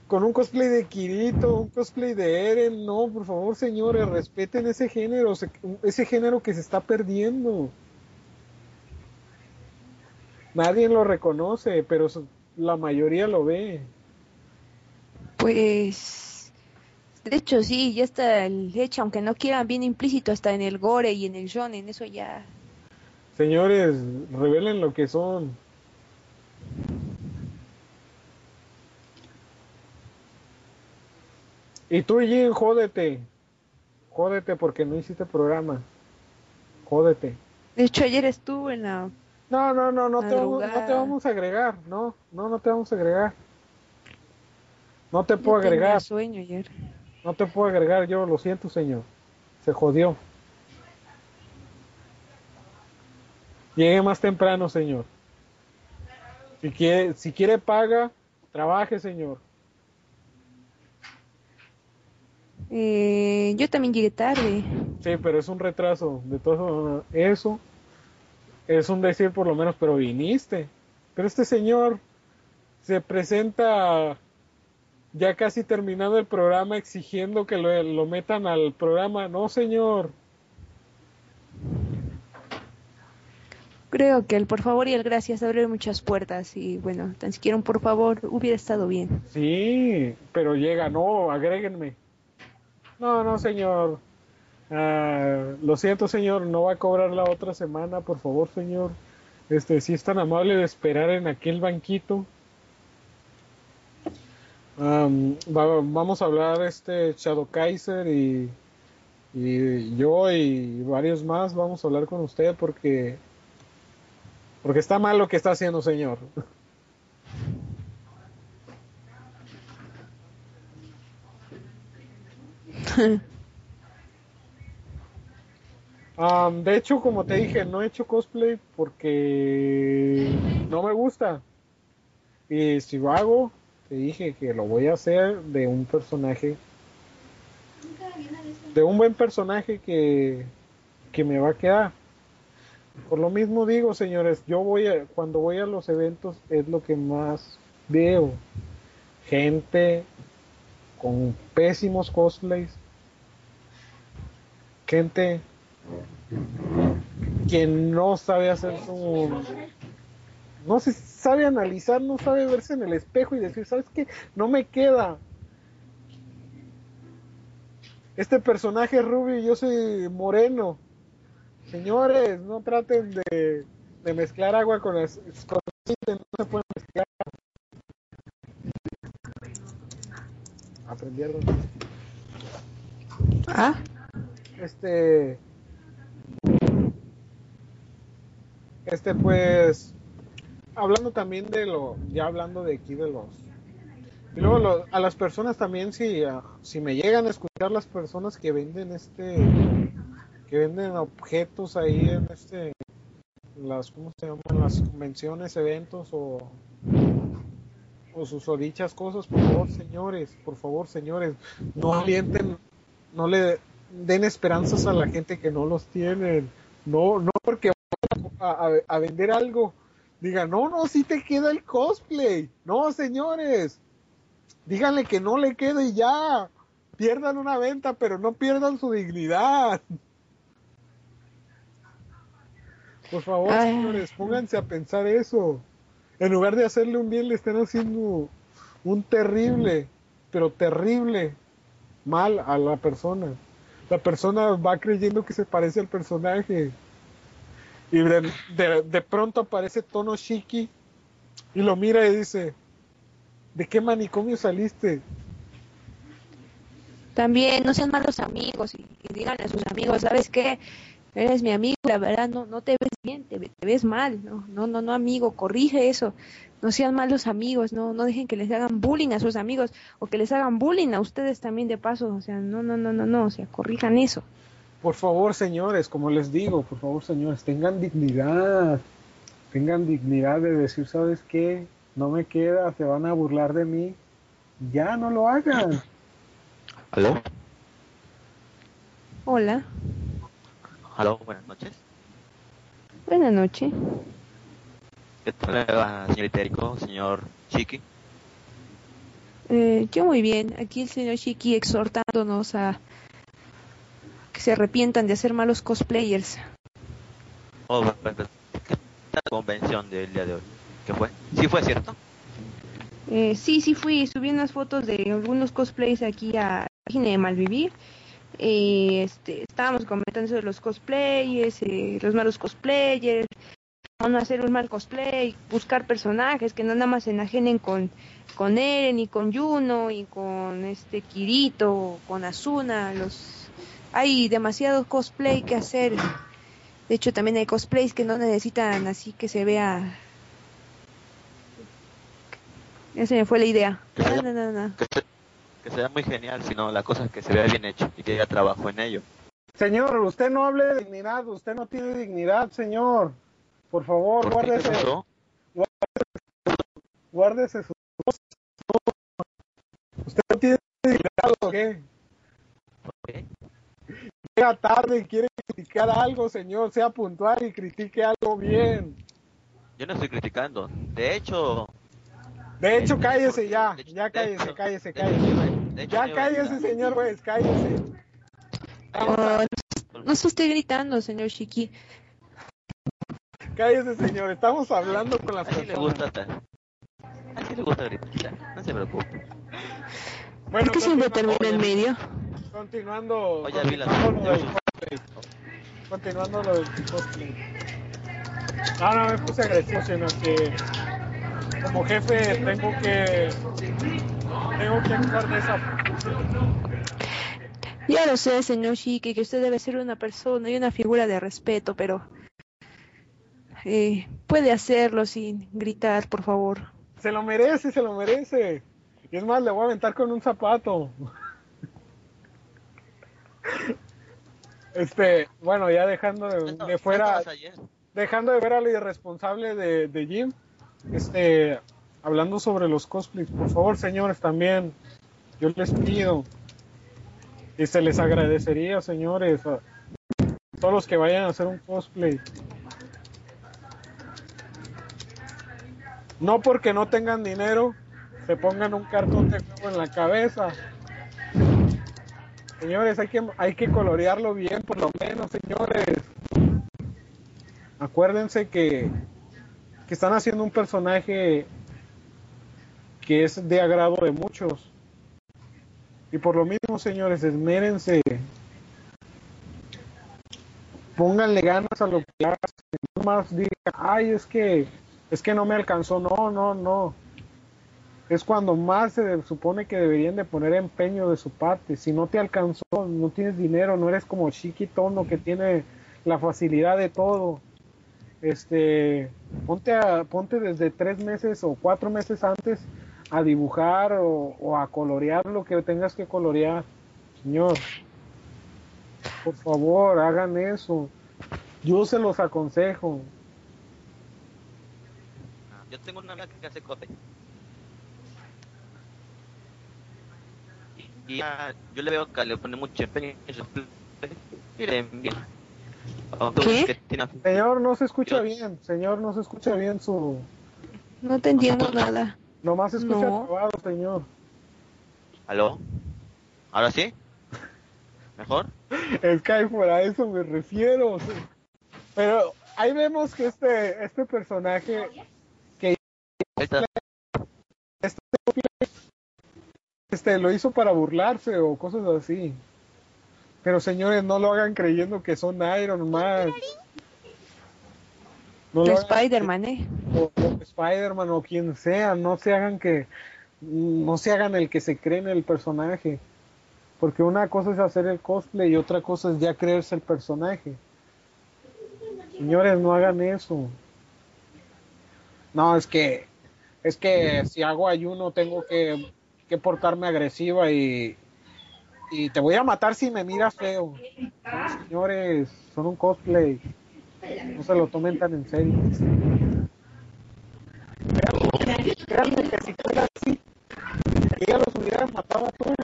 con un cosplay de Kirito, un cosplay de Eren, no, por favor, señores, respeten ese género, se- ese género que se está perdiendo. Nadie lo reconoce, pero la mayoría lo ve. Pues, de hecho sí, ya está el hecho, aunque no quieran, bien implícito hasta en el gore y en el shonen, eso ya... Señores, revelen lo que son. Y tú, Jin, jódete. Jódete porque no hiciste programa. Jódete. De hecho ayer estuvo en la... No, no, no, no te, vamos, no te vamos a agregar. No, no, no te vamos a agregar. No te puedo agregar. sueño ayer. No te puedo agregar yo, lo siento, señor. Se jodió. Llegue más temprano, señor. Si quiere, si quiere paga, trabaje, señor. Eh, yo también llegué tarde. Sí, pero es un retraso. De todo eso es un decir por lo menos, pero viniste. Pero este señor se presenta ya casi terminado el programa exigiendo que lo, lo metan al programa. No, señor. Creo que el por favor y el gracias abre muchas puertas y bueno, tan siquiera un por favor hubiera estado bien. Sí, pero llega, no, agréguenme. No, no, señor. Ah, lo siento, señor, no va a cobrar la otra semana, por favor, señor. Este, si es tan amable de esperar en aquel banquito. Am, va- vamos a hablar este Shadow Kaiser y, y yo y varios más vamos a hablar con usted porque porque está mal lo que está haciendo, señor. Am, de hecho, como te dije, no he hecho cosplay porque no me gusta. Y si lo hago, te dije que lo voy a hacer de un personaje, de un buen personaje que, que me va a quedar. Por lo mismo digo, señores, yo voy a, cuando voy a los eventos es lo que más veo. Gente con pésimos cosplays. Gente que no sabe hacer su no se sabe analizar, no sabe verse en el espejo y decir, ¿sabes qué? No me queda. Este personaje es rubio y yo soy moreno. Señores, no traten de, de mezclar agua con, las, con no se puede mezclar. Aprendí algo. Ah, Este. Este, pues. Hablando también de lo. Ya hablando de aquí de los. Y luego a las personas también, si, ah, si me llegan a escuchar las personas que venden este. Que venden objetos ahí en este. las, ¿cómo se llaman? Las convenciones, eventos o, o sus o dichas cosas, por favor, señores, por favor, señores, no alienten, no le den esperanzas a la gente que no los tienen. No, no a, a- a vender algo, digan, no, no, sí te queda el cosplay. No, señores, díganle que no le quede y ya. Pierdan una venta, pero no pierdan su dignidad. Por favor, Ay. señores, pónganse a pensar eso. En lugar de hacerle un bien, le están haciendo un terrible, pero terrible mal a la persona. La persona va creyendo que se parece al personaje. Y de, de- pronto aparece Tono Shiki y lo mira y dice, ¿de qué manicomio saliste? También no sean malos amigos y, y díganle a sus amigos, ¿sabes qué? Eres mi amigo, la verdad no, no te ves bien, te, te ves mal, no, no, no, no amigo, corrige eso, no sean malos amigos, no, no dejen que les hagan bullying a sus amigos o que les hagan bullying a ustedes también de paso, o sea, no, no, no, no, no, o sea, corrijan eso. Por favor, señores, como les digo, por favor, señores, tengan dignidad. Tengan dignidad de decir, ¿sabes qué? No me queda, se van a burlar de mí. Ya no lo hagan. ¿Aló? Hola, ¿Aló? Buenas noches. buenas noches. ¿Qué tal le va, señorita Eriko, señor Chiqui? Eh, yo muy bien, aquí el señor Shiki exhortándonos a que se arrepientan de hacer malos cosplayers. Oh, bueno, bueno, ¿qué tal la convención del día de hoy? ¿Qué fue? ¿Sí fue cierto? Eh, sí, sí fui, subí unas fotos de algunos cosplays aquí a la página de Malvivir. Eh, este, estábamos comentando sobre los cosplayers, eh, los malos cosplayers, no hacer un mal cosplay, buscar personajes que no nada más se enajenen con, con Eren y con Juno y con este Kirito, con Asuna, los hay demasiado cosplay que hacer. De hecho también hay cosplays que no necesitan así que se vea ya se me fue la idea. Que se No, no, no, no. Que, se- que sea muy genial, sino la cosa es que se vea bien hecho y que haya trabajo en ello. Señor, usted no hable de dignidad, usted no tiene dignidad, señor. Por favor, ¿Por guárdese, pasó? guárdese su ¿Usted no tiene dignidad o qué? ¿Por qué? Llega tarde y quiere criticar algo, señor, sea puntual y critique algo bien. Yo no estoy criticando. De hecho... De hecho, cállese porque- ya, hecho- ya cállese, hecho- cállese, cállese. Ya a cállese, señor juez, cállese. Oh, no se esté gritando, señor Shiki. Cállese, señor, estamos hablando con las Así le personas. gusta ta- Así le gusta gritar, no se preocupe. Bueno, ¿Por qué siempre termina en medio? Continuando, Oye, vi las- continuando lo del cosplay. Continuando lo del cosplay. No me puse agresivo, sino que como jefe tengo que tengo que actuar de esa Ya lo sé, señor Shiki, que usted debe ser una persona y una figura de respeto, pero eh, puede hacerlo sin gritar, por favor. Se lo merece, se lo merece. Y es más, le voy a aventar con un zapato. Este, bueno, ya dejando de, ¿No- de no fuera, dejando de ver al irresponsable de, de Jim, este, hablando sobre los cosplays, por favor, señores, también, yo les pido, y se les agradecería, señores, a todos los que vayan a hacer un cosplay. No porque no tengan dinero, se pongan un cartón de huevo en la cabeza. Señores, hay que, hay que colorearlo bien, por lo menos, señores. Acuérdense que, que están haciendo un personaje que es de agrado de muchos. Y por lo mismo, señores, esmérense. Pónganle ganas a lo que hacen. No más digan, ay, es que, es que no me alcanzó. No, no, no. Es cuando más se supone que deberían de poner empeño de su parte. Si no te alcanzó, no tienes dinero, no eres como Chiquitono que tiene la facilidad de todo. Este, ponte a, ponte desde tres meses o cuatro meses antes a dibujar o, a colorear lo que tengas que colorear. Señor, por favor, hagan eso. Yo se los aconsejo. Yo tengo una amiga que hace. Y, y ya, yo le veo que le pone mucho empeño en sus. Aunque ¿Qué? que Señor, no se escucha bien. Señor, no se escucha bien su... No te entiendo nada. Nomás se escucha No. trabado, señor. ¿Aló? ¿Ahora sí? ¿Mejor? Es que a eso me refiero. sí. Pero ahí vemos que este, este personaje Ahí está. Este, lo hizo para burlarse o cosas así. Pero señores, no lo hagan creyendo que son Iron Man. No Spider-Man, ¿eh? o, o Spider-Man o quien sea, no se hagan que no se hagan el que se cree en el personaje. Porque una cosa es hacer el cosplay y otra cosa es ya creerse el personaje. Señores, no hagan eso. No, es que es que si hago ayuno tengo que, que portarme agresiva y y te voy a matar si me miras feo. Señores, son un cosplay. No se lo tomen tan en serio. Créanme, que si fuera así, ella los hubiera matado a todos.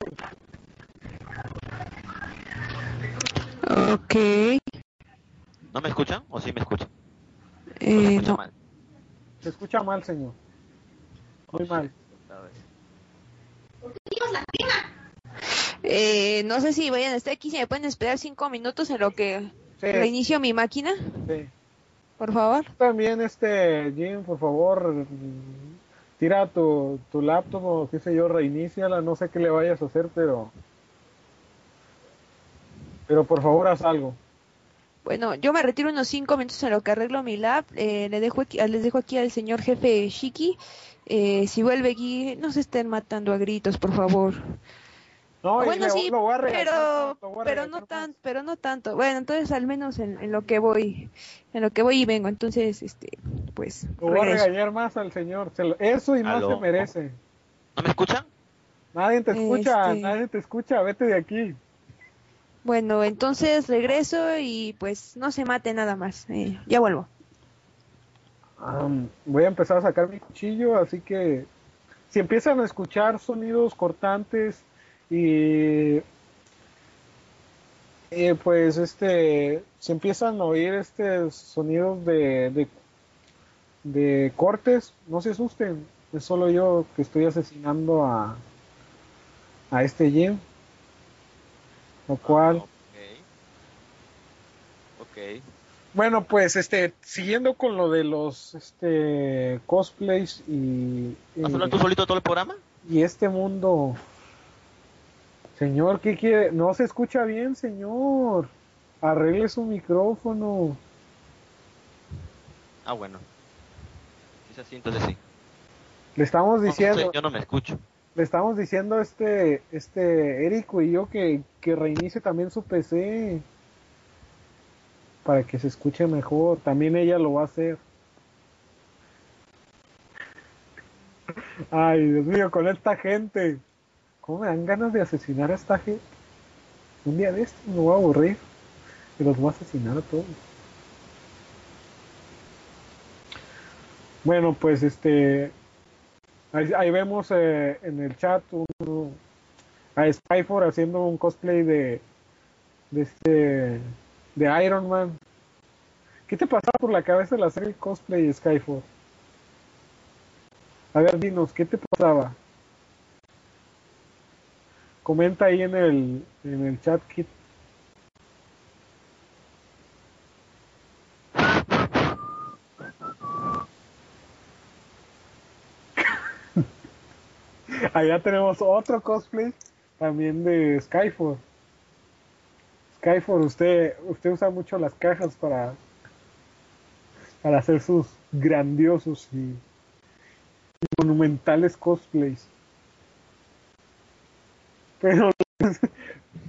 Ok. ¿No me escuchan o sí me escuchan? ¿O se Eh, escucha no. mal? Se escucha mal, señor. Muy mal. Eh, no sé si vayan a estar aquí, si me pueden esperar cinco minutos en lo que Sí, reinicio mi máquina, sí. por favor. También, este, Jim, por favor, tira tu, tu laptop o qué sé yo, reiníciala. No sé qué le vayas a hacer, pero. Pero por favor, haz algo. Bueno, yo me retiro unos cinco minutos en lo que arreglo mi lab. Eh, le dejo aquí, les dejo aquí al señor jefe Shiki. Eh, si vuelve aquí, no se estén matando a gritos, por favor. No, y bueno, le- sí, lo voy a regañar, pero, lo voy a pero no tan, pero no tanto. Bueno, entonces al menos en, en lo que voy, en lo que voy y vengo. Entonces, este, pues, Lo voy a regañar más al señor. Se lo- eso y más Aló. se merece. ¿No me escuchan? Nadie te escucha, Este- nadie te escucha. Vete de aquí. Bueno, entonces regreso y pues no se mate nada más. Eh, ya vuelvo. Voy a empezar a sacar mi cuchillo, así que si empiezan a escuchar sonidos cortantes y eh, pues este si empiezan a oír este sonidos de, de de cortes, no se asusten, es solo yo que estoy asesinando a a este Jim, lo cual Ok. Ok. Bueno, pues este, siguiendo con lo de los este cosplays y, ¿Vas a hablar tú solito todo el programa? y este mundo. Señor, ¿qué quiere? No se escucha bien, señor. Arregle su micrófono. Ah, bueno. Si es así, entonces sí. Le estamos No, diciendo, yo no me escucho. Le estamos diciendo este, este Érico y yo que, que reinicie también su PC para que se escuche mejor. También ella lo va a hacer. Ay, Dios mío, con esta gente. ¿Cómo me dan ganas de asesinar a esta gente? Un día de estos me voy a aburrir y los voy a asesinar a todos. Bueno, pues este. Ahí, vemos eh, en el chat uno- a Skyfor haciendo un cosplay de, de este de Iron Man. ¿Qué te pasaba por la cabeza al hacer el cosplay de Skyfor? A ver, dinos, ¿qué te pasaba? Comenta ahí en el, en el chat, Kit. Allá tenemos otro cosplay también de Skyfor. Skyfor, usted, usted usa mucho las cajas para, para hacer sus grandiosos y, y monumentales cosplays. Pero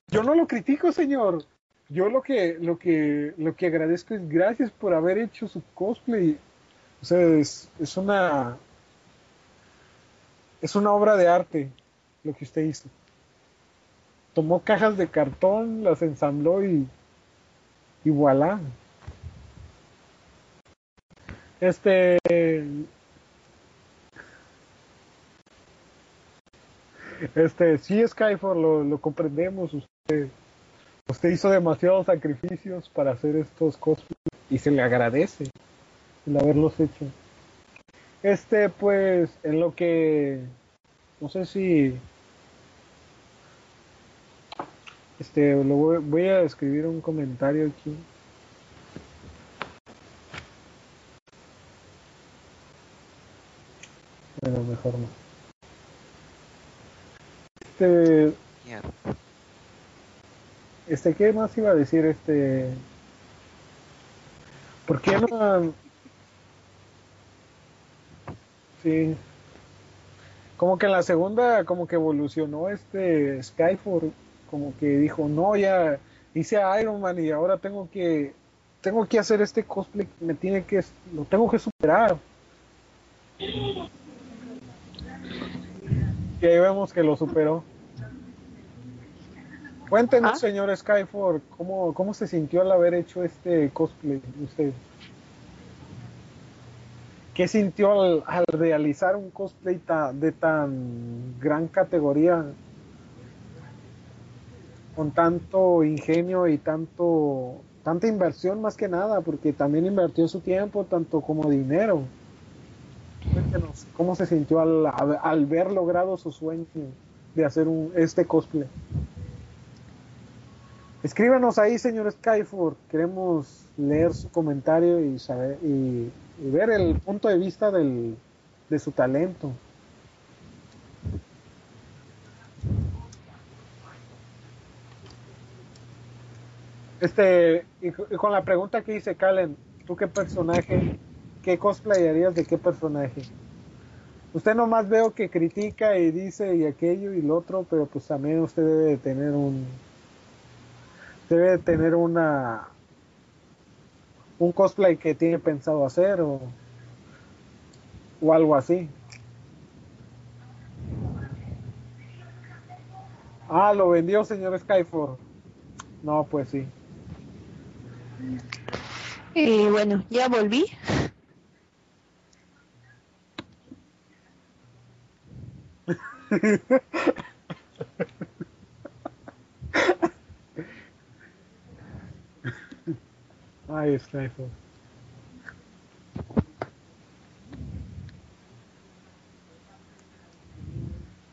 yo no lo critico, señor. Yo lo que, lo que, lo que agradezco es gracias por haber hecho su cosplay. O sea, es, es una, es una obra de arte lo que usted hizo. Tomó cajas de cartón, las ensambló y, y voilà. Este. Este, sí, Skyfall, lo, comprendemos. Usted, usted hizo demasiados sacrificios para hacer estos cosplays y se le agradece el haberlos hecho. Este, pues, en lo que. No sé si. Este, lo voy, voy a escribir un comentario aquí. Bueno, mejor no. Este, este, ¿qué más iba a decir? Este, ¿por qué no? Sí, como que en la segunda, como que evolucionó este Skyfall, como que dijo, no, ya hice a Iron Man y ahora tengo que, tengo que hacer este cosplay, me tiene que, lo tengo que superar. Y ahí vemos que lo superó. Cuéntenos, Ah. señor Skyford, ¿cómo, ¿cómo se sintió al haber hecho este cosplay usted? ¿Qué sintió al, al realizar un cosplay de tan gran categoría? Con tanto ingenio y tanto tanta inversión más que nada, porque también invirtió su tiempo tanto como dinero. Cuéntenos, ¿cómo se sintió al, al, al ver logrado su sueño de hacer un, este cosplay? Escríbanos ahí, señor Skyford. Queremos leer su comentario y saber y, y ver el punto de vista del, de su talento. Este, y, con la pregunta que hice, Calen, ¿tú qué personaje, qué cosplay harías de qué personaje? Usted nomás veo que critica y dice y aquello y lo otro, pero pues también usted debe de tener un, debe de tener una, un cosplay que tiene pensado hacer o, o algo así. Ah, lo vendió señor Skyford. No, pues sí. Eh, bueno, ya volví. Ay, Skyford.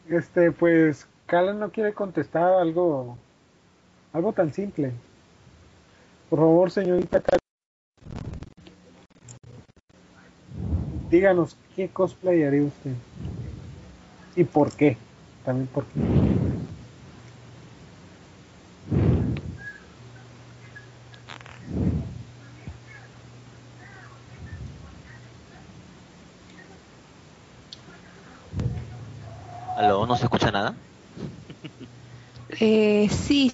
Este, pues, Calen no quiere contestar algo, algo tan simple. Por favor, señorita Calen. Díganos, ¿qué cosplay haría usted? ¿Y por qué? También por qué. ¿Aló? ¿No se escucha nada? Eh, sí,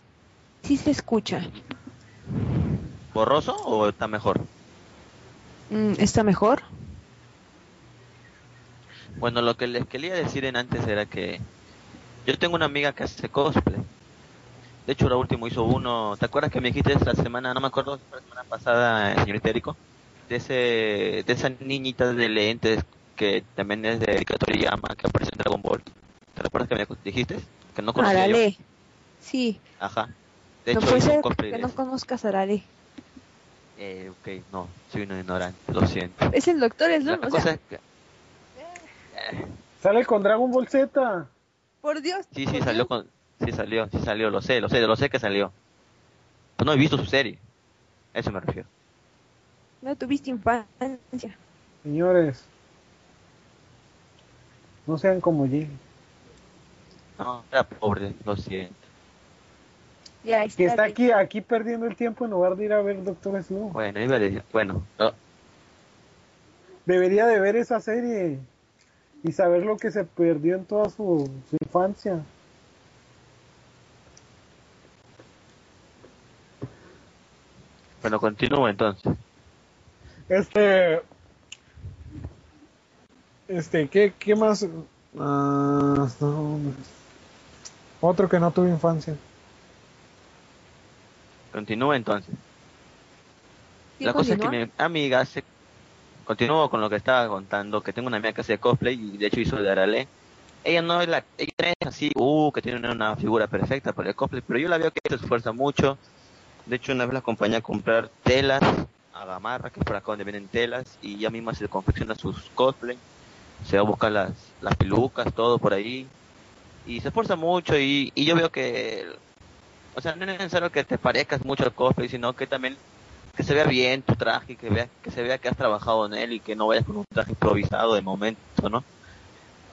sí se escucha. ¿Borroso o está mejor? Mm, ¿Está mejor? Bueno, lo que les quería decir en antes era que yo tengo una amiga que hace cosplay. De hecho, la último hizo uno. ¿Te acuerdas que me dijiste la semana, no me acuerdo la semana pasada, señorita Erico? De ese, de esa niñita de lentes que también es de Toriyama, que aparece en Dragon Ball. ¿Te acuerdas que me dijiste? Que no conocía yo. Sí, Ajá. De no hecho, puede ser que no conozcas a Arale. Eh, ok, no, soy un ignorante, lo siento. Es el doctor Slum, o sea, es que... Eh, Sale con Dragon Ball Z. por Dios. Sí, sí, salió con... Sí salió, sí salió, lo sé, lo sé, lo sé que salió. Pero no he visto su serie. A eso me refiero. No tuviste infancia. Señores, no sean como Jim. No, era pobre, lo siento. Ya Que está bien. aquí, aquí perdiendo el tiempo en lugar de ir a ver Doctor Slow. Bueno, decir, bueno, no, Debería de ver esa serie y saber lo que se perdió en toda su, su infancia. bueno, continúo entonces. Este. Este, ¿qué, qué más? Ah, no, otro que no tuvo infancia. Continúo entonces. Sí, La cosa es que continúa. mi amiga se... Continúo con lo que estaba contando, que tengo una amiga que hace cosplay y de hecho hizo de Arale. ella no es la, ella es así, uh, que tiene una figura perfecta para el cosplay, pero yo la veo que se esfuerza mucho. De hecho, una vez la acompañé a comprar telas a Gamarra, que es por acá donde vienen telas, y ella misma se confecciona sus cosplay. Se va a buscar las, las pelucas, todo por ahí. Y se esfuerza mucho y, y yo veo que, o sea, no es necesario que te parezcas mucho al cosplay, sino que también que se vea bien tu traje, que vea, que se vea que has trabajado en él y que no vayas con un traje improvisado de momento, ¿no?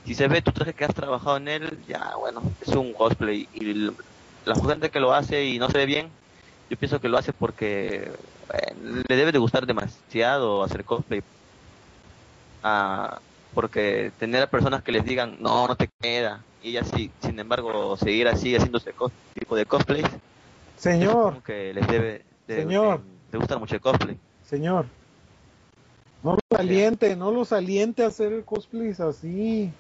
Si se ve tu traje que has trabajado en él, ya bueno, es un cosplay y la gente que lo hace y no se ve bien, yo pienso que lo hace porque le debe de gustar demasiado hacer cosplay. Ah, porque tener a personas que les digan, no, no te queda, y así, sin embargo, seguir así cos- tipo de cosplays, Señor, que les debe de, Señor. de gustar mucho el cosplay. señor. No los aliente, no los aliente a hacer cosplays así.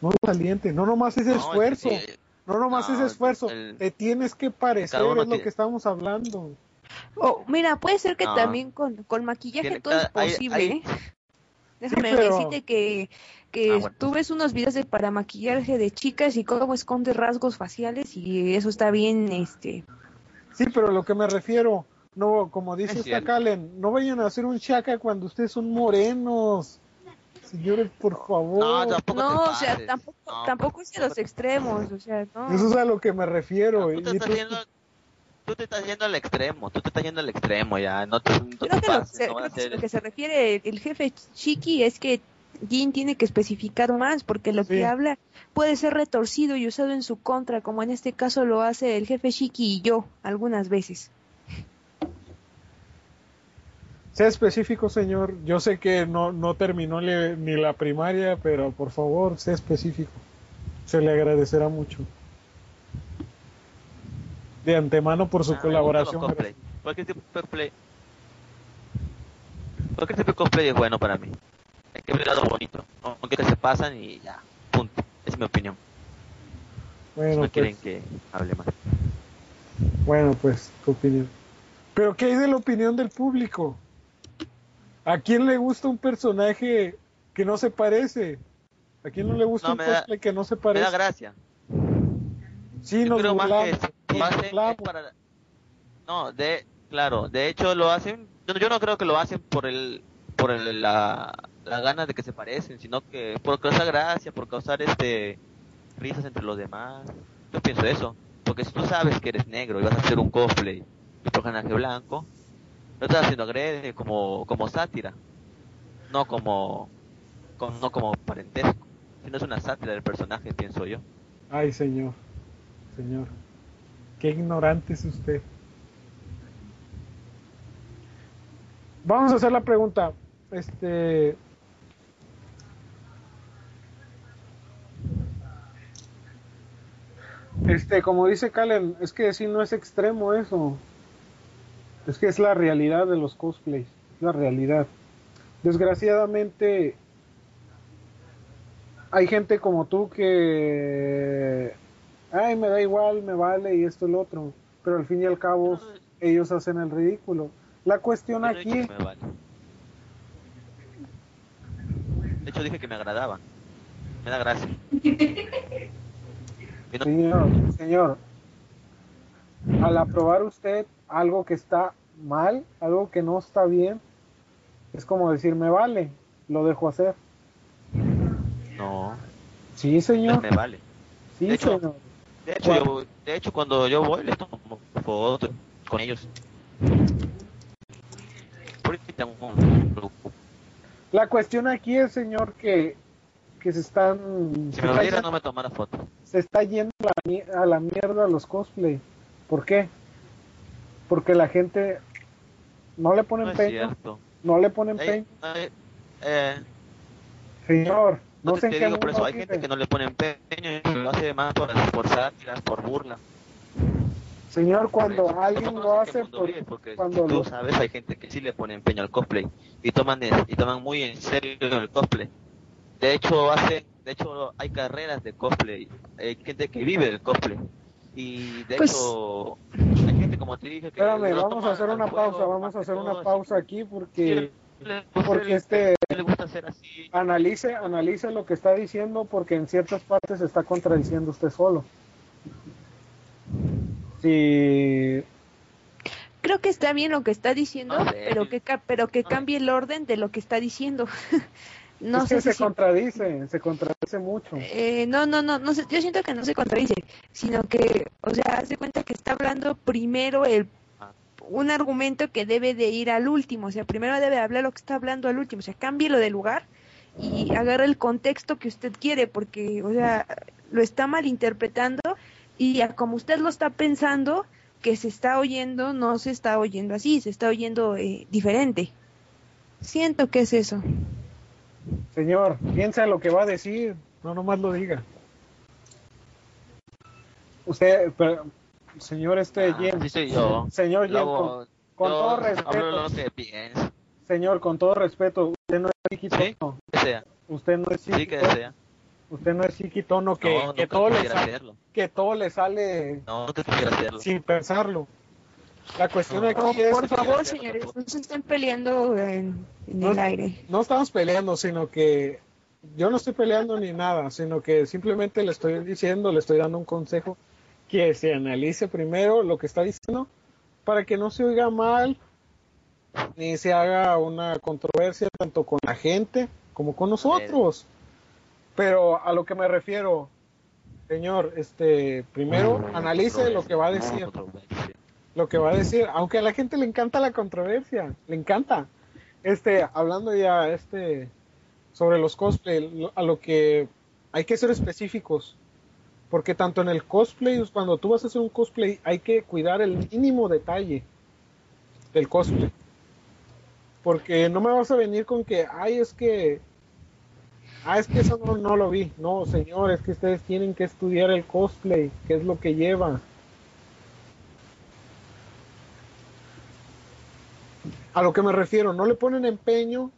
No los aliente, no nomás ese No, esfuerzo. sí, No nomás No, ese esfuerzo. el- Te tienes que parecer, es lo tiene- que estamos hablando. Oh, mira, puede ser que No. también con, con maquillaje Tiene todo es cada- hay- posible, hay- ¿eh? Déjame pero- decirte que, que Ah, bueno. tú ves unos videos de para maquillaje de chicas y cómo esconde rasgos faciales y eso está bien, este... Sí, pero lo que me refiero, no, como dice Es esta. Kalen, no vayan a hacer un chaca cuando ustedes son morenos. Señores, por favor. No, tampoco No, o sea, tampoco, No, tampoco es de los extremos, o sea, no. Eso es a lo que me refiero. No, tú, te tú- estás yendo, tú te estás yendo al extremo, tú te estás yendo al extremo ya, no te, no te Creo que, lo, pases, se- no vas a creo que hacer- lo que se refiere el jefe Chiqui es que Jin tiene que especificar más porque lo Sí. que habla puede ser retorcido y usado en su contra, como en este caso lo hace el jefe Chiqui y yo algunas veces. Sea específico, señor. Yo sé que no, no terminó le- ni la primaria, pero por favor, sea específico. Se le agradecerá mucho. De antemano por su Ah, colaboración. los cosplay. Cualquier tipo de cosplay. Cualquier tipo de cosplay es bueno para mí. Hay que ver algo bonito. Aunque se pasan y ya. Punto. Es mi opinión. Bueno, no quieren pues, que hable más. bueno, pues, tu opinión. Pero ¿qué hay de la opinión del público? ¿A quién le gusta un personaje que no se parece? ¿A quién no le gusta No, un me da- cosplay que no se Me da parece? gracia. Sí, Yo nos creo más que burlamos, nos hacen es burlamos. para... No, de... Claro, de hecho lo hacen... Yo, yo no creo que lo hacen por el... Por el, la, la gana de que se parecen, sino que por causar gracia, por causar este risas entre los demás. Yo pienso eso. Porque si tú sabes que eres negro y vas a hacer un cosplay de personaje blanco, lo estás haciendo agrede como, como sátira. No como, como- no como parentesco. Sino es una sátira del personaje, pienso yo. Ay, señor. Señor. Qué ignorante es usted. Vamos a hacer la pregunta. Este. Este, como dice Kalen, es que si no es extremo eso. Es que es la realidad de los cosplays. La realidad. Desgraciadamente, hay gente como tú que ay me da igual me vale y esto y lo otro pero al fin y al cabo ellos hacen el ridículo la cuestión aquí me vale. De hecho dije que me agradaba. Me da gracia. Señor señor al aprobar usted algo que está mal algo que no está bien es como decir me vale lo dejo hacer no, sí señor. Me vale. sí de hecho, señor. De hecho, yo, de hecho cuando yo voy les tomo fotos con ellos. La cuestión aquí es señor que que se están Si se me yendo- no me tomara foto. se está yendo a la, mi- a la mierda los cosplay. ¿Por qué? Porque la gente no le pone No es empeño, cierto. no le pone empeño. hay- eh, Señor, no no, sé en te qué digo por eso, hay gente que no le pone empeño y lo hace más por, por sátiras, por burla. Señor, cuando Por eso, alguien no lo hace, por- vive, porque cuando tú lo- sabes, hay gente que sí le pone empeño al cosplay y toman y toman muy en serio el cosplay. De hecho, hace, de hecho hay carreras de cosplay, hay gente que vive del cosplay. Y de Pues- hecho, hay gente como te dije que Espérame, vamos a hacer una juego, pausa, vamos a hacer todo, una así. pausa aquí porque le gusta, Porque le- este le gusta hacer así. analice, analice lo que está diciendo porque en ciertas partes se está contradiciendo usted solo. Si Creo que está bien lo que está diciendo, No sé. pero que pero que cambie el orden de lo que está diciendo. no es sé que si se contradice, se contradice mucho. Eh, no, no, no, no yo siento que no se contradice, sino que, o sea, hace cuenta que está hablando primero el un argumento que debe de ir al último, o sea, primero debe hablar lo que está hablando al último, o sea, cámbielo de lugar y agarre el contexto que usted quiere, porque, o sea, lo está malinterpretando y a como usted lo está pensando, que se está oyendo, no se está oyendo así, se está oyendo eh, diferente. Siento que es eso. Señor, piensa en lo que va a decir, no nomás lo diga. Usted, pero, señor este Ah, así soy yo. señor con, con yo todo respeto, lo que pienso. señor, con todo respeto, usted no es psiquitono, Que sea. usted no es Sí, que psiquitono, sea. usted no es psiquitono que, no, que todo le sale, que todo le sale No, sin pensarlo. La cuestión No. aquí No, es, por favor, señores, no se estén peleando en, en No- el aire. no estamos peleando, sino que yo no estoy peleando ni nada, sino que simplemente le estoy diciendo, le estoy dando un consejo que se analice primero lo que está diciendo para que no se oiga mal ni se haga una controversia tanto con la gente como con nosotros. Pero a lo que me refiero, señor, este, primero analice lo que va a decir. Lo que va a decir, aunque a la gente le encanta la controversia, le encanta. Este, hablando ya este sobre los cosplay, a lo que hay que ser específicos, porque tanto en el cosplay, cuando tú vas a hacer un cosplay, hay que cuidar el mínimo detalle del cosplay. Porque no me vas a venir con que, ay, es que, ah, es que eso no, no lo vi. No, señor, es que ustedes tienen que estudiar el cosplay, qué es lo que lleva. A lo que me refiero, no le ponen empeño,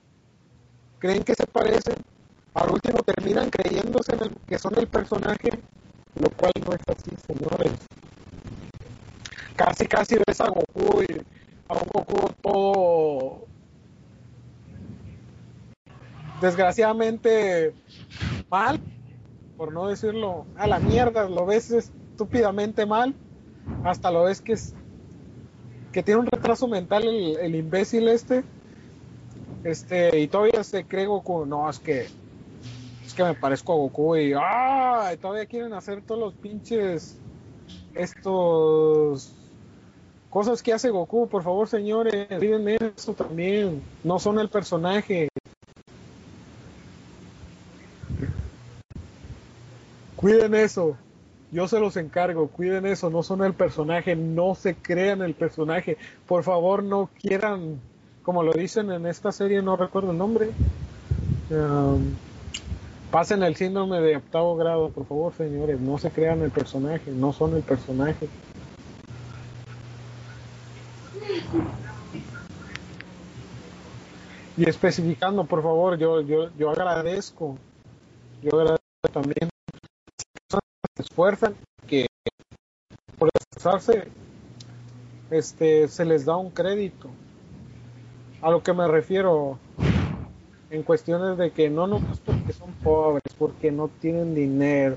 creen que se parecen, al último terminan creyéndose que son el personaje, lo cual no es así, señores. Casi, casi ves a Goku y a un Goku todo desgraciadamente mal, por no decirlo a la mierda, lo ves estúpidamente mal, hasta lo ves que es que tiene un retraso mental el, imbécil este, este, y todavía se cree Goku, no, es que, es que me parezco a Goku y, ah, todavía quieren hacer todos los pinches, estos, cosas que hace Goku, por favor señores, olviden eso también, no son el personaje. Cuiden eso. Yo se los encargo, cuiden eso, no son el personaje, no se crean el personaje. Por favor, no quieran, como lo dicen en esta serie, no recuerdo el nombre. um, pasen el síndrome de octavo grado, por favor, señores, no se crean el personaje, no son el personaje. Y especificando, por favor, yo, yo, yo agradezco, yo agradezco también esfuerzan que por esforzarse este se les da un crédito. A lo que me refiero en cuestiones de que no no es porque son pobres porque no tienen dinero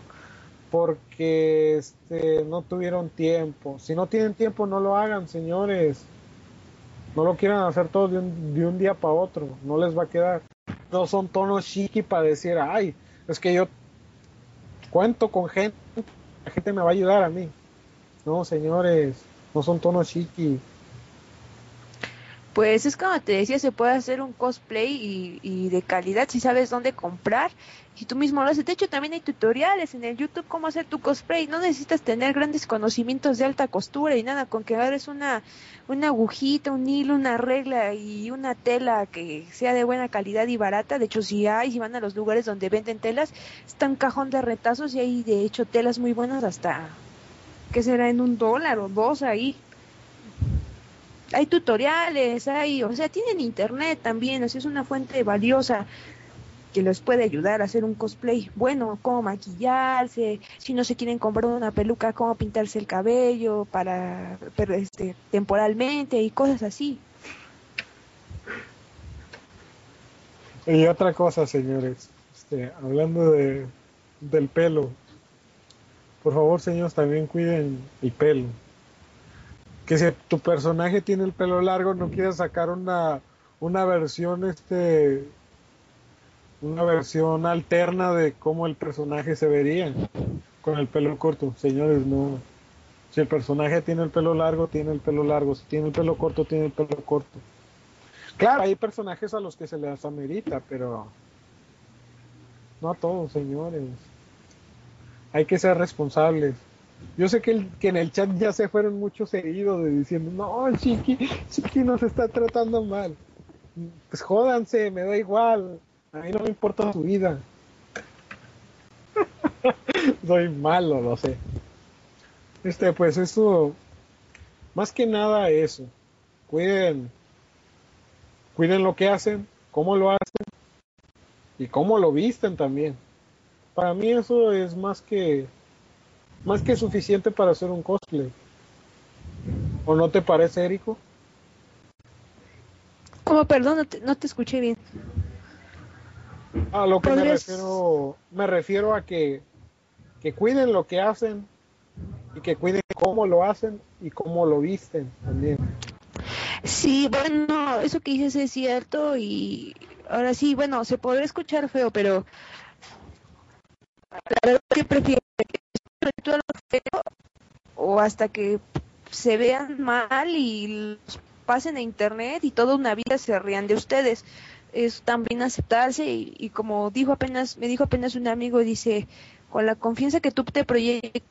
porque este no tuvieron tiempo. Si no tienen tiempo no lo hagan señores. No lo quieran hacer todo de un, de un día para otro no les va a quedar. No son tonos chiqui para decir ay es que yo cuento con gente, la gente me va a ayudar a mí. No, señores, no son tonos chiqui. Pues es como te decía, se puede hacer un cosplay y, y de calidad si sabes dónde comprar y tú mismo lo haces. De hecho, también hay tutoriales en el YouTube cómo hacer tu cosplay. No necesitas tener grandes conocimientos de alta costura y nada, con que agarres una, una agujita, un hilo, una regla y una tela que sea de buena calidad y barata. De hecho, si hay, si van a los lugares donde venden telas, está un cajón de retazos y hay de hecho telas muy buenas hasta, que será en un dólar o dos ahí hay tutoriales, hay, o sea, tienen internet también, sea, es una fuente valiosa que les puede ayudar a hacer un cosplay bueno, cómo maquillarse, si no se quieren comprar una peluca, cómo pintarse el cabello para, pero este, temporalmente y cosas así. Y otra cosa, señores, este, hablando de, del pelo, por favor, señores, también cuiden el pelo. Que si tu personaje tiene el pelo largo, no quieras sacar una, una versión, este, una versión alterna de cómo el personaje se vería con el pelo corto. Señores, no. Si el personaje tiene el pelo largo, tiene el pelo largo. Si tiene el pelo corto, tiene el pelo corto. Claro, hay personajes a los que se les amerita, pero no a todos, señores. Hay que ser responsables. Yo sé que, el- que en el chat ya se fueron muchos heridos diciendo, no, Chiqui, Chiqui nos está tratando mal. Pues jódanse, me da igual. A mí no me importa su vida. Soy malo, lo sé. Este, pues eso, más que nada eso. Cuiden, cuiden lo que hacen, cómo lo hacen y cómo lo visten también. Para mí eso es más que, más que suficiente para hacer un cosplay. ¿O no te parece, Érico? Como, perdón, no te, no te escuché bien. A lo que me refiero, me refiero a que, que cuiden lo que hacen y que cuiden cómo lo hacen y cómo lo visten también. Sí, bueno, eso que dices es cierto y ahora sí, bueno, se podrá escuchar feo, pero la verdad que prefiero que o hasta que se vean mal y los pasen a internet y toda una vida se rían de ustedes. Es también aceptarse y, y como dijo apenas, me dijo apenas un amigo, dice, con la confianza que tú te proyectes,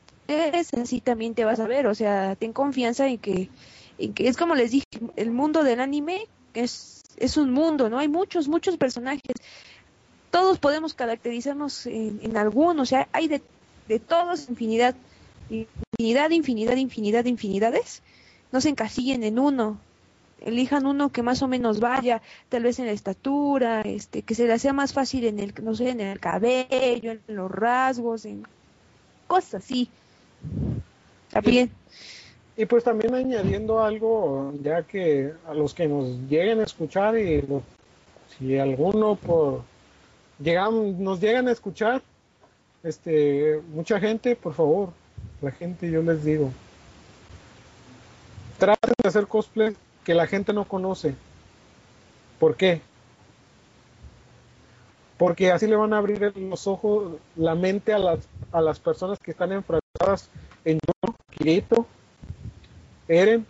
así también te vas a ver, o sea, ten confianza en que y que es como les dije, el mundo del anime es, es un mundo, ¿no? Hay muchos, muchos personajes. Todos podemos caracterizarnos en, en alguno, o sea, hay de, de todos infinidad, infinidad, infinidad, infinidad, infinidades. No se encasillen en uno. Elijan uno que más o menos vaya, tal vez en la estatura, este, que se le sea más fácil en el, no sé, en el cabello, en los rasgos, en cosas así. Está bien. Y pues también añadiendo algo, ya que a los que nos lleguen a escuchar y los- si alguno por llegan, nos llegan a escuchar, este, mucha gente, por favor, la gente yo les digo, traten de hacer cosplay que la gente no conoce. ¿Por qué? Porque así le van a abrir los ojos, la mente a las, a las personas que están enfrascadas en yo, Kirito, Eren.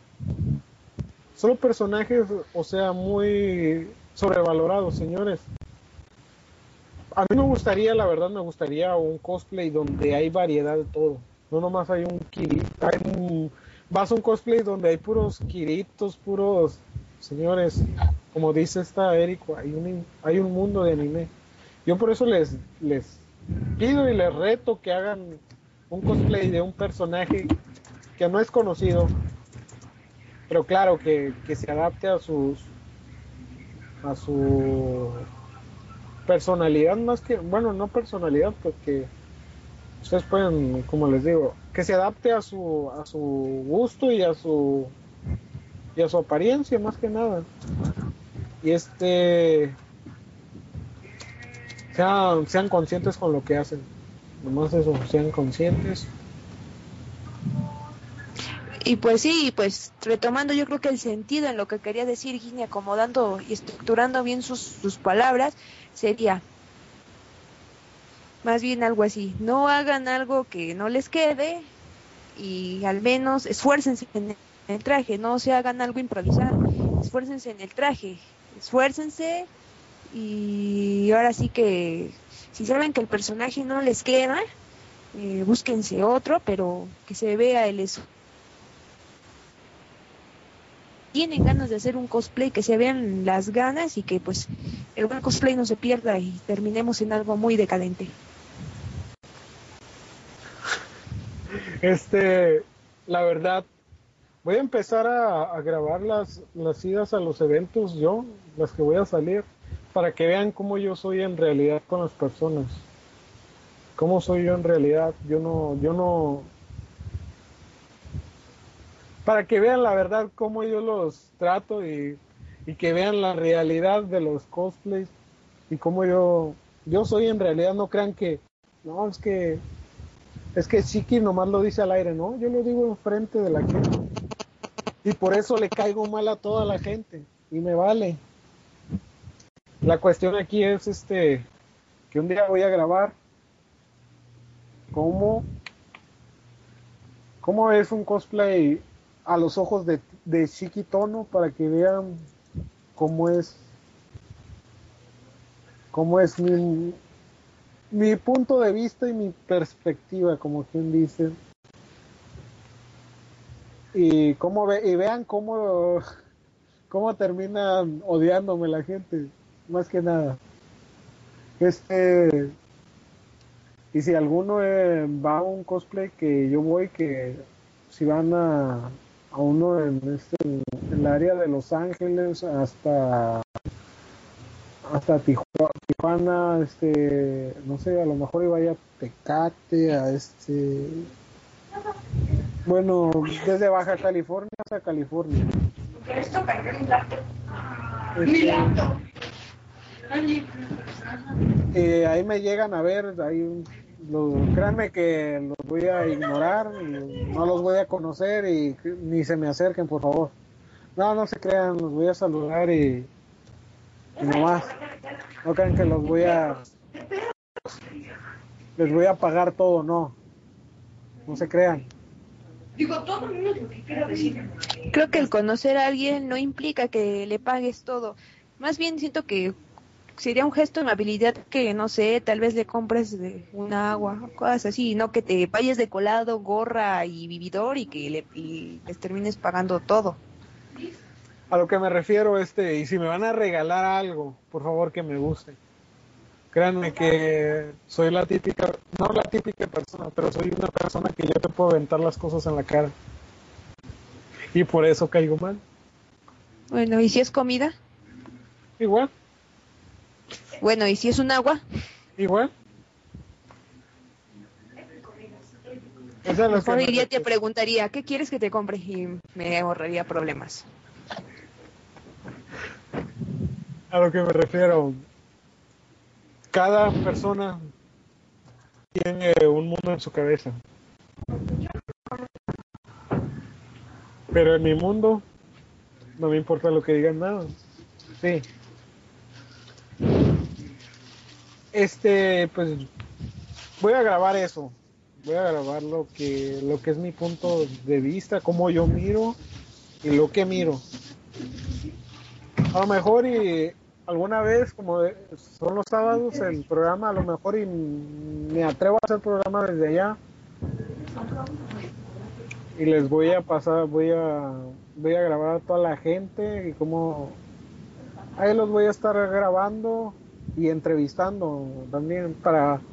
Solo personajes, o sea, muy sobrevalorados, señores. A mí me gustaría, la verdad, me gustaría un cosplay donde hay variedad de todo. No nomás hay un Kirito, hay un, vas a un cosplay donde hay puros Kiritos, puros, señores, como dice esta Erico, hay un, hay un mundo de anime. Yo por eso les, les pido y les reto que hagan un cosplay de un personaje que no es conocido, pero claro que, que se adapte a sus a su personalidad más que bueno no personalidad porque ustedes pueden como les digo que se adapte a su a su gusto y a su y a su apariencia más que nada. Y este sean, sean conscientes con lo que hacen. Nomás eso sean conscientes. Y pues sí, pues retomando yo creo que el sentido en lo que quería decir Guinea, acomodando y estructurando bien sus, sus palabras, sería más bien algo así, no hagan algo que no les quede y al menos esfuércense en el traje, no se hagan algo improvisado, esfuércense en el traje, esfuércense y ahora sí que si saben que el personaje no les queda, eh, búsquense otro, pero que se vea el esfuerzo tienen ganas de hacer un cosplay, que se vean las ganas y que pues el buen cosplay no se pierda y terminemos en algo muy decadente. Este, la verdad, voy a empezar a, grabar las, las idas a los eventos yo, las que voy a salir, para que vean cómo yo soy en realidad con las personas. Cómo soy yo en realidad. Yo no, yo no. Para que vean la verdad cómo yo los trato y, y que vean la realidad de los cosplays. y cómo yo, yo soy en realidad, no crean que, no, es que, es que Shiki nomás lo dice al aire, no, yo lo digo enfrente de la gente. Y por eso le caigo mal a toda la gente, y me vale. La cuestión aquí es este, que un día voy a grabar cómo, cómo es un cosplay a los ojos de, de Shiki Tono para que vean cómo es cómo es mi, mi punto de vista y mi perspectiva, como quien dice. Y cómo ve, y vean cómo, cómo terminan odiándome la gente, más que nada. Este y si alguno eh, va a un cosplay que yo voy, que si van a, a uno en, este, en el área de Los Ángeles hasta hasta Tijuana, Tijuana, este, no sé, a lo mejor iba a ir a Tecate, a este, bueno, desde Baja California hasta California. Esto cargó mi laptop. Mi laptop. Eh, ahí me llegan a ver, ahí, lo- créanme que los voy a ignorar, y no los voy a conocer y ni se me acerquen, por favor. No, no se crean, los voy a saludar y, y nomás. No crean que los voy a... Les voy a pagar todo, no. No se crean. Digo, todo lo que quiero decir. Creo que el conocer a alguien no implica que le pagues todo. Más bien siento que sería un gesto de amabilidad que, no sé, tal vez le compres de un agua, o cosas así, no que te vayas de colado, gorra y vividor y que le, y les termines pagando todo. A lo que me refiero, este, y si me van a regalar algo, por favor que me guste. Créanme que soy la típica, no la típica persona, pero soy una persona que yo te puedo aventar las cosas en la cara. Y por eso caigo mal. Bueno, ¿y si es comida? Igual, Bueno, ¿y si es un agua? igual. Mejor que iría te preguntaría, ¿qué quieres que te compre? Y me ahorraría problemas. A lo que me refiero. Cada persona tiene un mundo en su cabeza. Pero en mi mundo no me importa lo que digan nada. Sí. Este, pues voy a grabar eso. Voy a grabar lo que lo que es mi punto de vista, cómo yo miro y lo que miro. A lo mejor y alguna vez, como son los sábados el programa, a lo mejor y me atrevo a hacer programa desde allá. Y les voy a pasar, voy a, voy a grabar a toda la gente y como ahí los voy a estar grabando y entrevistando también para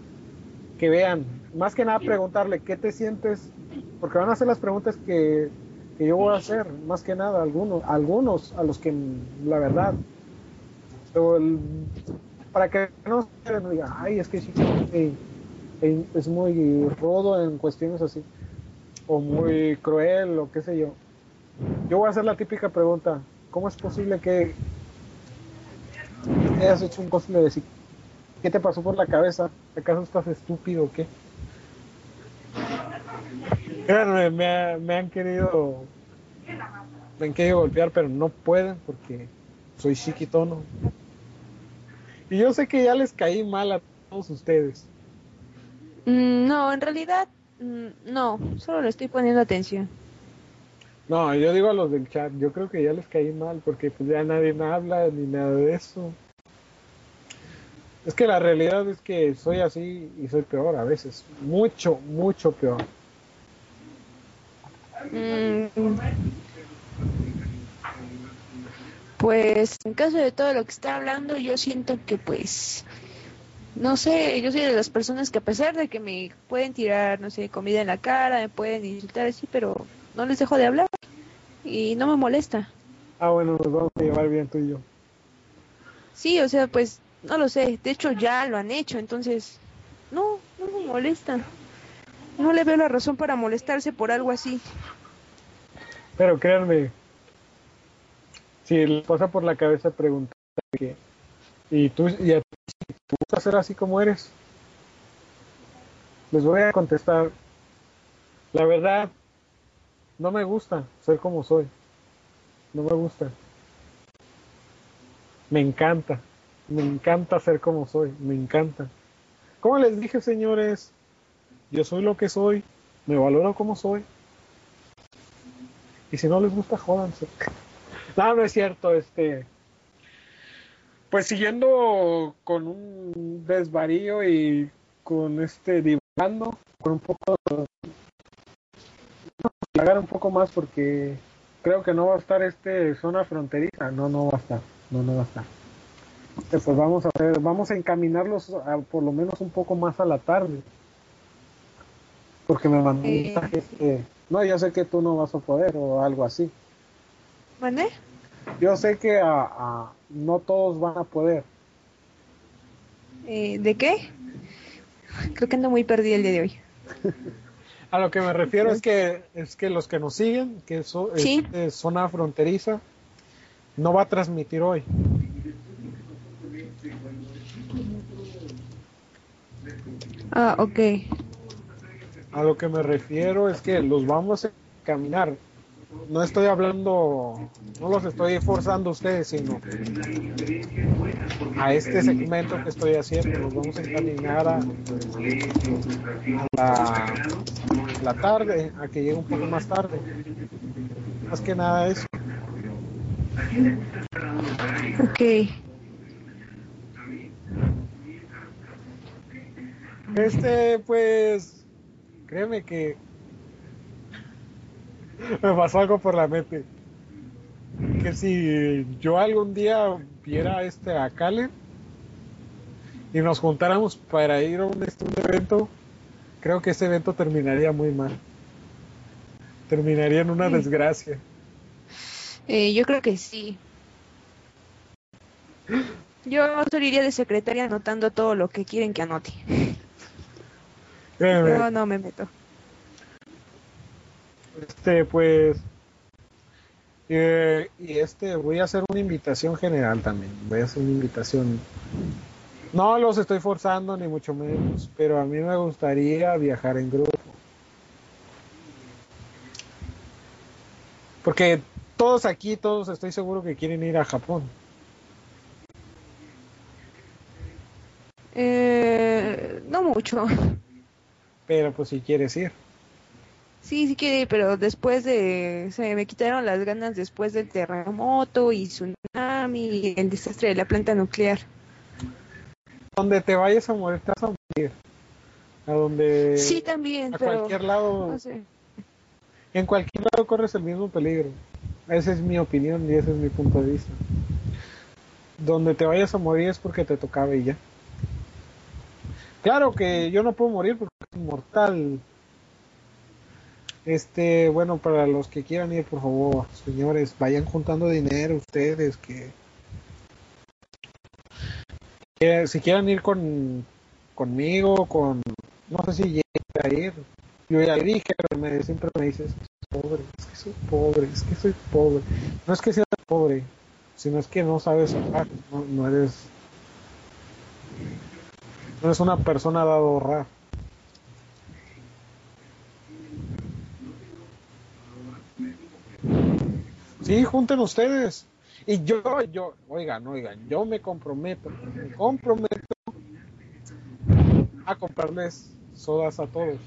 que vean, más que nada preguntarle qué te sientes, porque van a hacer las preguntas que, que yo voy a hacer, más que nada algunos, algunos a los que la verdad. El- para que no se diga, ay, es que sí, es muy rodo en cuestiones así, o muy cruel, o qué sé yo. Yo voy a hacer la típica pregunta, ¿cómo es posible que hayas hecho un cosplay de? ¿Qué te pasó por la cabeza? ¿Acaso estás estúpido o qué? Créanme, me, ha- me han querido me han querido golpear, pero no pueden porque soy chiquitono. Y yo sé que ya les caí mal a todos ustedes. Mm, no, en realidad, mm, no, solo le estoy poniendo atención. No, yo digo a los del chat, yo creo que ya les caí mal porque pues ya nadie me habla ni nada de eso. Es que la realidad es que soy así y soy peor a veces, mucho, mucho peor. Mm, Pues en caso de todo lo que está hablando, yo siento que pues, no sé, yo soy de las personas que a pesar de que me pueden tirar, no sé, comida en la cara, me pueden insultar así, pero no les dejo de hablar y no me molesta. Ah, bueno, nos vamos a llevar bien tú y yo. Sí, o sea, pues no lo sé, de hecho ya lo han hecho, entonces no, no me molesta. No le veo la razón para molestarse por algo así. Pero créanme, si les pasa por la cabeza preguntar que, y tú y a ti ¿te gusta ser así como eres? Les voy a contestar. La verdad, no me gusta ser como soy. No me gusta. Me encanta. Me encanta ser como soy. Me encanta. Como les dije, señores, yo soy lo que soy. Me valoro como soy. Y si no les gusta, jódanse. No, no es cierto. Este. Pues siguiendo con un desvarío y con este divagando, con un poco divagar un poco más porque creo que no va a estar este zona fronteriza, no, no va a estar, no, no va a estar. Eh, Pues vamos a hacer, vamos a encaminarlos a, por lo menos un poco más a la tarde. Porque me mandó un mensaje este, no, yo sé que tú no vas a poder o algo así. ¿Mande? Yo sé que a, a- no todos van a poder. Eh, ¿De qué? Creo que ando muy perdida el día de hoy. A lo que me refiero es que es que los que nos siguen, que eso Sí. es zona fronteriza, no va a transmitir hoy. Ah, ok. A lo que me refiero es que los vamos a caminar. No estoy hablando, no los estoy forzando a ustedes, sino a este segmento que estoy haciendo. Los vamos a encaminar a, a la, la tarde, a que llegue un poco más tarde. Más que nada eso. Ok. Este, pues, créeme que me pasó algo por la mente. Que si yo algún día viera este a Calen y nos juntáramos para ir a un, este, un evento, creo que ese evento terminaría muy mal. Terminaría en una Sí. desgracia. Eh, yo creo que sí. Yo solo iría de secretaria anotando todo lo que quieren que anote. Yo no me meto. Este, pues. eh, y este, voy a hacer una invitación general también. Voy a hacer una invitación. No los estoy forzando, ni mucho menos. Pero a mí me gustaría viajar en grupo. Porque todos aquí, todos estoy seguro que quieren ir a Japón. Eh, no mucho. Pero pues si quieres ir. Sí, sí quiere, ir, pero después de... Se me quitaron las ganas después del terremoto y tsunami y el desastre de la planta nuclear. Donde te vayas a morir, te vas a morir. A donde. Sí, también, a pero... cualquier lado. No sé. En cualquier lado corres el mismo peligro. Esa es mi opinión y ese es mi punto de vista. Donde te vayas a morir es porque te tocaba y ya. Claro que yo no puedo morir porque soy inmortal. Este, bueno, para los que quieran ir, por favor, señores, vayan juntando dinero ustedes que que si quieran ir con conmigo, con no sé si llegue a ir. Yo ya dije, pero me, siempre me dices, pobre, es que soy pobre, es que soy pobre. No es que seas pobre, sino es que no sabes ahorrar, no, no eres no eres una persona dada ahorrar. Sí, junten ustedes. Y yo, yo, oigan, oigan, yo me comprometo, me comprometo a comprarles sodas a todos.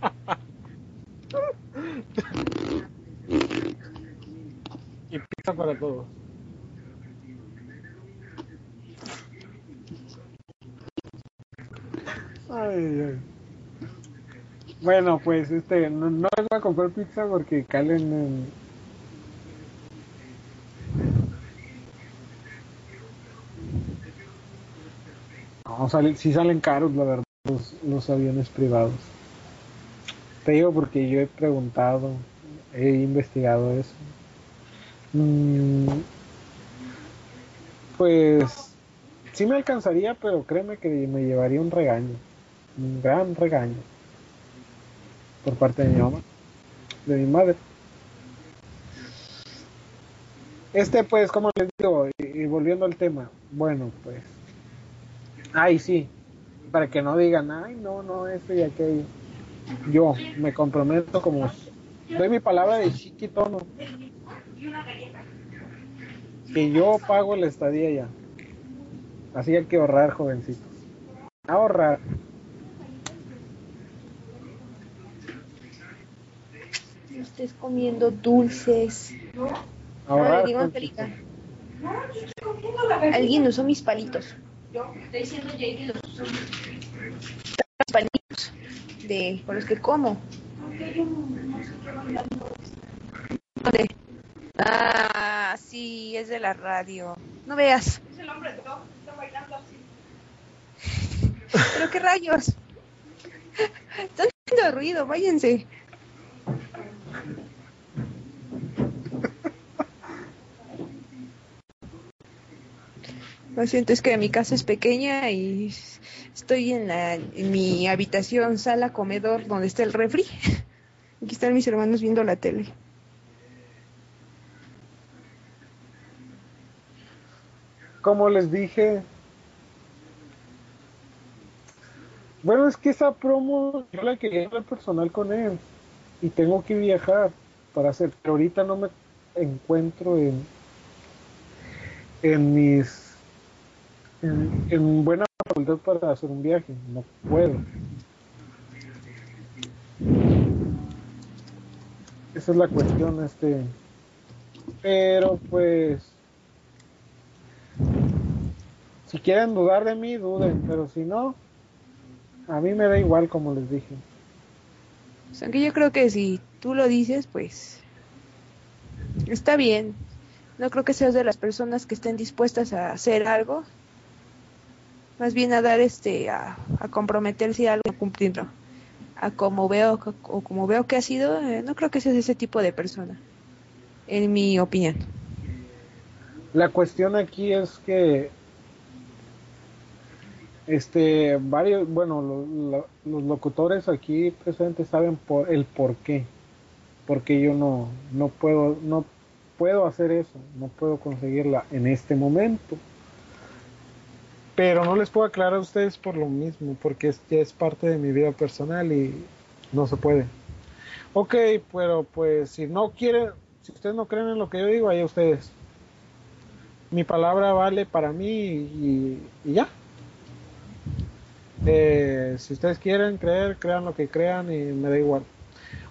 y pizza para todos. Ay, ay. Bueno, pues este, no, no les voy a comprar pizza porque calen en... No, salen, sí salen caros, la verdad, los, los aviones privados. Te digo porque yo he preguntado, he investigado eso. Mm, pues sí me alcanzaría, pero créeme que me llevaría un regaño, un gran regaño por parte de mi mamá, de mi madre. Este, pues, como les digo, y, volviendo al tema, bueno, pues, ay, sí, para que no digan, ay, no, no, esto y aquello. Yo me comprometo como, doy mi palabra de chiquitono, que yo pago la estadía ya. Así hay que ahorrar, jovencitos. Ahorrar. Estés comiendo dulces. Ahorrar. Ay, digo. Angélica. Alguien usó mis palitos. Estoy diciendo Jake los usó. Mis palitos de con los que como. ¿Dónde? Ah, sí, es de la radio. No veas. Es el hombre está bailando así. Pero qué rayos. Están haciendo ruido, váyanse. Lo siento, es que mi casa es pequeña y estoy en, la, mi habitación, sala, comedor, donde está el refri. Aquí están mis hermanos viendo la tele. como les dije, bueno, es que esa promo yo la quería ver personal con él y tengo que viajar para hacer, pero ahorita no me encuentro en en mis en, en buena facultad para hacer un viaje, no puedo. Esa es la cuestión, este, pero pues si quieren dudar de mí, duden, pero si no, a mí me da igual, como les dije. O sea, que yo creo que si tú lo dices, pues está bien. No creo que seas de las personas que estén dispuestas a hacer algo. Más bien a dar este, a, a comprometerse a algo, a cumplirlo. A como veo, o como veo que ha sido, eh, no creo que seas ese tipo de persona. En mi opinión. La cuestión aquí es que este varios bueno lo- lo- los locutores aquí presentes saben por el por qué porque yo no no puedo no puedo hacer eso no puedo conseguirla en este momento Pero no les puedo aclarar a ustedes por lo mismo, porque es, ya es parte de mi vida personal y no se puede. Ok, pero pues si no quieren, si ustedes no creen en lo que yo digo, ahí ustedes. Mi palabra vale para mí y ya. Eh, si ustedes quieren creer, crean lo que crean y me da igual.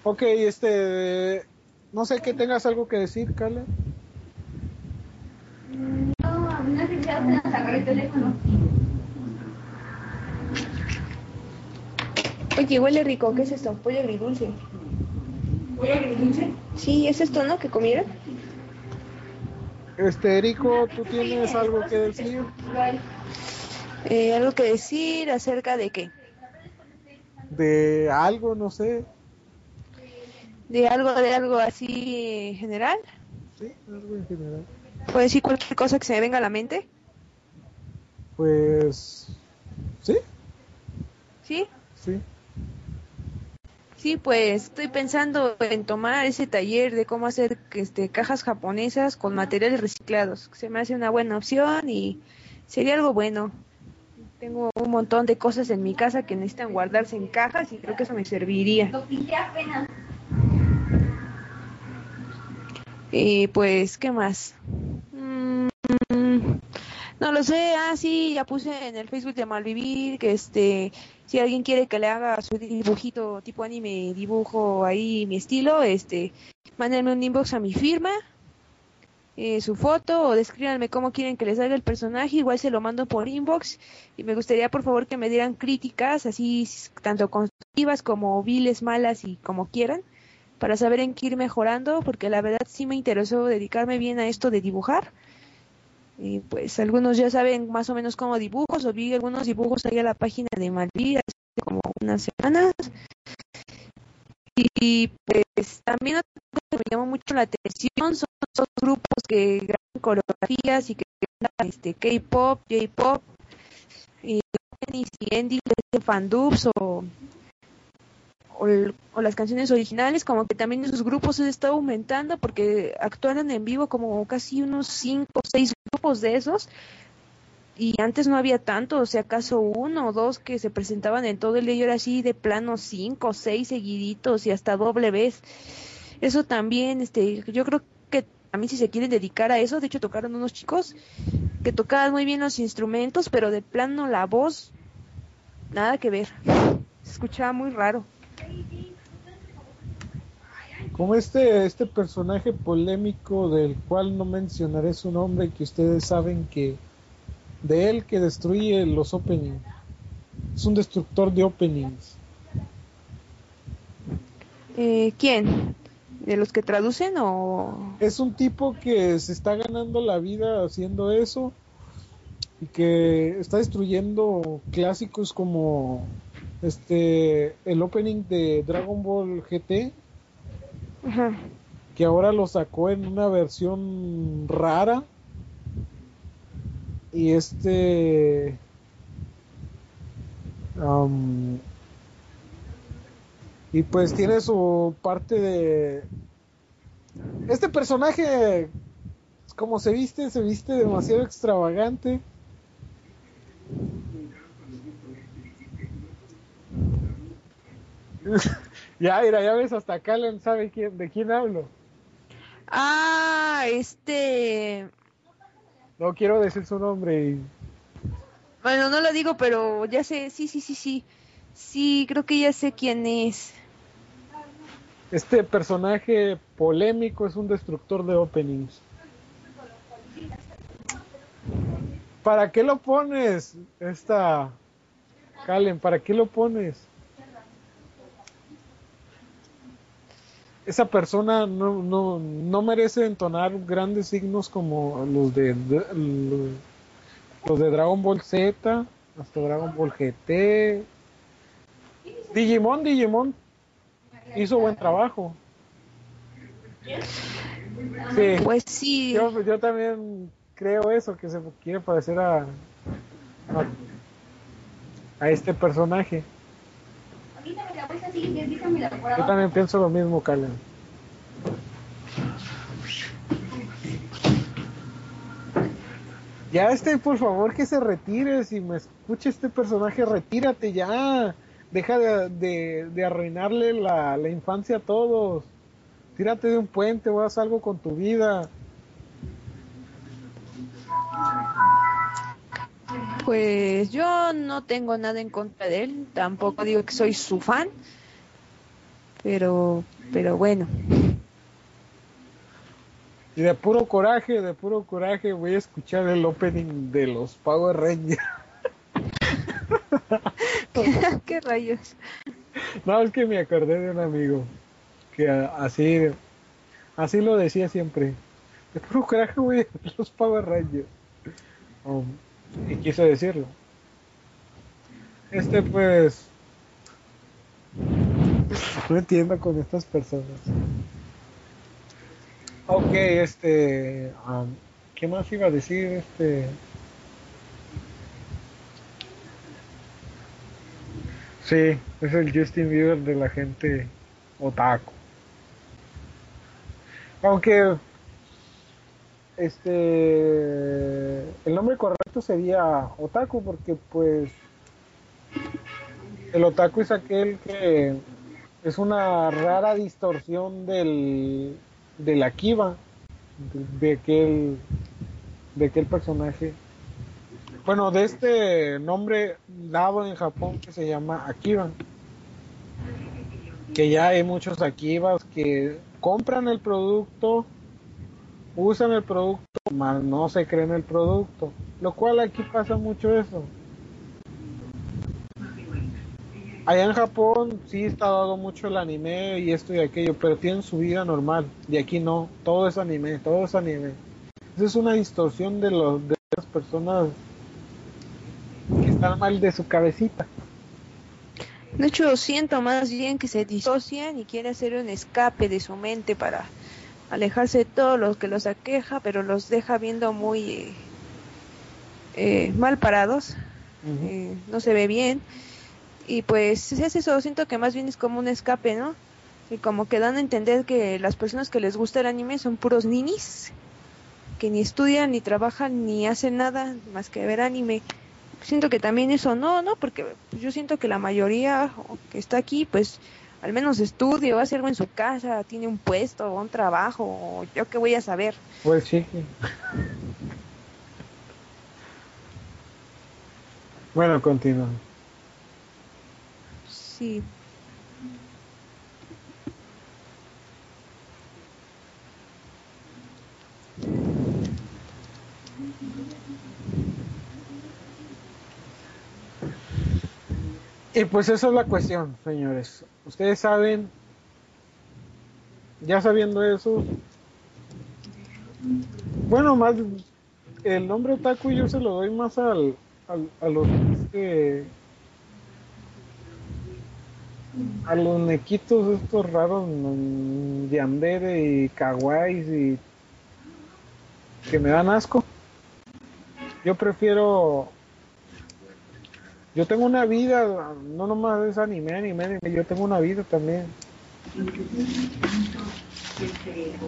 Ok, este, no sé que tengas algo que decir, Carla. No, no sé si apenas agarré el teléfono. Oye, huele rico. ¿Qué es esto? Pollo agridulce. ¿Voy a agridulce? Sí, es esto, ¿no? Que comieron. Este, Erico, ¿tú tienes algo que decir? Eh, algo que decir acerca de qué? De algo, no sé. De algo, de algo así en general. Sí, algo en general. Puedo decir cualquier cosa que se me venga a la mente. Pues, sí, ¿Sí? sí. Sí, pues estoy pensando en tomar ese taller de cómo hacer este, cajas japonesas con materiales reciclados. Se me hace una buena opción y sería algo bueno. Tengo un montón de cosas en mi casa que necesitan guardarse en cajas y creo que eso me serviría. Lo pinté apenas. Y pues, ¿qué más? Mm, no lo sé, ah, sí, ya puse en el Facebook de Malvivir que este, si alguien quiere que le haga su dibujito tipo anime, dibujo ahí mi estilo, este, mándenme un inbox a mi firma, eh, su foto o descríbanme cómo quieren que les haga el personaje, igual se lo mando por inbox y me gustaría por favor que me dieran críticas así tanto constructivas como viles, malas y como quieran para saber en qué ir mejorando, porque la verdad sí me interesó dedicarme bien a esto de dibujar. Y pues algunos ya saben más o menos cómo dibujo, subí algunos dibujos ahí a la página de Malvira hace como unas semanas. Y pues también que me llamó mucho la atención son esos grupos que graban coreografías y que graban este K-pop, J-pop, y Andy fandubs o o, o las canciones originales, como que también esos grupos se está aumentando porque actuaron en vivo como casi unos cinco o seis grupos de esos y antes no había tanto, o sea, acaso uno o dos que se presentaban en todo el día y ahora sí de plano cinco o seis seguiditos y hasta doble vez. Eso también, este, yo creo que a mí si se quieren dedicar a eso, de hecho tocaron unos chicos que tocaban muy bien los instrumentos, pero de plano la voz, nada que ver. Se escuchaba muy raro. Como este, este personaje polémico del cual no mencionaré su nombre, que ustedes saben que de él que destruye los openings. Es un destructor de openings. Eh, ¿Quién? ¿De los que traducen o...? Es un tipo que se está ganando la vida haciendo eso y que está destruyendo clásicos como este el opening de Dragon Ball GT Ajá. que ahora lo sacó en una versión rara y este y pues tiene su parte de este personaje como se viste se viste demasiado extravagante. Ya mira ya ves hasta Calen sabe quién, de quién hablo. Ah, este... no quiero decir su nombre y Bueno, no lo digo, pero ya sé, sí, sí, sí, sí. Sí, creo que ya sé quién es. Este personaje polémico es un destructor de openings. ¿Para qué lo pones? Esta Calen, ¿para qué lo pones? Esa persona no, no, no merece entonar grandes signos como los de, de- los de Dragon Ball Z, hasta Dragon Ball GT. Digimon, Digimon hizo buen trabajo. Sí, Pues sí. yo, yo también creo eso, que se quiere parecer a, a, a este personaje. Yo también pienso lo mismo, Calen. Ya este, por favor, que se retire. Si me escucha este personaje, retírate ya. Deja de, de- de arruinarle la, la infancia a todos. Tírate de un puente o haz algo con tu vida. Pues yo no tengo nada en contra de él, tampoco digo que soy su fan, pero, pero bueno. Y de puro coraje, de puro coraje, voy a escuchar el opening de los Power Rangers. ¿Qué rayos? No, es que me acordé de un amigo que así, así lo decía siempre. De puro coraje voy a los Power Rangers. Um, y quise decirlo. Este pues... No entiendo con estas personas. Ok, este... um, ¿Qué más iba a decir? Este... Sí, es el Justin Bieber de la gente otaku. Aunque este el nombre correcto sería otaku porque pues el otaku es aquel que es una rara distorsión del de, de aquel de aquel personaje bueno, de este nombre dado en Japón que se llama Akiba. Que ya hay muchos Akibas que compran el producto, usan el producto, mas no se creen el producto. Lo cual aquí pasa mucho eso. Allá en Japón sí está dado mucho el anime y esto y aquello, pero tienen su vida normal. Y aquí no, todo es anime, todo es anime. Esa es una distorsión de, los, de las personas que están mal de su cabecita. De hecho, siento más bien que se disocian y quieren hacer un escape de su mente para alejarse de todo lo que los aqueja, pero los deja viendo muy eh, eh, mal parados, eh, no se ve bien Y pues es eso, siento que más bien es como un escape, ¿no? Y como que dan a entender que las personas que les gusta el anime son puros ninis, que ni estudian, ni trabajan, ni hacen nada más que ver anime. Siento que también eso no, ¿no? Porque yo siento que la mayoría que está aquí, pues al menos estudia, o hace algo en su casa, tiene un puesto, o un trabajo, yo qué voy a saber. Pues sí. Bueno, continúa. Sí. Y pues esa es la cuestión, señores. Ustedes saben, ya sabiendo eso, bueno, más el nombre otaku yo se lo doy más al, a los este, a los nequitos estos raros mm, yandere y kawaiis y que me dan asco. Yo prefiero yo tengo una vida, no nomás es anime, anime, anime, yo tengo una vida también.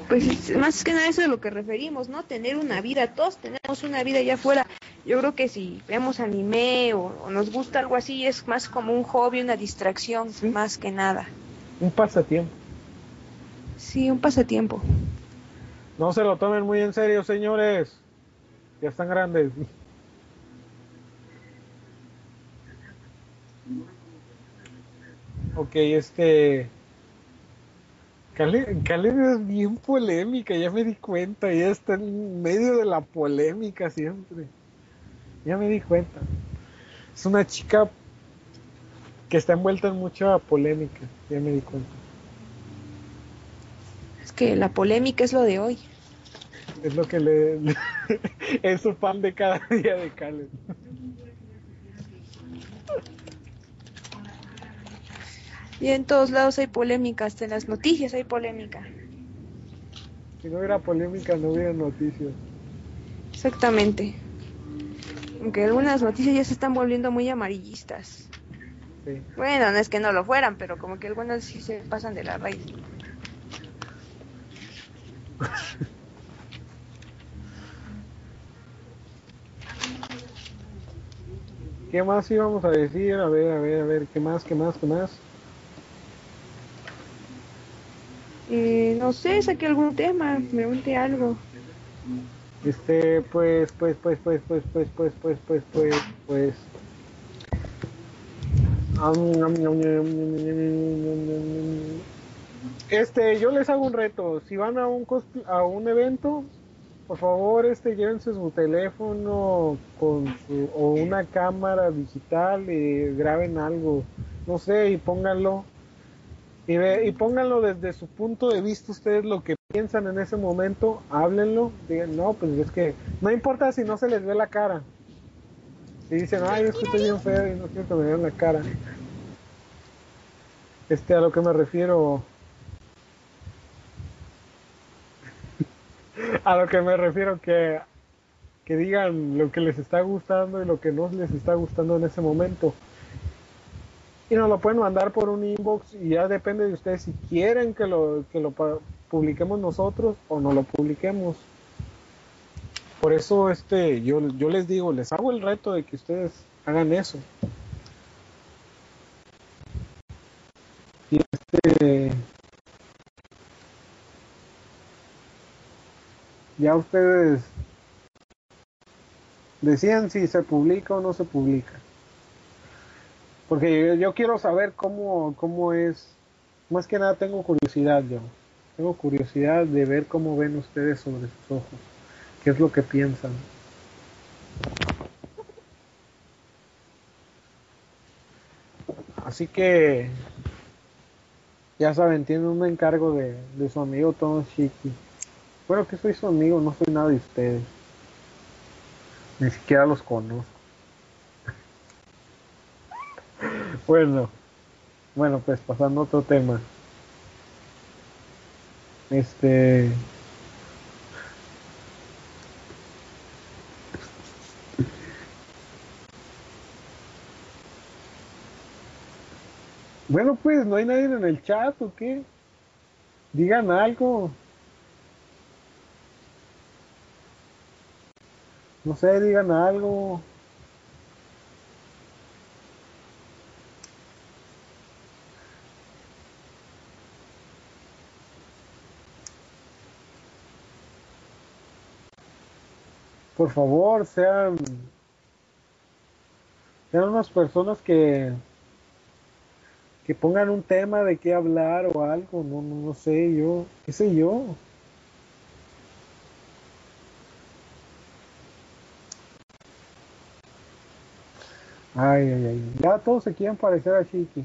Pues es más que nada eso de lo que referimos, ¿no? Tener una vida, todos tenemos una vida allá afuera. Yo creo que si vemos anime o, o nos gusta algo así, es más como un hobby, una distracción, Sí. más que nada. Un pasatiempo. Sí, un pasatiempo. No se lo tomen muy en serio, señores. Ya están grandes. Ok, este. Caleb es bien polémica, ya me di cuenta. Ya está en medio de la polémica siempre. Ya me di cuenta. Es una chica que está envuelta en mucha polémica. Ya me di cuenta. Es que la polémica es lo de hoy. Es lo que le. es su pan de cada día de Caleb. Y en todos lados hay polémica, hasta en las noticias hay polémica. Si no hubiera polémica, no hubiera noticias. Exactamente. Aunque algunas noticias ya se están volviendo muy amarillistas. Sí. Bueno, no es que no lo fueran, pero como que algunas sí se pasan de la raíz. ¿Qué más íbamos a decir? A ver, a ver, a ver, ¿qué más, qué más, qué más? Eh, no sé, saqué algún tema, pregunte algo. Este, pues, pues, pues, pues, pues, pues, pues, pues, pues, pues, pues. Este, yo les hago un reto. Si van a un a un evento, por favor, este, llévense su teléfono con su, o una cámara digital y graben algo, no sé, y pónganlo y, ve- y pónganlo desde su punto de vista ustedes lo que piensan en ese momento, háblenlo, digan, no, pues es que no importa si no se les ve la cara. Si dicen, ay, es que estoy bien feo y no quiero que me vean la cara. Este, a lo que me refiero. a lo que me refiero que que digan lo que les está gustando y lo que no les está gustando en ese momento y nos lo pueden mandar por un inbox y ya depende de ustedes si quieren que lo que lo publiquemos nosotros o no lo publiquemos. Por eso este yo yo les digo les hago el reto de que ustedes hagan eso. Y este ya ustedes decían si se publica o no se publica porque yo, quiero saber cómo, cómo es. Más que nada tengo curiosidad yo. Tengo curiosidad de ver cómo ven ustedes sobre sus ojos. ¿Qué es lo que piensan? Así que, ya saben, tienen un encargo de, de su amigo Tom Shiki. Bueno, que soy su amigo, no soy nada de ustedes. Ni siquiera los conozco. Bueno, bueno, pues pasando a otro tema. Este. Bueno, pues, ¿no hay nadie en el chat o qué? Digan algo. No sé, digan algo. Por favor, sean sean unas personas que que pongan un tema de qué hablar o algo, no, no, no sé yo, qué sé yo. Ay, ay, ay, ya todos se quieren parecer a Chiqui.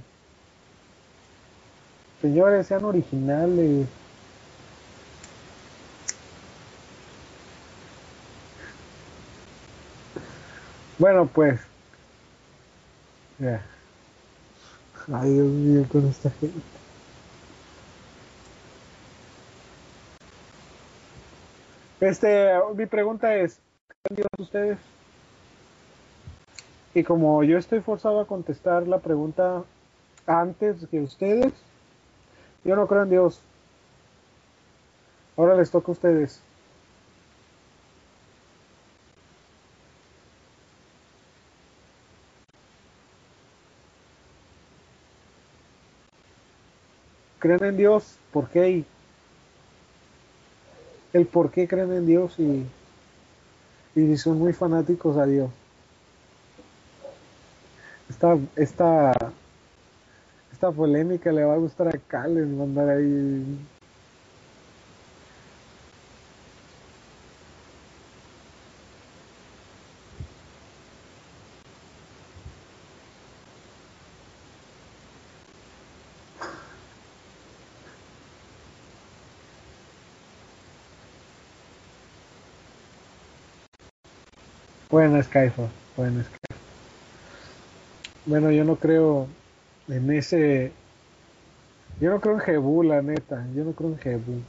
Señores, sean originales. Bueno, pues. Ya. Ay, Dios mío, con esta gente. Este, mi pregunta es, ¿creen Dios ustedes? Y como yo estoy forzado a contestar la pregunta antes que ustedes, yo no creo en Dios. Ahora les toca a ustedes. Creen en Dios, ¿por qué? Y el por qué creen en Dios y, y son muy fanáticos a Dios. Esta, esta, esta polémica le va a gustar a Calen mandar ahí. Bueno, Skyfall, bueno, Skyfall. Bueno, yo no creo en ese. Yo no creo en Jebú, la neta. Yo no creo en Jebú.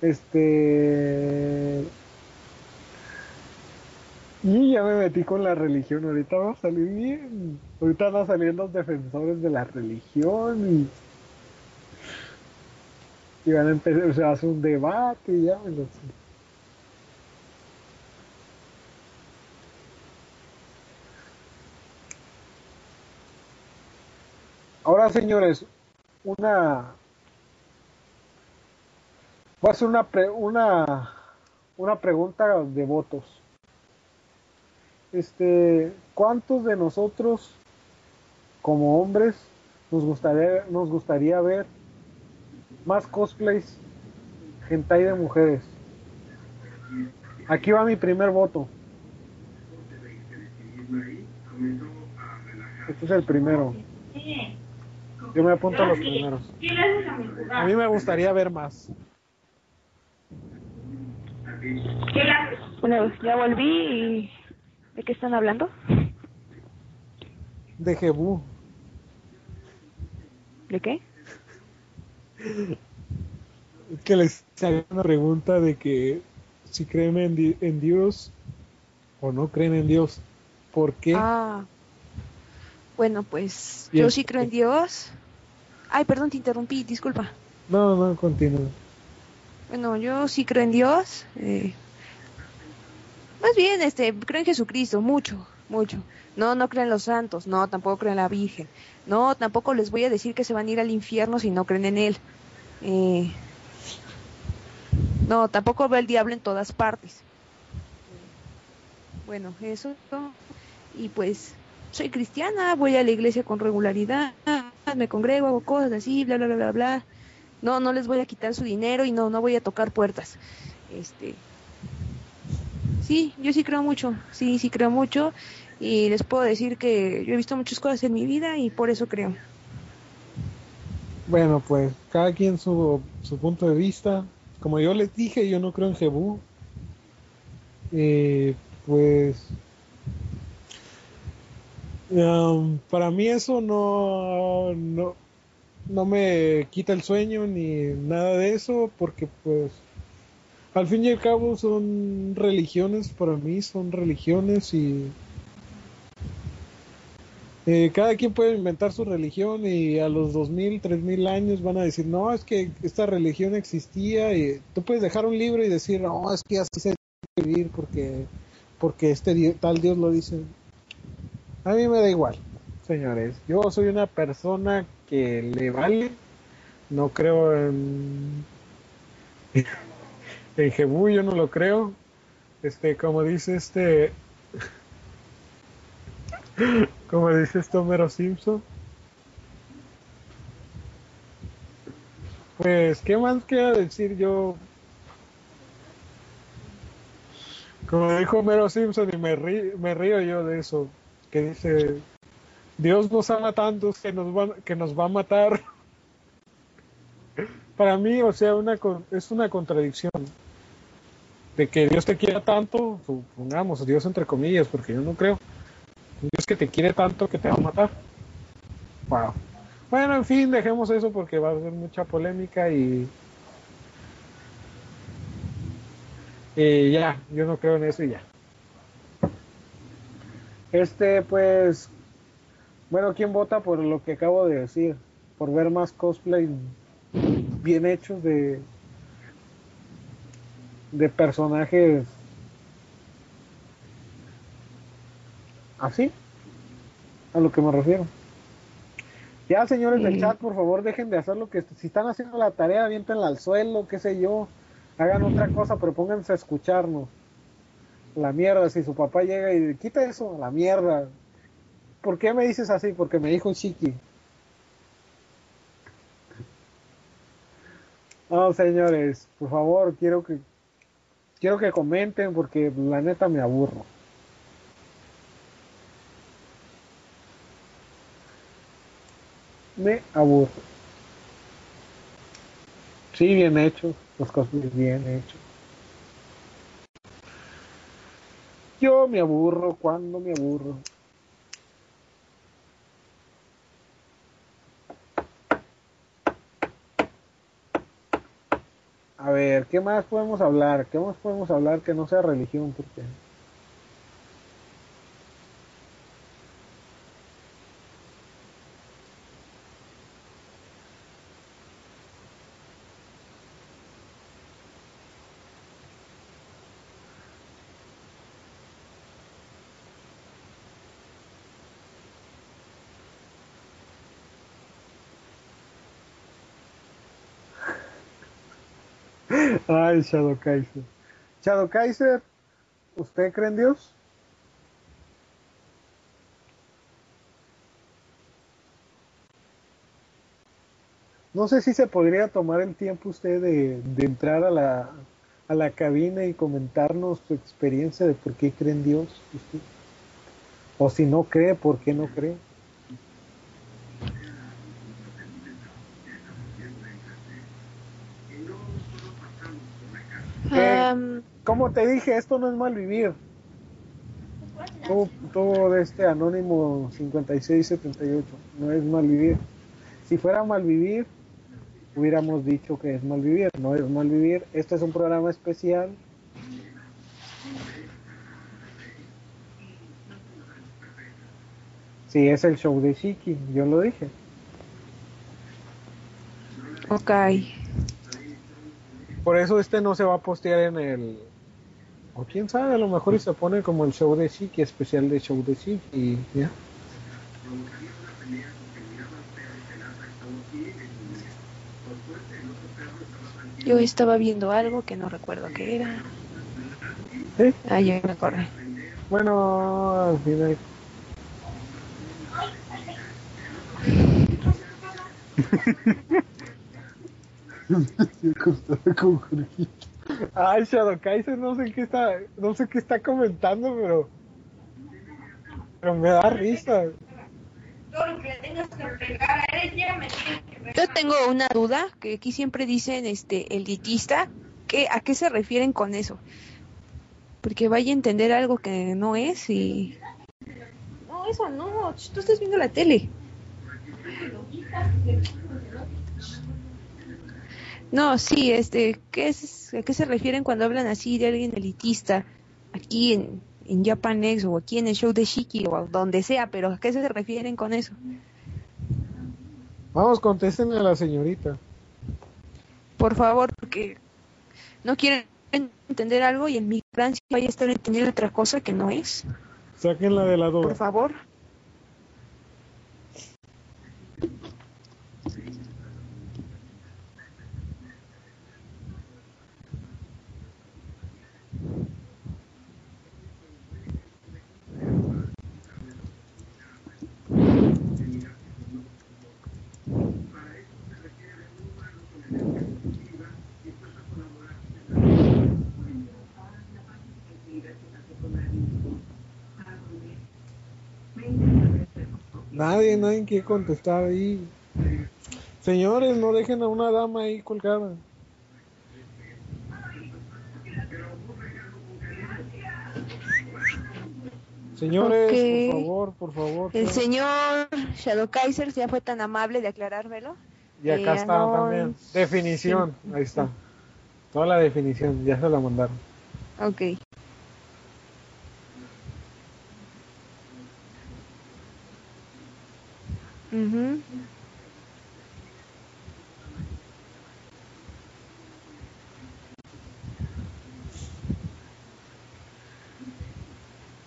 Este. Y ya me metí con la religión. Ahorita va a salir bien. Ahorita van a salir los defensores de la religión y. Y van a empezar, se hace un debate y ya me lo sé. Ahora, señores, una. Voy a hacer una, pre- una, una pregunta de votos. Este, ¿cuántos de nosotros, como hombres, nos gustaría, nos gustaría ver más cosplays hentai de mujeres? Aquí va mi primer voto. Este es el primero. Yo me apunto a los primeros. ¿Qué le haces a mí me gustaría ver más. Bueno, ya volví y... ¿De qué están hablando? De Jebú. ¿De qué? Que les hago una pregunta de que si creen en, di- en Dios o no creen en Dios. ¿Por qué? Ah. Bueno, pues Bien. yo sí creo en Dios. Ay, perdón, te interrumpí, disculpa. No, no, continúa. Bueno, yo sí creo en Dios. eh, más bien, este, creo en Jesucristo, mucho, mucho. No, no creo en los santos, no, tampoco creo en la Virgen. No, tampoco les voy a decir que se van a ir al infierno si no creen en Él. Eh, no, tampoco veo al diablo en todas partes. Bueno, eso. Y pues, soy cristiana, voy a la iglesia con regularidad, me congrego, hago cosas así, bla, bla, bla, bla, bla. No, no les voy a quitar su dinero y no, no voy a tocar puertas. Este, sí, yo sí creo mucho, sí, sí creo mucho y les puedo decir que yo he visto muchas cosas en mi vida y por eso creo. Bueno, pues cada quien su, su punto de vista. Como yo les dije, yo no creo en Jebú. Eh, pues um, para mí eso no, no, no me quita el sueño ni nada de eso, porque pues al fin y al cabo son religiones, para mí son religiones y Eh, cada quien puede inventar su religión y a los 2000, 3000 años van a decir, no, es que esta religión existía y tú puedes dejar un libro y decir, no, es que así se debe vivir porque, porque este tal Dios lo dice. A mí me da igual, señores. Yo soy una persona que le vale, no creo en, en Jebú, yo no lo creo. Este, como dice este, como dice este Homero Simpson. Pues, ¿qué más quiero decir yo? Como dijo Homero Simpson y me, me río yo de eso, que dice, Dios nos ama tantos que nos, va, que nos va a matar. Para mí, o sea, una, es una contradicción de que Dios te quiera tanto, supongamos, Dios entre comillas, porque yo no creo. Dios que te quiere tanto que te va a matar. Wow. Bueno, en fin, dejemos eso porque va a haber mucha polémica. Y ya, yo no creo en eso y ya. Este, pues, bueno, ¿quién vota por lo que acabo de decir? Por ver más cosplay bien hechos de de personajes así, a lo que me refiero. Ya, señores del Sí. chat, por favor, dejen de hacer lo que si están haciendo la tarea, aviéntenla al suelo, qué sé yo, hagan otra cosa, pero pónganse a escucharnos. La mierda, si su papá llega y quita eso, la mierda. ¿Por qué me dices así? Porque me dijo Chiqui. No, señores, por favor, quiero que quiero que comenten porque la neta me aburro. Me aburro. Sí, bien hecho, los cosplays bien hechos. Yo me aburro cuando me aburro. A ver, ¿qué más podemos hablar? ¿Qué más podemos hablar que no sea religión? Porque... Ay, Shadow Kaiser. Shadow Kaiser, ¿usted cree en Dios? No sé si se podría tomar el tiempo usted de, de entrar a la, a la cabina y comentarnos su experiencia de por qué cree en Dios. usted. O si no cree, ¿por qué no cree? Como te dije, esto no es mal vivir. Todo, todo de este anónimo 5678 no es mal vivir. Si fuera mal vivir, hubiéramos dicho que es mal vivir. No es mal vivir. Este es un programa especial. Sí, es el show de Shiki, yo lo dije. ok. Por eso este no se va a postear en el... O quién sabe, a lo mejor y se pone como el show de Shiki, especial de show de Shiki y ya. Yo estaba viendo algo que no recuerdo qué era. ¿Sí? Ah, ya me acordé. Bueno, al final... Ay, Shadow Kaiser, no sé qué está, no sé qué está comentando, pero, pero me da risa. Yo tengo una duda, que aquí siempre dicen este elitista, ¿qué, ¿a qué se refieren con eso? Porque vaya a entender algo que no es y... No, eso no, tú estás viendo la tele. No, sí, este, ¿qué es, ¿a qué se refieren cuando hablan así de alguien elitista? Aquí en, en Japanex o aquí en el show de Shiki o donde sea, pero ¿a qué se refieren con eso? Vamos, contesten a la señorita. Por favor, porque no quieren entender algo y en mi ignorancia vaya a estar entendiendo otra cosa que no es. Sáquenla de la Por duda. favor. Nadie, nadie quiere contestar ahí. Señores, no dejen a una dama ahí colgada. Señores, por favor, por favor. El señor Shadow Kaiser ya fue tan amable de aclarármelo. Y acá eh, está no- también. Definición, ahí está. Toda la definición, ya se la mandaron. Ok.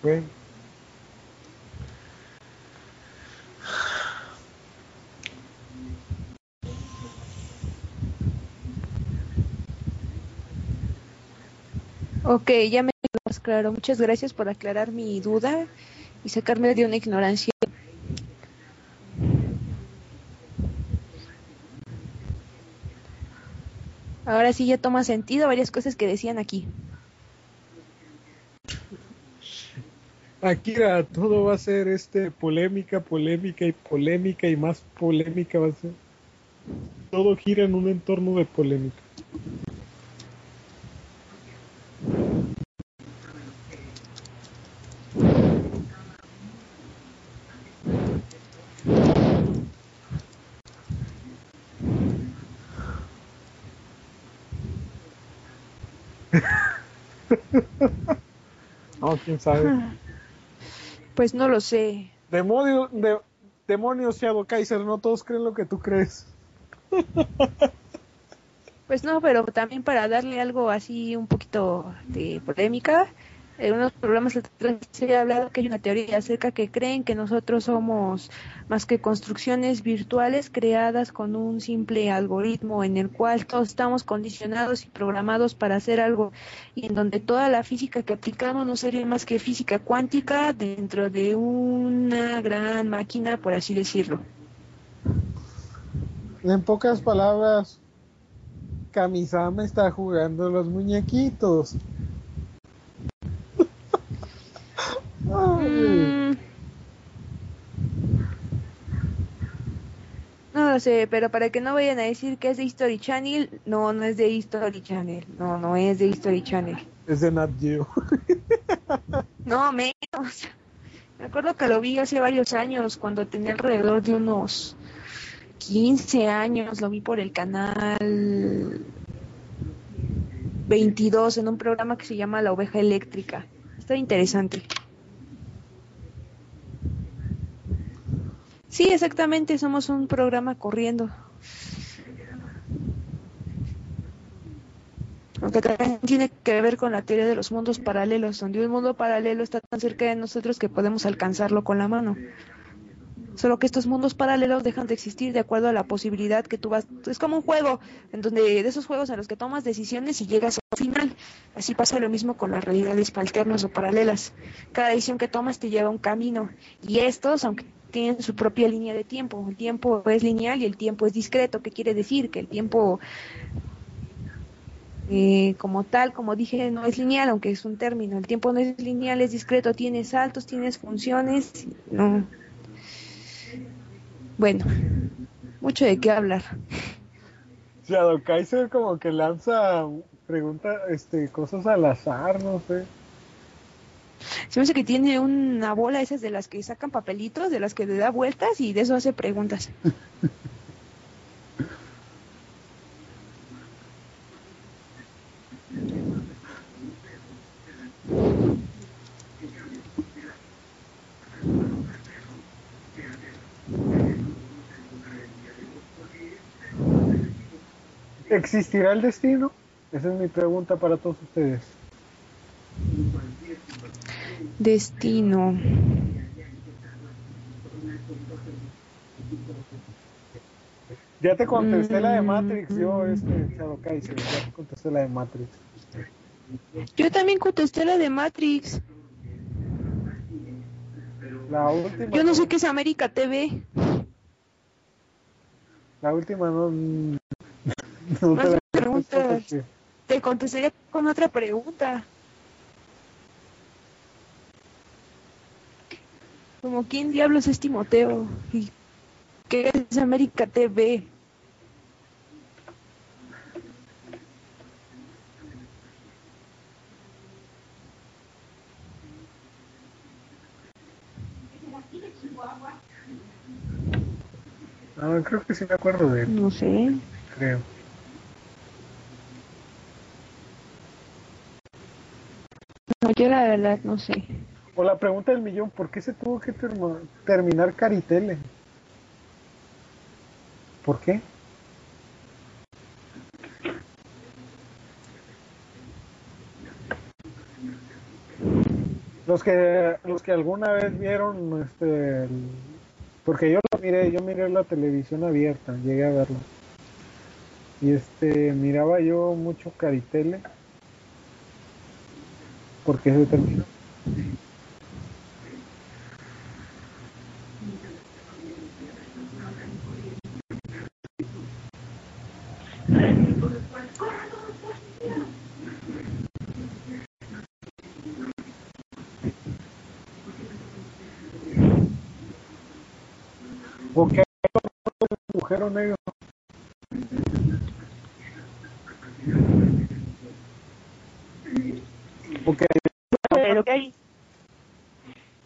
Ok. Ok, ya me quedó más claro. Muchas gracias por aclarar mi duda y sacarme de una ignorancia. Ahora sí ya toma sentido varias cosas que decían aquí. Akira, todo va a ser este polémica, polémica y polémica y más polémica va a ser. Todo gira en un entorno de polémica. No, quién sabe. Pues no lo sé. Demonio, de, demonios, Shadow Kaiser, no todos creen lo que tú crees. Pues no, pero también para darle algo así un poquito de polémica, en unos programas se ha hablado que hay una teoría acerca que creen que nosotros somos más que construcciones virtuales creadas con un simple algoritmo en el cual todos estamos condicionados y programados para hacer algo y en donde toda la física que aplicamos no sería más que física cuántica dentro de una gran máquina, por así decirlo. En pocas palabras, Kamisama está jugando los muñequitos. Ay. Mm. No lo sé, pero para que no vayan a decir que es de History Channel, no, no es de History Channel. No, no es de History Channel. Es de Nat Geo. No, menos. Me acuerdo que lo vi hace varios años, cuando tenía alrededor de unos 15 años. Lo vi por el canal 22 en un programa que se llama La Oveja Eléctrica. Está interesante. Sí, exactamente, somos un programa corriendo. Aunque también tiene que ver con la teoría de los mundos paralelos, donde un mundo paralelo está tan cerca de nosotros que podemos alcanzarlo con la mano. Solo que estos mundos paralelos dejan de existir de acuerdo a la posibilidad que tú vas. Es como un juego, en donde de esos juegos en los que tomas decisiones y llegas al final. Así pasa lo mismo con las realidades alternas o paralelas. Cada decisión que tomas te lleva a un camino. Y estos, aunque tienen su propia línea de tiempo, el tiempo es lineal y el tiempo es discreto. ¿Qué quiere decir? Que el tiempo eh, como tal, como dije, no es lineal, aunque es un término. El tiempo no es lineal, es discreto, tiene saltos, tienes funciones. No. Bueno, mucho de qué hablar. Shadow Kaiser como que lanza pregunta, este, cosas al azar, no sé. Se me hace que tiene una bola esas de las que sacan papelitos, de las que le da vueltas y de eso hace preguntas. ¿Existirá el destino? Esa es mi pregunta para todos ustedes. Destino. Ya te contesté la de Mm. Matrix, yo, este, Shadow Kaiser, ya te contesté la de Matrix. Yo también contesté la de Matrix. La última. Yo no sé qué es América TV. La última no. No Más te la preguntas. Te contestaría con otra pregunta. Como quién diablos es Timoteo y qué es América TV. porque- Ah, creo que sí me acuerdo de él, No sé. creo. No, yo la verdad no sé. O la pregunta del millón, ¿por qué se tuvo que terminar Caritele? ¿Por qué? Los que los que alguna vez vieron este porque yo lo miré, yo miré la televisión abierta, llegué a verlo. Y este miraba yo mucho Caritele porque se terminó. ¿O qué agujero negro? Ok, de lo que hay.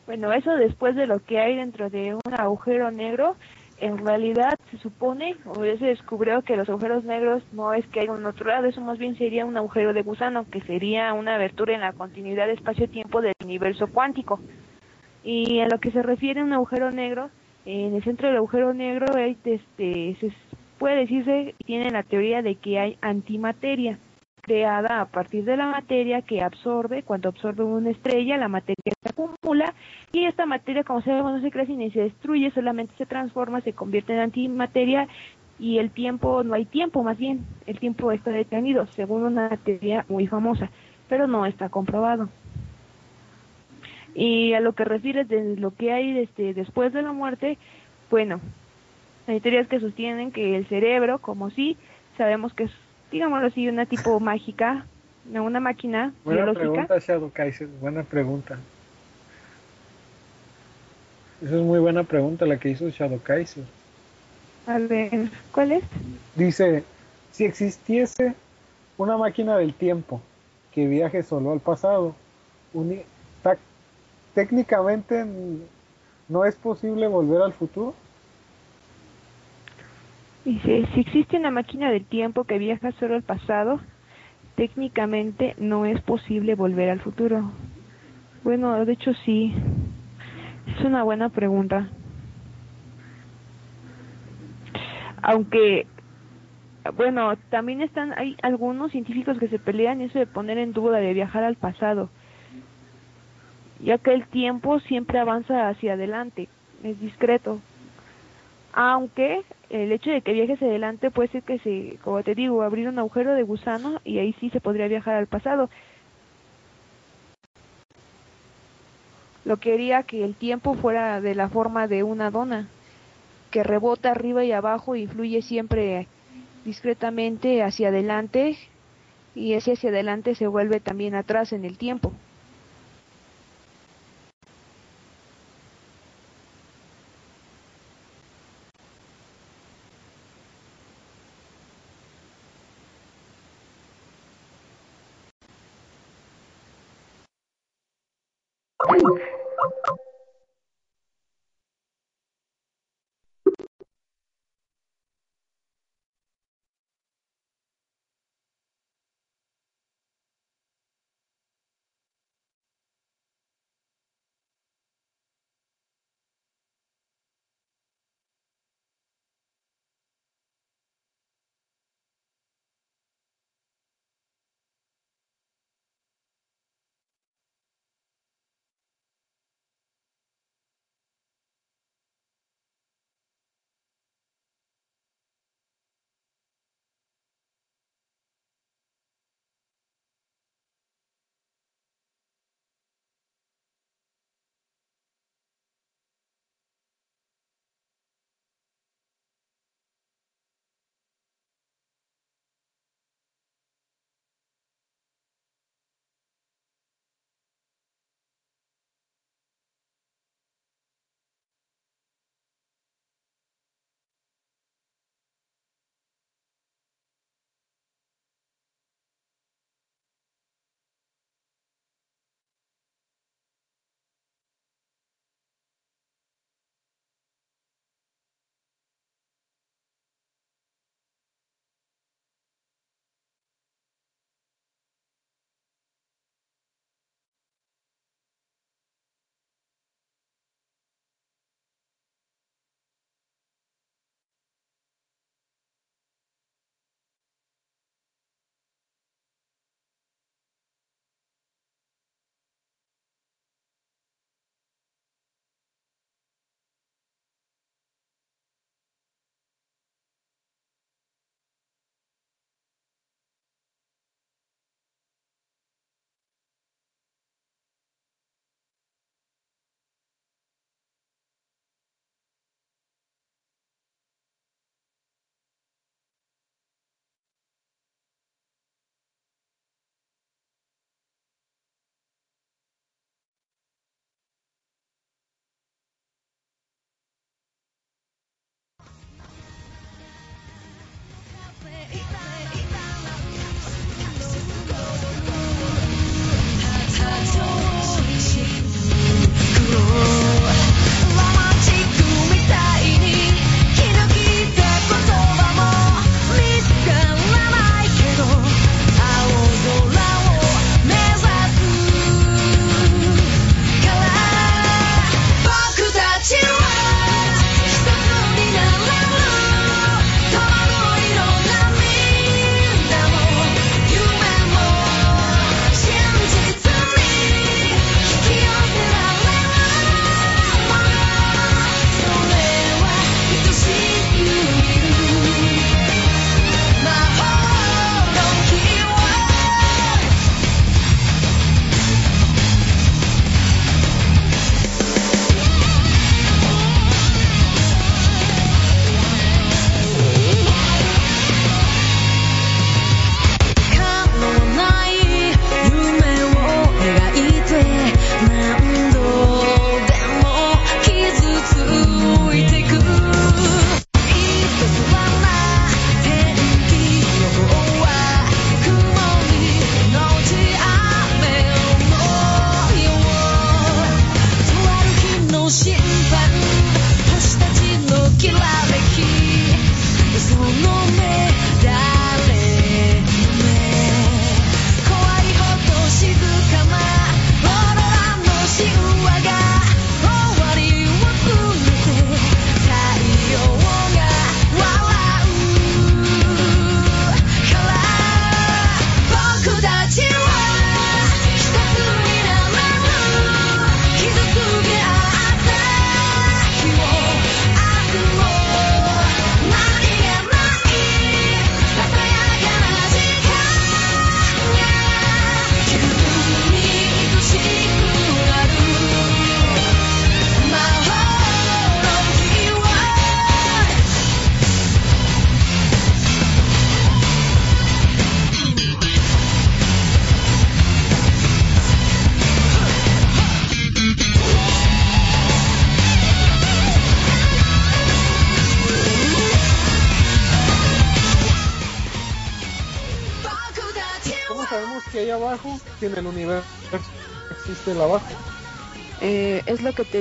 Bueno, eso después de lo que hay dentro de un agujero negro, en realidad se supone, o se descubrió que los agujeros negros no es que hay un otro lado, eso más bien sería un agujero de gusano, que sería una abertura en la continuidad espacio-tiempo del universo cuántico. Y a lo que se refiere a un agujero negro, en el centro del agujero negro hay, este, se puede decirse, tiene la teoría de que hay antimateria creada a partir de la materia que absorbe, cuando absorbe una estrella, la materia se acumula y esta materia, como sabemos, no se crea ni se destruye, solamente se transforma, se convierte en antimateria y el tiempo, no hay tiempo más bien, el tiempo está detenido, según una teoría muy famosa, pero no está comprobado. Y a lo que refieres de lo que hay este, después de la muerte, bueno, hay teorías que sostienen que el cerebro, como sí, sabemos que es, digámoslo así, una tipo mágica, no, una máquina buena biológica. pregunta, Shadow Kaiser, buena pregunta. Esa es muy buena pregunta la que hizo Shadow Kaiser. A ver, ¿cuál es? Dice, si existiese una máquina del tiempo que viaje solo al pasado, técnicamente no es posible volver al futuro. Dice, si existe una máquina del tiempo que viaja solo al pasado, técnicamente no es posible volver al futuro. Bueno, de hecho sí. Es una buena pregunta. Aunque, bueno, también están, hay algunos científicos que se pelean eso de poner en duda de viajar al pasado, ya que el tiempo siempre avanza hacia adelante, es discreto. Aunque el hecho de que viajes adelante puede ser que se, como te digo, abrir un agujero de gusano y ahí sí se podría viajar al pasado. Lo que haría que el tiempo fuera de la forma de una dona, que rebota arriba y abajo y fluye siempre discretamente hacia adelante y ese hacia adelante se vuelve también atrás en el tiempo.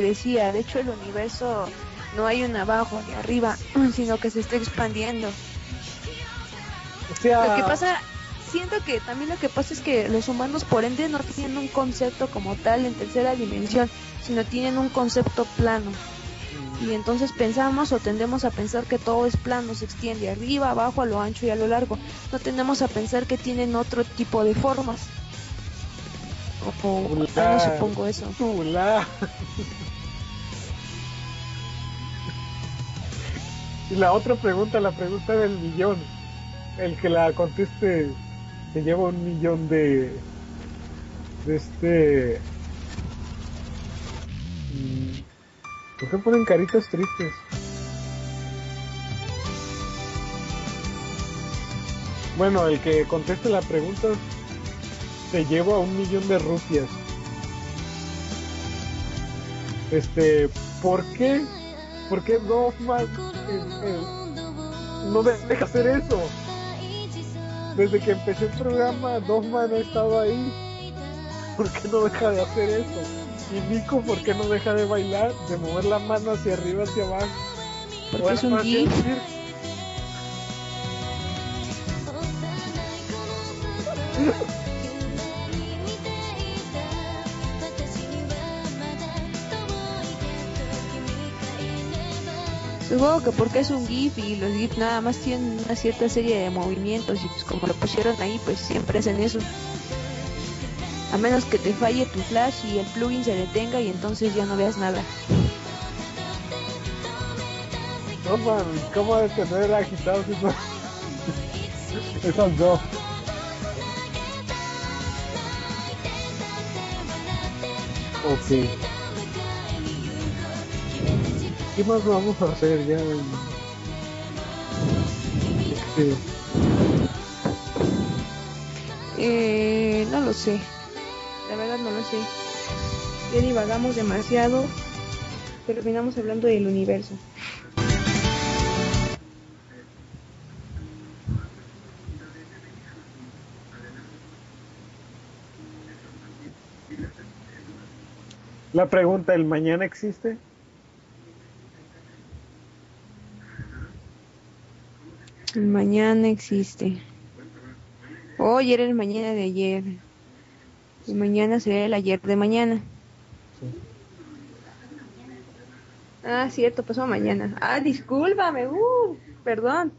Decía, de hecho el universo no hay un abajo ni arriba, sino que se está expandiendo. O sea, Lo que pasa, siento que también lo que pasa es que los humanos por ende no tienen un concepto como tal en tercera dimensión, sino tienen un concepto plano. Y entonces pensamos o tendemos a pensar que todo es plano, se extiende arriba, abajo, a lo ancho y a lo largo. No tendemos a pensar que tienen otro tipo de formas. O, o- Hola. no supongo eso. Y la otra pregunta, la pregunta del millón. El que la conteste se lleva un millón de. de este. ¿Por qué ponen caritas tristes? Bueno, el que conteste la pregunta se lleva un millón de rupias. Este, ¿por qué? ¿Por qué Dogman eh, eh, no de- deja hacer eso? Desde que empecé el programa, Dogman ha estado ahí. ¿Por qué no deja de hacer eso? Y Nico, ¿por qué no deja de bailar? De mover la mano hacia arriba, hacia abajo. Porque es un GIF. Supongo que porque es un GIF y los GIF nada más tienen una cierta serie de movimientos y pues como lo pusieron ahí pues siempre hacen eso. A menos que te falle tu flash y el plugin se detenga y entonces ya no veas nada. Dogman, ¿cómo de tener agitados esos, esos dos? Ok. ¿Qué más vamos a hacer ya? Este, Eh, no lo sé. La verdad no lo sé. Ya divagamos demasiado. Terminamos hablando del universo. la pregunta, ¿el mañana existe? El mañana existe. Hoy era el mañana de ayer. Y mañana será el ayer de mañana. Ah, cierto, pasó mañana. Ah, discúlpame. Uh, perdón.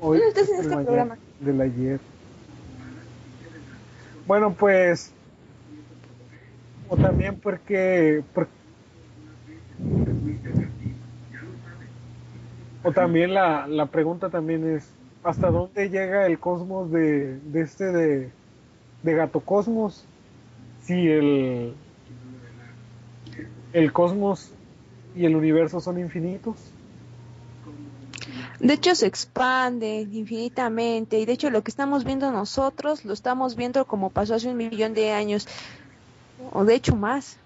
Hoy ¿Dónde estás en este programa? Del ayer. Bueno, pues. O también porque. por- o también la, la pregunta también es: ¿hasta dónde llega el cosmos de, de este de, de Gato Cosmos? Si el. El cosmos y el universo son infinitos. De hecho, se expande infinitamente. Y de hecho, lo que estamos viendo nosotros lo estamos viendo como pasó hace un millón de años. O de hecho, más.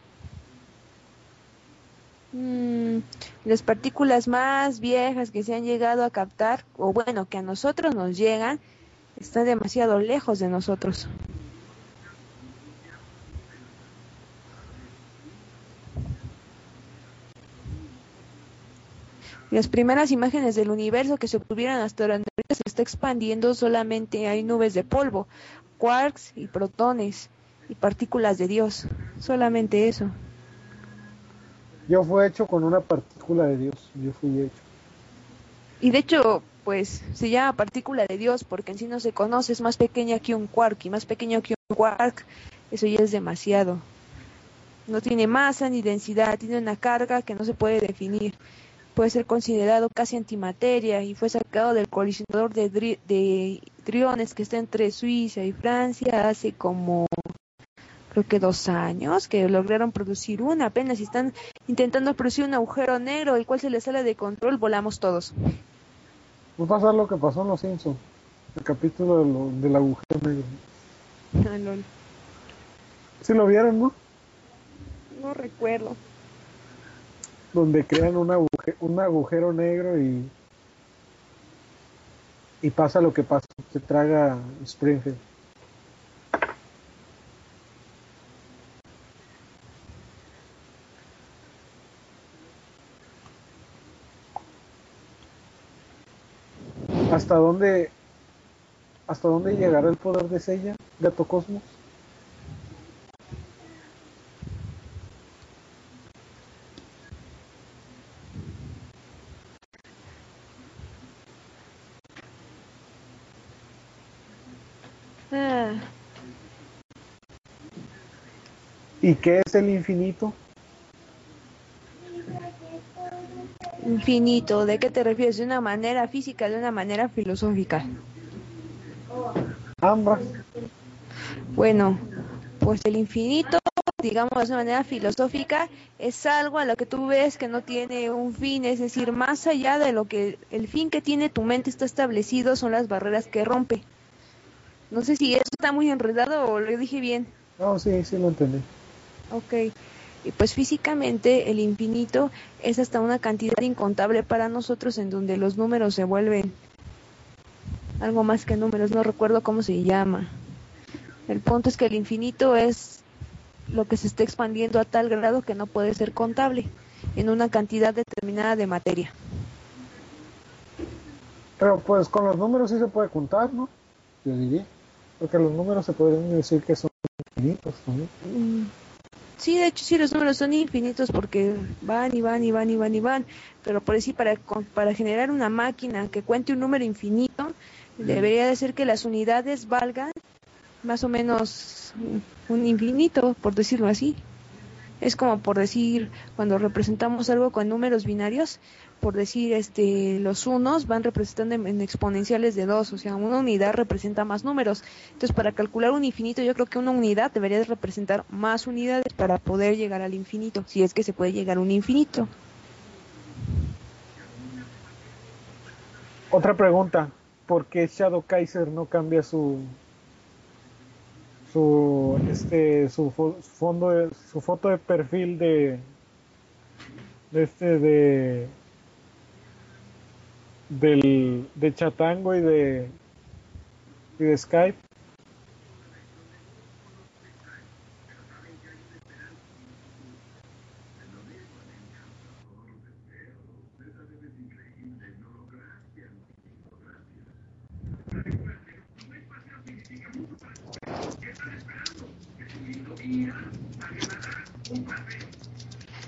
Mm, las partículas más viejas que se han llegado a captar, o bueno, que a nosotros nos llegan, están demasiado lejos de nosotros. Las primeras imágenes del universo que se obtuvieron hasta ahora se está expandiendo, solamente hay nubes de polvo, quarks y protones y partículas de Dios. Solamente eso. Yo fue hecho con una partícula de Dios. Yo fui hecho. Y de hecho, pues se llama partícula de Dios porque en sí no se conoce, es más pequeña que un quark y más pequeño que un quark, eso ya es demasiado. No tiene masa ni densidad, tiene una carga que no se puede definir. Puede ser considerado casi antimateria y fue sacado del colisionador de, de triones que está entre Suiza y Francia hace como creo que dos años que lograron producir una apenas y están intentando producir un agujero negro el cual se les sale de control volamos todos Va a pasar lo que pasó en Los Simpsons. El capítulo de lo- del agujero negro. Ah, lol. ¿Sí lo vieron, no? no recuerdo Donde crean un, aguje- un agujero negro y. Y pasa lo que pasa. Se traga Springfield. ¿Hasta dónde, hasta dónde llegará el poder de Seiya, Gato Cosmos? Ah, ¿Y qué es el infinito? Infinito, ¿de qué te refieres? ¿De una manera física, de una manera filosófica? Ambas. Bueno, pues el infinito, digamos de una manera filosófica, es algo a lo que tú ves que no tiene un fin, es decir, más allá de lo que el fin que tiene tu mente está establecido, son las barreras que rompe. No sé si eso está muy enredado o lo dije bien. No, sí, sí lo entendí. Ok. Y pues físicamente el infinito es hasta una cantidad incontable para nosotros en donde los números se vuelven algo más que números, no recuerdo cómo se llama. El punto es que el infinito es lo que se está expandiendo a tal grado que no puede ser contable en una cantidad determinada de materia. Pero pues con los números sí se puede contar, ¿no? Yo diría. Porque los números se podrían decir que son infinitos también. Mm, Sí, de hecho sí los números son infinitos porque van y van y van y van y van, pero por decir para para generar una máquina que cuente un número infinito debería de ser que las unidades valgan más o menos un infinito, por decirlo así. Es como por decir cuando representamos algo con números binarios, por decir este los unos van representando en, en exponenciales de dos, o sea, una unidad representa más números. Entonces, para calcular un infinito, yo creo que una unidad debería de representar más unidades para poder llegar al infinito, si es que se puede llegar a un infinito. Otra pregunta. ¿Por qué Shadow Kaiser no cambia su su este su fo- fondo su foto de perfil de de este de del de Chatango y de y de Skype?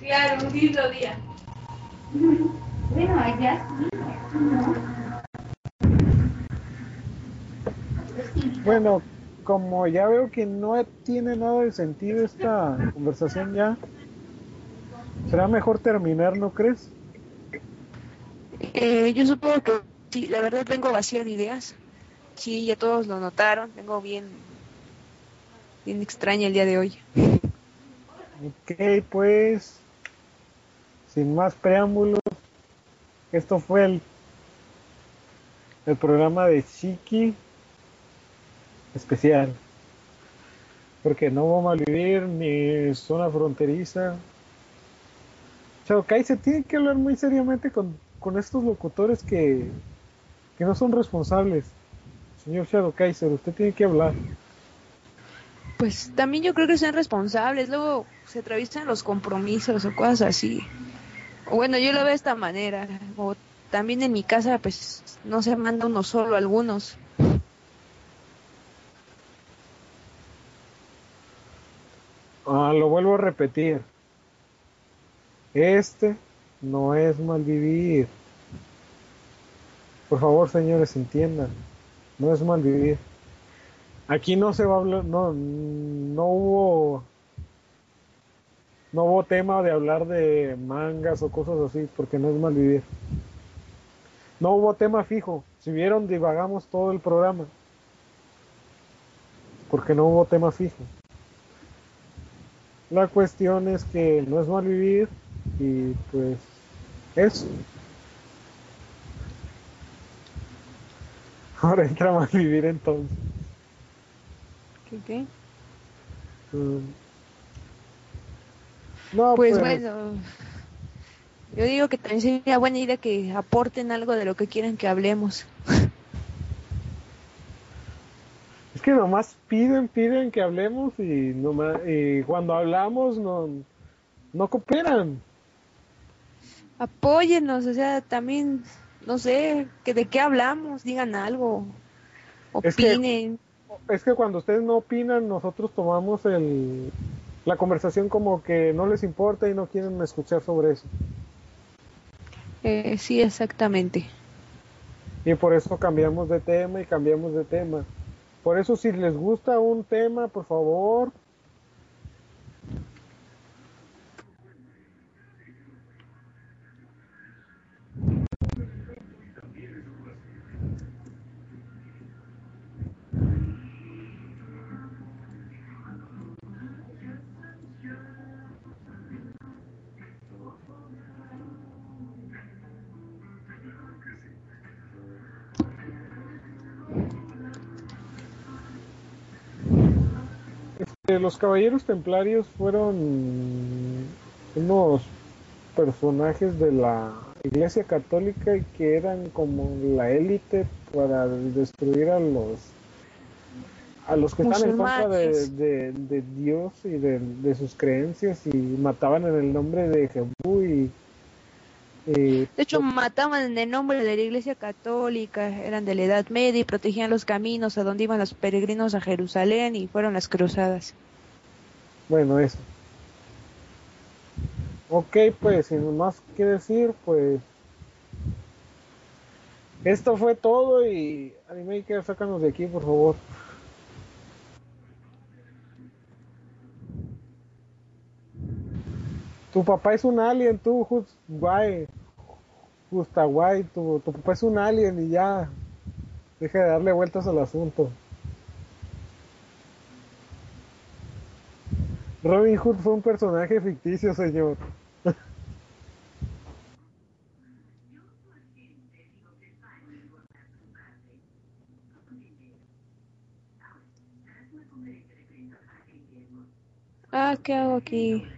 Claro, un lindo día. Bueno, allá sí. Bueno, como ya veo que no tiene nada de sentido esta conversación ya, será mejor terminar, ¿no crees? Eh, yo supongo que sí, la verdad vengo vacía de ideas. Sí, ya todos lo notaron, vengo bien, bien extraña el día de hoy. Ok, pues, sin más preámbulos, esto fue el, el programa de Chiqui especial. Porque no vamos a vivir ni zona fronteriza. Chao, Kai se tiene que hablar muy seriamente con, con estos locutores que, que no son responsables. Señor Shadow Kaiser, usted tiene que hablar. Pues también yo creo que sean responsables, luego se atraviesan los compromisos o cosas así. Bueno, yo lo veo de esta manera. O también en mi casa, pues no se manda uno solo, algunos. Ah, lo vuelvo a repetir. Este no es malvivir. Por favor, señores, entiendan. No es malvivir. Aquí no se va a hablar, no, no hubo, no hubo tema de hablar de mangas o cosas así, porque no es malvivir. No hubo tema fijo. Si vieron, divagamos todo el programa. Porque no hubo tema fijo. La cuestión es que no es mal vivir y pues eso. Ahora entra mal vivir entonces. ¿Qué, qué? Mm. No, Pues pues, bueno, yo digo que también sería buena idea que aporten algo de lo que quieran que hablemos. es que nomás piden, piden que hablemos y, nomás, y cuando hablamos no, no cooperan. Apóyennos, o sea, también no sé, que de qué hablamos, digan algo, Es que- opinen. Es que cuando ustedes no opinan, nosotros tomamos el, la conversación como que no les importa y no quieren escuchar sobre eso. Eh, sí, exactamente. Y por eso cambiamos de tema y cambiamos de tema. Por eso si les gusta un tema, por favor, los caballeros templarios fueron unos personajes de la iglesia católica y que eran como la élite para destruir a los a los que están en contra de, Musulmanes. de- de Dios y de, de sus creencias y mataban en el nombre de Jebú y, De hecho, mataban en el nombre de la Iglesia Católica, eran de la Edad Media y protegían los caminos a donde iban los peregrinos a Jerusalén y fueron las cruzadas. Bueno, eso. Ok, pues, sin más que decir, pues. Esto fue todo y Animaker, sácanos de aquí, por favor. Tu papá es un alien, tú, just guay. Justa guay, tu, tu papá es un alien y ya. Deja de darle vueltas al asunto. Robin Hood fue un personaje ficticio, señor. Ah, ¿qué hago aquí?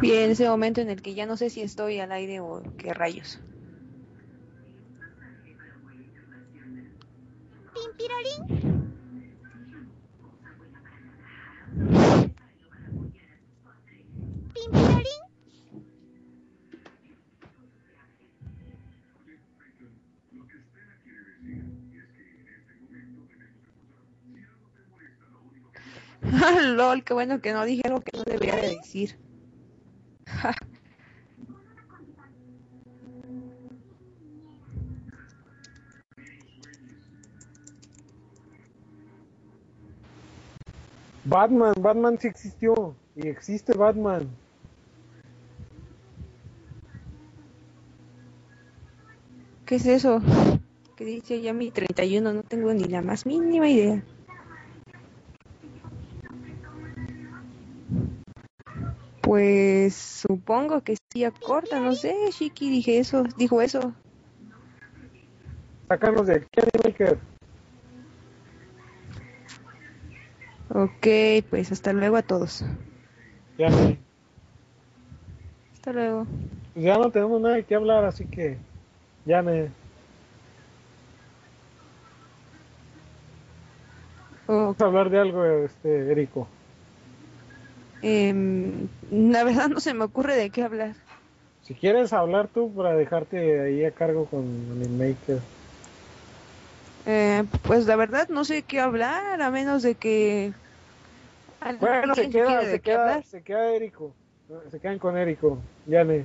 Bien, ese momento en el que ya no sé si estoy al aire o qué rayos. Ah, lol, qué bueno que no dije algo que no debería de decir. Batman, Batman sí existió. Y existe Batman. ¿Qué es eso? ¿Qué dice ya mi 31? No tengo ni la más mínima idea. Pues supongo que sí acorta, no sé, Shiki dije eso, dijo eso. Sácanos de aquí, Animaker. Ok, pues hasta luego a todos. Ya, no- Hasta luego. pues ya no tenemos nada de qué hablar, así que. Ya me. Ok. Vamos a hablar de algo, este, Erico. Em, la verdad no se me ocurre de qué hablar. Si quieres hablar tú para dejarte ahí a cargo con Animaker. Eh, pues la verdad no sé qué hablar, a menos de que... Bueno, se ¿Alguien queda, se queda, se queda Erico. Se quedan con Erico. Ya me.